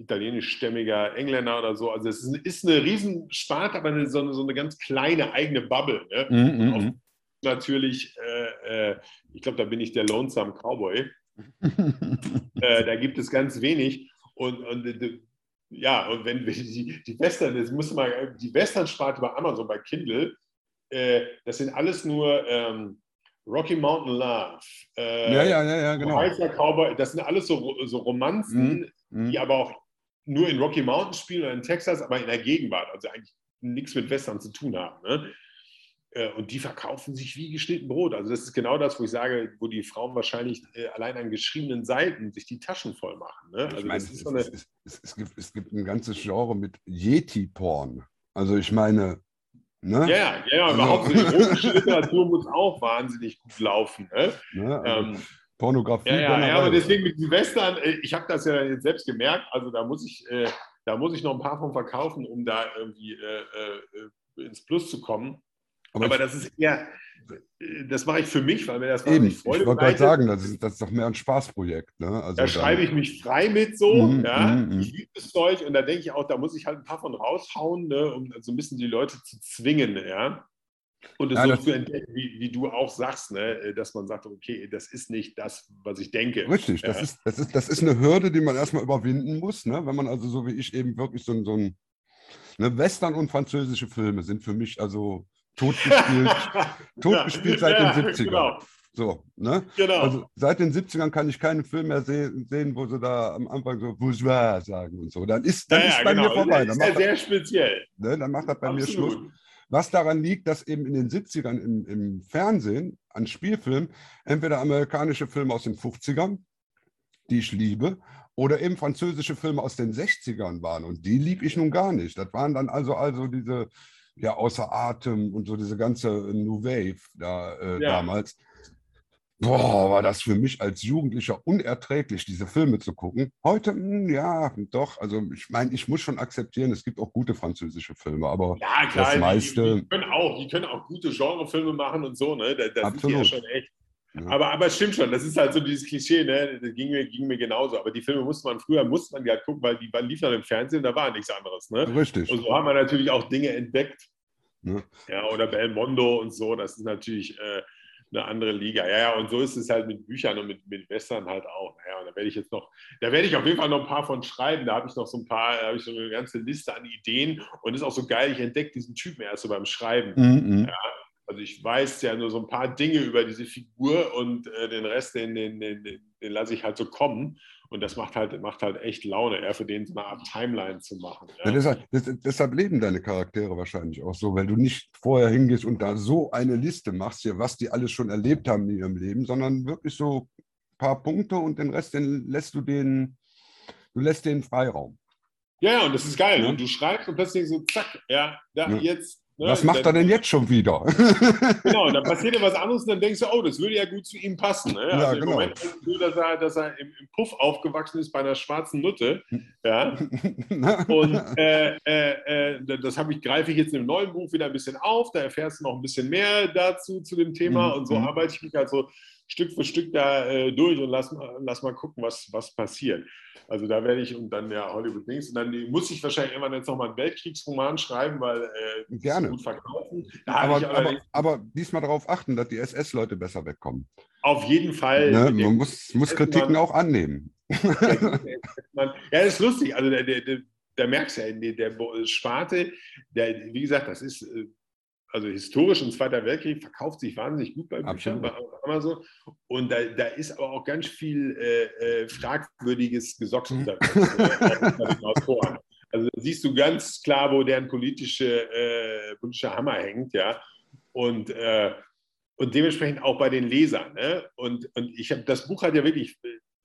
italienischstämmiger Engländer oder so. Also es ist, eine Riesensparte, aber eine, so, eine, so eine ganz kleine eigene Bubble. Ne? Auf- mhm, Natürlich, äh, äh, ich glaube, da bin ich der Lonesome Cowboy. *laughs* Äh, da gibt es ganz wenig. Und, und äh, ja, und wenn wir die, die Western, das muss mal, die Western-Sparte bei Amazon, bei Kindle, äh, das sind alles nur ähm, Rocky Mountain Love. Äh, ja, ja, ja, ja, genau. Weißer Cowboy, das sind alles so, so Romanzen, Mhm. die aber auch nur in Rocky Mountain spielen oder in Texas, aber in der Gegenwart, also eigentlich nichts mit Western zu tun haben. Ne? Äh, Und die verkaufen sich wie geschnitten Brot. Also das ist genau das, wo ich sage, wo die Frauen wahrscheinlich äh, allein an geschriebenen Seiten sich die Taschen voll machen. Ne? Ich Also meine, es, ist so eine, es, es, es, gibt, es gibt ein ganzes Genre mit Yeti-Porn. Also ich meine, ne? ja, ja, Also- überhaupt so erotische Literatur muss auch wahnsinnig gut laufen. Ne? *laughs* ne? Also Ähm, Pornografie. Ja, ja, ja, aber deswegen mit den Western, äh, ich habe das ja jetzt selbst gemerkt, also da muss ich, äh, da muss ich noch ein paar von verkaufen, um da irgendwie äh, äh, ins Plus zu kommen. Aber Aber, ich- das ist eher, äh, das mache ich für mich, weil mir das Eben, ich Freude wollte gerade sagen, das ist, das ist doch mehr ein Spaßprojekt. Ne? Also Da schreibe ich mich frei mit so, Mhm, ja. mhm, mhm. Ich liebe das Zeug und da denke ich auch, da muss ich halt ein paar von raushauen, ne, um so ein bisschen die Leute zu zwingen, ja. Und es Ja, so das- zu entdecken, wie, wie du auch sagst, ne, dass man sagt, okay, das ist nicht das, was ich denke. Richtig, das, Ja. ist, das, ist, das ist eine Hürde, die man erstmal überwinden muss, ne? wenn man also so wie ich eben wirklich so, ein- so ein. Ne? Western und französische Filme sind für mich also totgespielt, *laughs* totgespielt seit Ja, den 70ern. Genau, So, ne? genau. Also seit den 70ern kann ich keinen Film mehr sehen, sehen wo sie da am Anfang so Bourgeois sagen und so. Dann ist, dann ja, ist bei genau. mir vorbei. Das Dann ist ja macht, sehr speziell. das, ne? dann macht das bei mir Schluss. Was daran liegt, dass eben in den 70ern im, im Fernsehen an Spielfilmen entweder amerikanische Filme aus den 50ern, die ich liebe, oder eben französische Filme aus den 60ern waren. Und die lieb ich nun gar nicht. Das waren dann also, also diese ja, außer Atem und so diese ganze New Wave da äh, Ja. damals. Boah, war das für mich als Jugendlicher unerträglich, diese Filme zu gucken. Heute, hm, ja, doch. Also ich meine, ich muss schon akzeptieren, es gibt auch gute französische Filme, aber Ja, klar, Das die- meiste- Die, können auch, die können auch gute Genrefilme machen und so, ne? Da, da sind die ja Absolut. schon echt. Ja. Aber, aber es stimmt schon, das ist halt so dieses Klischee, ne? Das ging mir, ging mir genauso. Aber die Filme musste man früher, musste man die halt gucken, weil die liefen dann im Fernsehen, da war nichts anderes. Ne? richtig. Und so haben wir natürlich auch Dinge entdeckt. Ja. Ja, oder Belmondo und so, das ist natürlich äh, eine andere Liga. Ja, ja, und so ist es halt mit Büchern und mit, mit Western halt auch. Naja, und da werde ich jetzt noch, da werde ich auf jeden Fall noch ein paar von schreiben. Da habe ich noch so ein paar, da habe ich so eine ganze Liste an Ideen und ist auch so geil, ich entdecke diesen Typen erst so beim Schreiben. Mhm, mhm. Also ich weiß ja nur so ein paar Dinge über diese Figur und äh, den Rest, den, den, den, den lasse ich halt so kommen. Und das macht halt, macht halt echt Laune, eher für den so eine Art Timeline zu machen. Ja. Ja, deshalb, deshalb, leben deine Charaktere wahrscheinlich auch so, weil du nicht vorher hingehst und da so eine Liste machst, ja, was die alles schon erlebt haben in ihrem Leben, sondern wirklich so ein paar Punkte und den Rest, den lässt du den, du lässt den Freiraum. Ja, und das ist geil. Ja. Und du schreibst und plötzlich so, zack, ja, da jetzt Ne? Was macht er denn jetzt schon wieder? *laughs* genau, dann passiert ja was anderes und dann denkst du, oh, das würde ja gut zu ihm passen. Ne? Also ja, genau. Im Moment ist es so, dass er, dass er im, im, Puff aufgewachsen ist bei einer schwarzen Nutte. *laughs* Ja? *laughs* und äh, äh, äh, das ich, greife ich jetzt in dem neuen Buch wieder ein bisschen auf. Da erfährst du noch ein bisschen mehr dazu, zu dem Thema. Mhm. Und so mhm. arbeite ich mich also Stück für Stück da äh, durch und lass, lass mal gucken, was, was passiert. Also da werde ich und dann ja Hollywood Dings und dann muss ich wahrscheinlich irgendwann jetzt nochmal einen Weltkriegsroman schreiben, weil äh, Gerne. gut verkaufen. Aber, aber, aber, diesmal darauf achten, dass die SS-Leute besser wegkommen. Auf jeden Fall. Ne? Man muss, muss Kritiken auch annehmen. ja, das ist lustig. Also der, der, der, der merkst ja, der, der Sparte, der, wie gesagt, das ist äh, also historisch im Zweiter Weltkrieg verkauft sich wahnsinnig gut bei Büchern bei Amazon. Und da, da ist aber auch ganz viel äh, äh, fragwürdiges Gesocks mhm. unterwegs. also da siehst du ganz klar, wo deren politische, äh, politische Hammer hängt, ja. Und, äh, und dementsprechend auch bei den Lesern. Ne? Und, und ich habe das Buch hat ja wirklich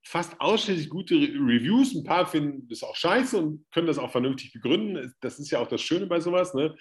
fast ausschließlich gute Reviews. Ein paar finden das auch scheiße und können das auch vernünftig begründen. Das ist ja auch das Schöne bei sowas. Ne?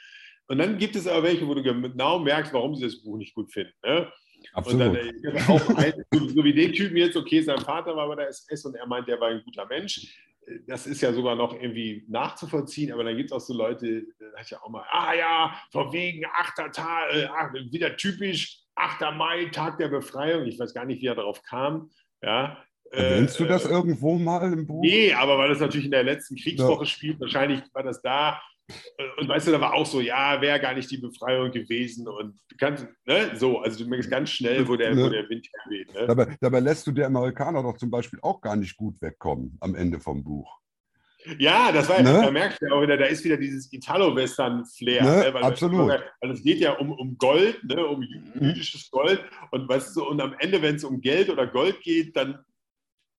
Und dann gibt es aber welche, wo du genau merkst, warum sie das Buch nicht gut finden. Ne? Absolut. Und dann, äh, auch ein, so, wie den Typen jetzt, okay, sein Vater war bei der SS und er meint, der war ein guter Mensch. Das ist ja sogar noch irgendwie nachzuvollziehen, aber dann gibt es auch so Leute, da hat ja auch mal, ah ja, von wegen 8. Tag, äh, wieder typisch, 8. Mai, Tag der Befreiung. Ich weiß gar nicht, wie er darauf kam. Ja, Erwähnst du das äh, irgendwo mal im Buch? Nee, aber weil das natürlich in der letzten Kriegswoche ja. spielt, wahrscheinlich war das da und weißt du, da war auch so, ja, wäre gar nicht die Befreiung gewesen und kannst, ne, so, also du merkst ganz schnell, wo der, ne. wo der Wind herweht. Ne? Dabei, dabei lässt du der Amerikaner doch zum Beispiel auch gar nicht gut wegkommen am Ende vom Buch. Ja, das war, ne? da merkst du ja auch wieder, da ist wieder dieses Italo-Western-Flair. Ne? Ne? Weil, Absolut. Weil es geht ja um, um Gold, ne? um jüdisches Gold. Und, weißt du, und am Ende, wenn es um Geld oder Gold geht, dann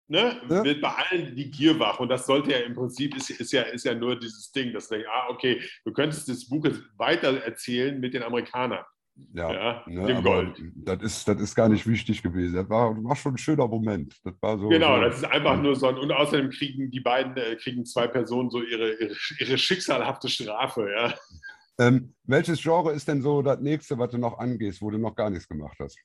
ne, ja. wird bei allen die Gier wach. Und das sollte ja im Prinzip, ist, ist, ja, ist ja nur dieses Ding, dass du denkst, ah, okay, du könntest das Buch jetzt weiter erzählen mit den Amerikanern. Ja, ja ne, dem Gold. Das ist, das ist gar nicht wichtig gewesen. Das war, war schon ein schöner Moment. Das war so, genau, so, das ist einfach nur so. Und außerdem kriegen die beiden, äh, kriegen zwei Personen so ihre, ihre, ihre schicksalhafte Strafe. Ja. Ähm, welches Genre ist denn so das nächste, was du noch angehst, wo du noch gar nichts gemacht hast?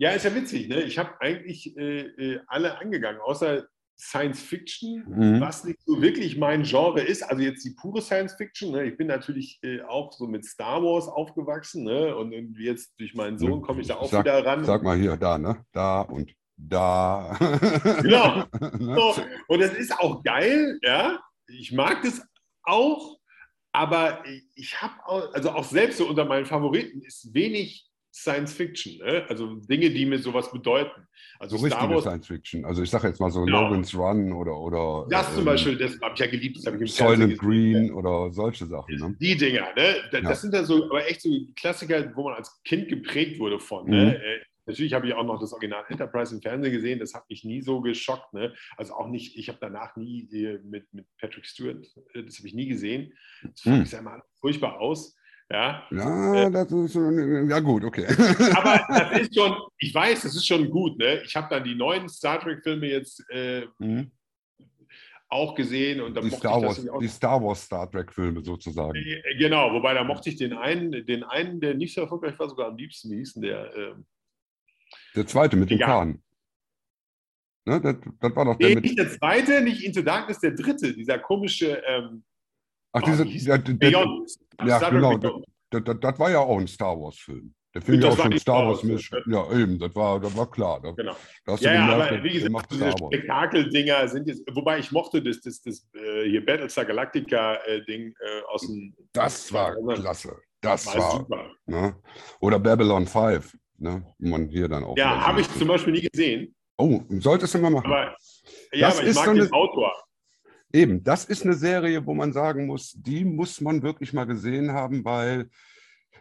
Ja, ist ja witzig. Ne? Ich habe eigentlich äh, äh, alle angegangen, außer Science Fiction, mhm. was nicht so wirklich mein Genre ist. Also jetzt die pure Science Fiction. Ne? Ich bin natürlich äh, auch so mit Star Wars aufgewachsen ne? und jetzt durch meinen Sohn komme ich da auch sag, wieder ran. Sag mal hier, da, ne? Da und da. *laughs* genau. So. Und das ist auch geil, ja. Ich mag das auch, aber ich habe auch, also auch selbst so unter meinen Favoriten ist wenig Science Fiction, ne? also Dinge, die mir sowas bedeuten. Also so Star Wars, Science Fiction. Also ich sage jetzt mal so ja. Logan's Run oder oder das ähm, zum Beispiel, das habe ich ja geliebt. Das ich Soylent Green oder solche Sachen. Ne? Die Dinger, ne? Das, ja. sind ja so, aber echt so Klassiker, wo man als Kind geprägt wurde von. Ne? Mhm. Ne? Natürlich habe ich auch noch das Original Enterprise im Fernsehen gesehen, das hat mich nie so geschockt. Ne? Also auch nicht, ich habe danach nie äh, mit, mit Patrick Stewart, äh, das habe ich nie gesehen. Das mhm. sah immer furchtbar aus. Ja, ja äh, das ist ja gut, okay. *laughs* Aber das ist schon, ich weiß, das ist schon gut. Ne? Ich habe dann die neuen Star Trek-Filme jetzt äh, mhm. auch gesehen. Und die, Star Wars, die Star Wars Star Trek-Filme sozusagen. Äh, genau, wobei da mochte ich den einen, den einen, der nicht so erfolgreich war, sogar am liebsten. Wie hieß denn der? Äh, der zweite mit dem. Kahn. Ne, das, das, war doch der nee, mit... Nicht der zweite, nicht Into Darkness, der dritte, dieser komische. Ähm, Ach, diese, ja, der, ja, genau. Das, das, das, war ja auch ein Star Wars-Film. Der Film ja auch schon Star Wars Misch. Ja, eben, das war, das war klar. Da, genau. Da ja, ja gemerkt, aber wie gesagt, diese Spektakeldinger sind jetzt, wobei ich mochte das, das, das, äh, hier Battlestar Galactica-Ding äh, äh, aus dem. Das war klasse. Das war. war super. Ne? Oder Babylon 5, ne? man hier dann auch. Ja, habe ich zum Beispiel nie gesehen. Oh, solltest du mal machen. Aber, ja, das aber ich mag so den Autor. Eben, das ist eine Serie, wo man sagen muss, die muss man wirklich mal gesehen haben, weil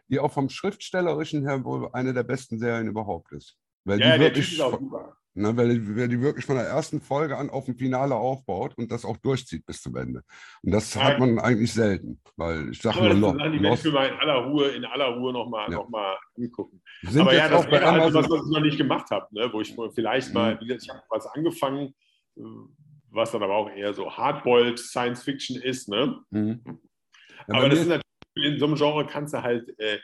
die auch vom Schriftstellerischen her wohl eine der besten Serien überhaupt ist. Weil Ja, die der Typ wirklich, ist auch ne, weil, die, weil die wirklich von der ersten Folge an auf ein Finale aufbaut und das auch durchzieht bis zum Ende. Und das Ja. hat man eigentlich selten, weil ich sage nur Sachen, die werde ich mir mal in aller Ruhe, in aller Ruhe nochmal Ja. noch mal angucken. sind Aber ja, das wäre halt Amazon. was, was ich noch nicht gemacht habe, ne? wo ich vielleicht mal, Mhm. ich habe was angefangen, was dann aber auch eher so Hardboiled Science Fiction ist. Ne? Mhm. Ja, aber das ist natürlich, in so einem Genre kannst du halt äh,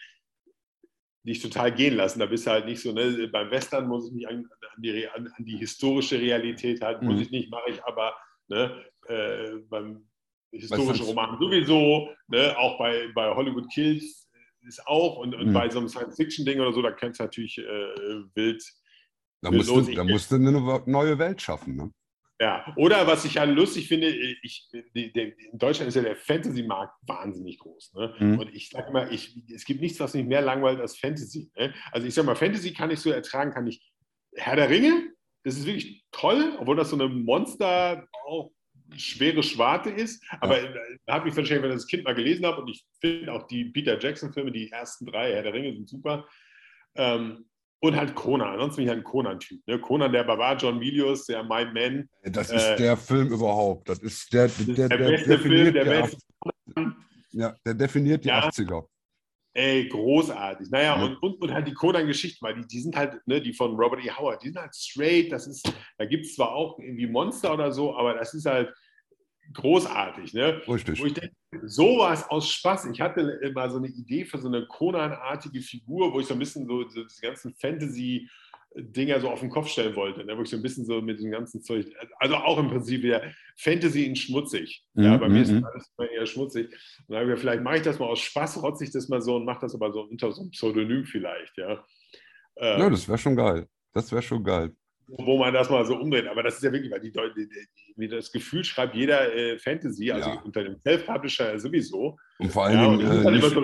dich total gehen lassen. Da bist du halt nicht so, ne? beim Western muss ich mich an, an, die, an, an die historische Realität halten, muss Mhm. ich nicht, mache ich aber ne? äh, beim historischen Roman sowieso, ne? auch bei, bei Hollywood Kills ist auch und, und Mhm. bei so einem Science-Fiction-Ding oder so, da kannst du natürlich äh, wild da musst, du, da musst du eine neue Welt schaffen. Ne? Ja, oder was ich ja lustig finde, ich, die, der, in Deutschland ist ja der Fantasy-Markt wahnsinnig groß. Ne? Mhm. Und ich sage mal, ich, es gibt nichts, was mich mehr langweilt als Fantasy. Ne? Also ich sage mal, Fantasy kann ich so ertragen, kann ich. Herr der Ringe, das ist wirklich toll, obwohl das so eine Monster, auch schwere Schwarte ist. Aber da hat mich wahrscheinlich, wenn ich das Kind mal gelesen habe, und ich finde auch die Peter Jackson-Filme, die ersten drei, Herr der Ringe, sind super. Ähm, und halt Conan. Ansonsten bin ich halt ein Conan-Typ. Ne? Conan der Barbar, John Milius, der My Man. Das ist Äh, der Film überhaupt. Das ist der, der, der der, beste Film der Welt. acht- ja, der definiert die Ja. 80er. Ey, großartig. Naja, Ja. und, und, und halt die Conan-Geschichten, weil die, die sind halt, ne, die von Robert E. Howard, die sind halt straight, das ist, da gibt es zwar auch irgendwie Monster oder so, aber das ist halt großartig, ne? Richtig. Wo ich denke, sowas aus Spaß. Ich hatte immer so eine Idee für so eine Conan-artige Figur, wo ich so ein bisschen so, so diese ganzen Fantasy-Dinger so auf den Kopf stellen wollte, ne? wo ich so ein bisschen so mit dem ganzen Zeug, also auch im Prinzip wieder Fantasy in schmutzig. Ja, Mhm, bei mir ist mhm. alles immer eher schmutzig. Und dann habe ich vielleicht mache ich das mal aus Spaß, rotze ich das mal so und mache das aber so unter so einem Pseudonym vielleicht, ja. Ähm, Ja, das wäre schon geil. Das wäre schon geil. Wo man das mal so umdreht. Aber das ist ja wirklich, weil die, die, das Gefühl schreibt jeder äh, Fantasy, also Ja. unter dem Self-Publisher sowieso. Und vor allen Ja, muss äh, immer nicht, so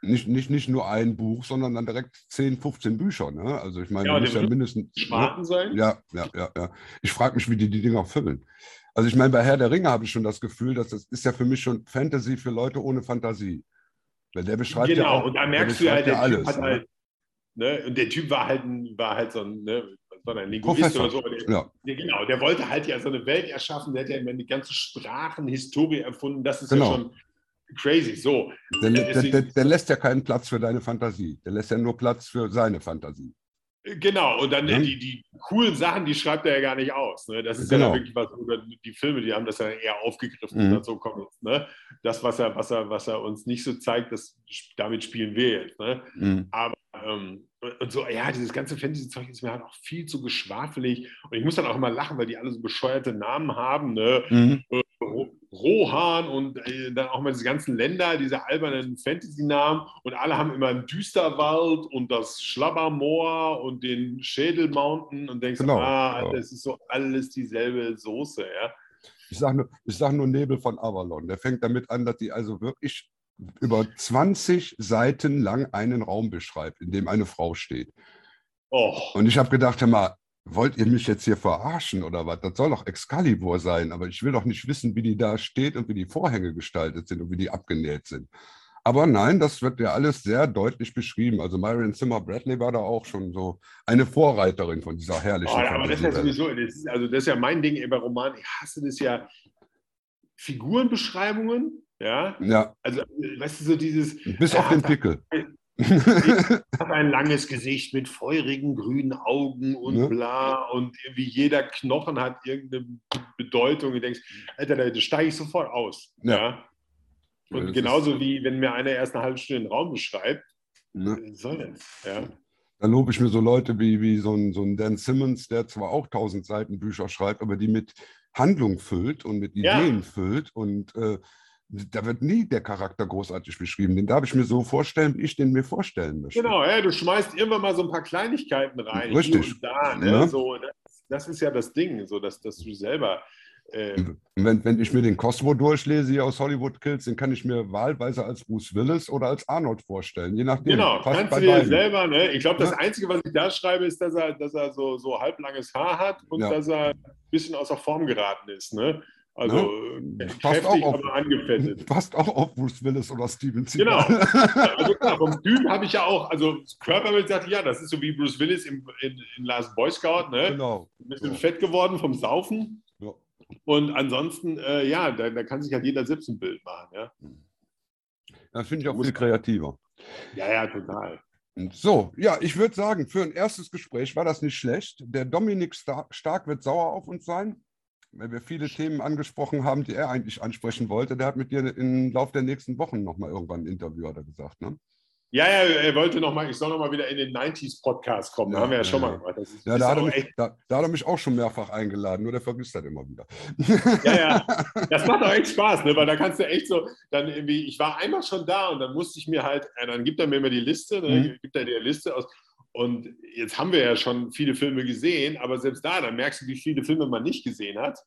nicht, nicht, nicht nur ein Buch, sondern dann direkt 10, 15 Bücher. Ne? Also ich meine, Ja, der ja mindestens. Ne? Schmarten sein. Ja, ja, ja, ja. Ich frage mich, wie die die Dinger füllen. Also ich meine, bei Herr der Ringe habe ich schon das Gefühl, dass das ist ja für mich schon Fantasy für Leute ohne Fantasie. Weil der beschreibt ja genau, auch, und da der merkst du ja, beschreibt der ja Typ hat ne? halt, ne, und der Typ war halt, ein, war halt so ein, ne, der, ein Linguist Professor. oder so. Der, Ja, der, genau, der wollte halt ja so eine Welt erschaffen, der hat ja immer die ganze Sprachen, Historie erfunden, das ist Genau. ja schon crazy. So, der, der, Deswegen- der, der lässt ja keinen Platz für deine Fantasie. Der lässt ja nur Platz für seine Fantasie. Genau, und dann Ja. die, die coolen Sachen, die schreibt er ja gar nicht aus. Ne? Das ist Genau. ja wirklich was, die Filme, die haben das ja eher aufgegriffen. Mhm. Und dann so kommt jetzt, ne? Das, was er, was, er, was er uns nicht so zeigt, das, damit spielen wir jetzt. Ne? Mhm. Aber ähm, und so, ja, dieses ganze Fantasy-Zeug ist mir halt auch viel zu geschwafelig. Und ich muss dann auch immer lachen, weil die alle so bescheuerte Namen haben. Ne? Mhm. Ro- Rohan und äh, dann auch mal diese ganzen Länder, diese albernen Fantasy-Namen und alle haben immer einen Düsterwald und das Schlabbermoor und den Schädel Mountain und denkst, Genau, ah, ja. das ist so alles dieselbe Soße, ja. Ich sage nur, ich sag nur Nebel von Avalon. Der fängt damit an, dass die also wirklich über 20 Seiten lang einen Raum beschreibt, in dem eine Frau steht. Oh, Und ich habe gedacht, hör mal, wollt ihr mich jetzt hier verarschen oder was? Das soll doch Excalibur sein, aber ich will doch nicht wissen, wie die da steht und wie die Vorhänge gestaltet sind und wie die abgenäht sind. Aber nein, das wird ja alles sehr deutlich beschrieben. Also Marion Zimmer Bradley war da auch schon so eine Vorreiterin von dieser oh herrlichen aber das ist ja sowieso, das ist, also das ist ja mein Ding bei Roman. Ich hasse das ja. Figurenbeschreibungen, ja. Ja, Also, äh, weißt du, so dieses, bis Ja, auf den da- Pickel. *laughs* hat ein langes Gesicht mit feurigen grünen Augen und Ja. bla und irgendwie jeder Knochen hat irgendeine Bedeutung. Du denkst, Alter, da, steige ich sofort aus. Ja. Ja. Ja, Und das genauso wie wenn mir einer erst eine halbe Stunde den Raum beschreibt, Ne? soll das? Ja. Dann lobe ich mir so Leute wie, wie so, ein, so ein Dan Simmons, der zwar auch tausend Seiten Bücher schreibt, aber die mit Handlung füllt und mit Ja. Ideen füllt. Und äh, da wird nie der Charakter großartig beschrieben. Den darf ich mir so vorstellen, wie ich den mir vorstellen möchte. Genau, ja, du schmeißt irgendwann mal so ein paar Kleinigkeiten rein. Richtig. Da, ne? Ja. so, das, das ist ja das Ding, so dass, dass du selber. Äh, Und wenn, wenn ich mir den Cosmo durchlese hier aus Hollywood Kills, den kann ich mir wahlweise als Bruce Willis oder als Arnold vorstellen. Je nachdem. Genau, kannst du dir beiden. selber, ne? Ich glaube, das Ja. Einzige, was ich da schreibe, ist, dass er, dass er so, so halblanges Haar hat und Ja. dass er ein bisschen außer Form geraten ist, ne? Also Ne? äh, Passt auch auf. aber angefettet. Passt auch auf Bruce Willis oder Steven Genau. Seagal. *laughs* Also klar, vom Typ habe ich ja auch, also Körperbild sagte ja, das ist so wie Bruce Willis im, in, in Last Boy Scout, ne? genau. Ein bisschen Ja. fett geworden vom Saufen. Ja. Und ansonsten, äh, ja, da, da kann sich halt jeder selbst ein Bild machen. Ja, Das finde ich auch Muss- viel kreativer. ja, ja total. So, ja, ich würde sagen, für ein erstes Gespräch war das nicht schlecht. Der Dominik Star Stark wird sauer auf uns sein, weil wir viele Themen angesprochen haben, die er eigentlich ansprechen wollte. Der hat mit dir im Laufe der nächsten Wochen nochmal irgendwann ein Interview, hat er gesagt. Ne? Ja, ja, er wollte noch mal, ich soll noch mal wieder in den 90s-Podcast kommen. Da Ja, haben wir ja, ja, schon mal gemacht. Ist, Ja, da hat, er mich, da, da hat er mich auch schon mehrfach eingeladen, nur der vergisst das immer wieder. ja, ja. *laughs* Das macht auch echt Spaß, ne? weil da kannst du echt so, dann irgendwie, ich war einmal schon da und dann musste ich mir halt, dann gibt er mir immer die Liste, ne? Mhm. gibt er die Liste aus. Und jetzt haben wir ja schon viele Filme gesehen, aber selbst da, dann merkst du, wie viele Filme man nicht gesehen hat.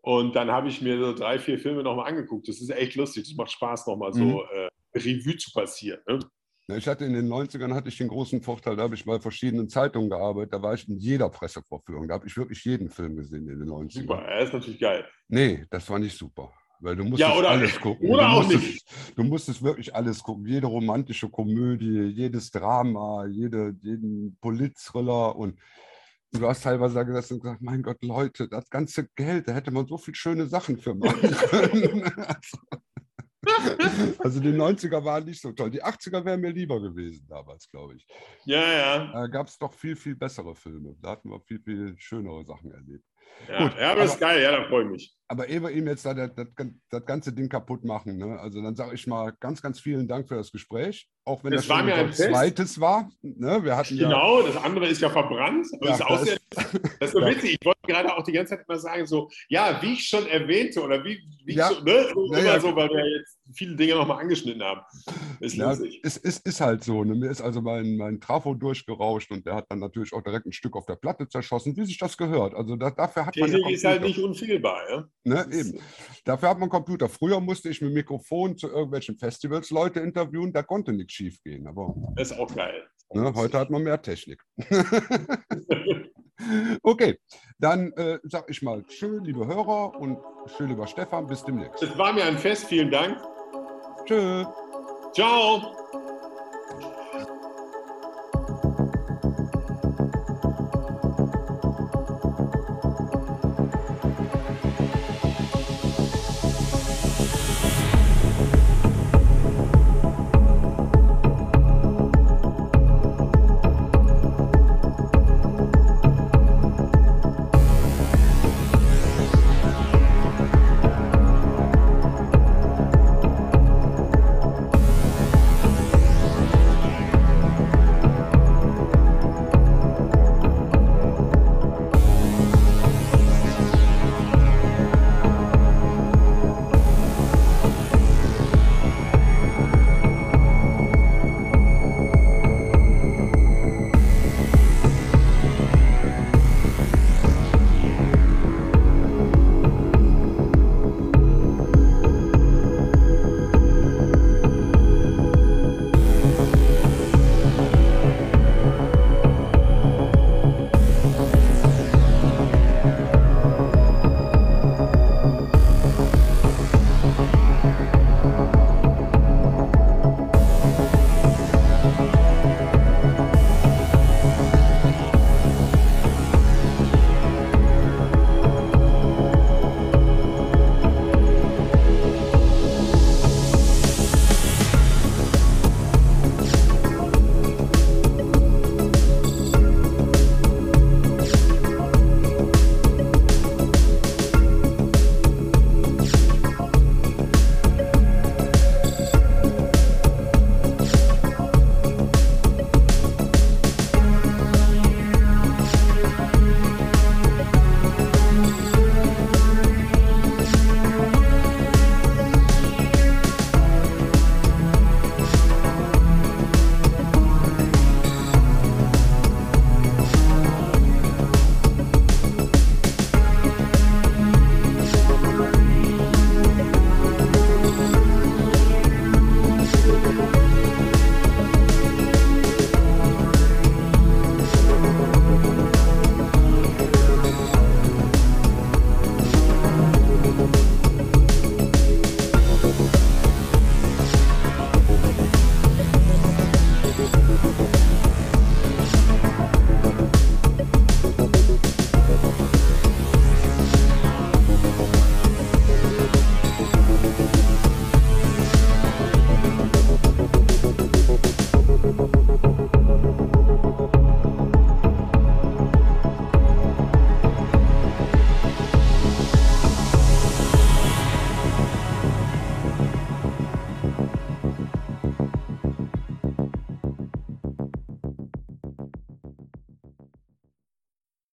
Und dann habe ich mir so drei, vier Filme nochmal angeguckt. Das ist echt lustig. Das macht Spaß, nochmal so Mhm. äh, Revue zu passieren. Ne? Ich hatte in den 90ern hatte ich den großen Vorteil, da habe ich bei verschiedenen Zeitungen gearbeitet, da war ich in jeder Pressevorführung, da habe ich wirklich jeden Film gesehen in den 90ern. Super, er ist natürlich geil. Nee, das war nicht super. Weil du musstest Ja, oder- alles gucken. oder du auch musstest, nicht. Du musstest wirklich alles gucken. Jede romantische Komödie, jedes Drama, jede, jeden Politthriller und du hast teilweise da gesessen und gesagt, mein Gott, Leute, das ganze Geld, da hätte man so viel schöne Sachen für machen *laughs* können. also die 90er waren nicht so toll. Die 80er wären mir lieber gewesen damals, glaube ich. Ja, ja. Da gab es doch viel, viel bessere Filme. Da hatten wir viel, viel schönere Sachen erlebt. Ja, Gut, ja aber ist aber- geil, ja, da freue ich mich. Aber ehe wir ihm jetzt da das, das, das ganze Ding kaputt machen, ne? also dann sage ich mal ganz, ganz vielen Dank für das Gespräch. Auch wenn Es das war schon mir ein zweites war. Ne? Wir hatten ja, Genau, das andere ist ja verbrannt. Ja, ist das sehr, *laughs* das ist so ja. witzig. Ich wollte gerade auch die ganze Zeit immer sagen, so, ja, wie ich schon erwähnte, oder wie, wie Ja. ich so, ne? so Ja, immer ja. so, weil wir jetzt viele Dinge nochmal angeschnitten haben. Ist ja, lustig. es, es ist halt so. Ne? Mir ist also mein, mein Trafo durchgerauscht und der hat dann natürlich auch direkt ein Stück auf der Platte zerschossen, wie sich das gehört. Also da, dafür hat man ja Technik ist halt nicht unfehlbar. Ja? Ne, eben. Dafür hat man Computer. Früher musste ich mit Mikrofon zu irgendwelchen Festivals Leute interviewen, da konnte nichts schief gehen. Aber Das ist auch geil. ne, heute hat man mehr Technik. *laughs* okay, dann äh, sag ich mal schön, liebe Hörer und schön, lieber Stefan, bis demnächst. Es war mir ein Fest. Vielen Dank. Tschö. Ciao.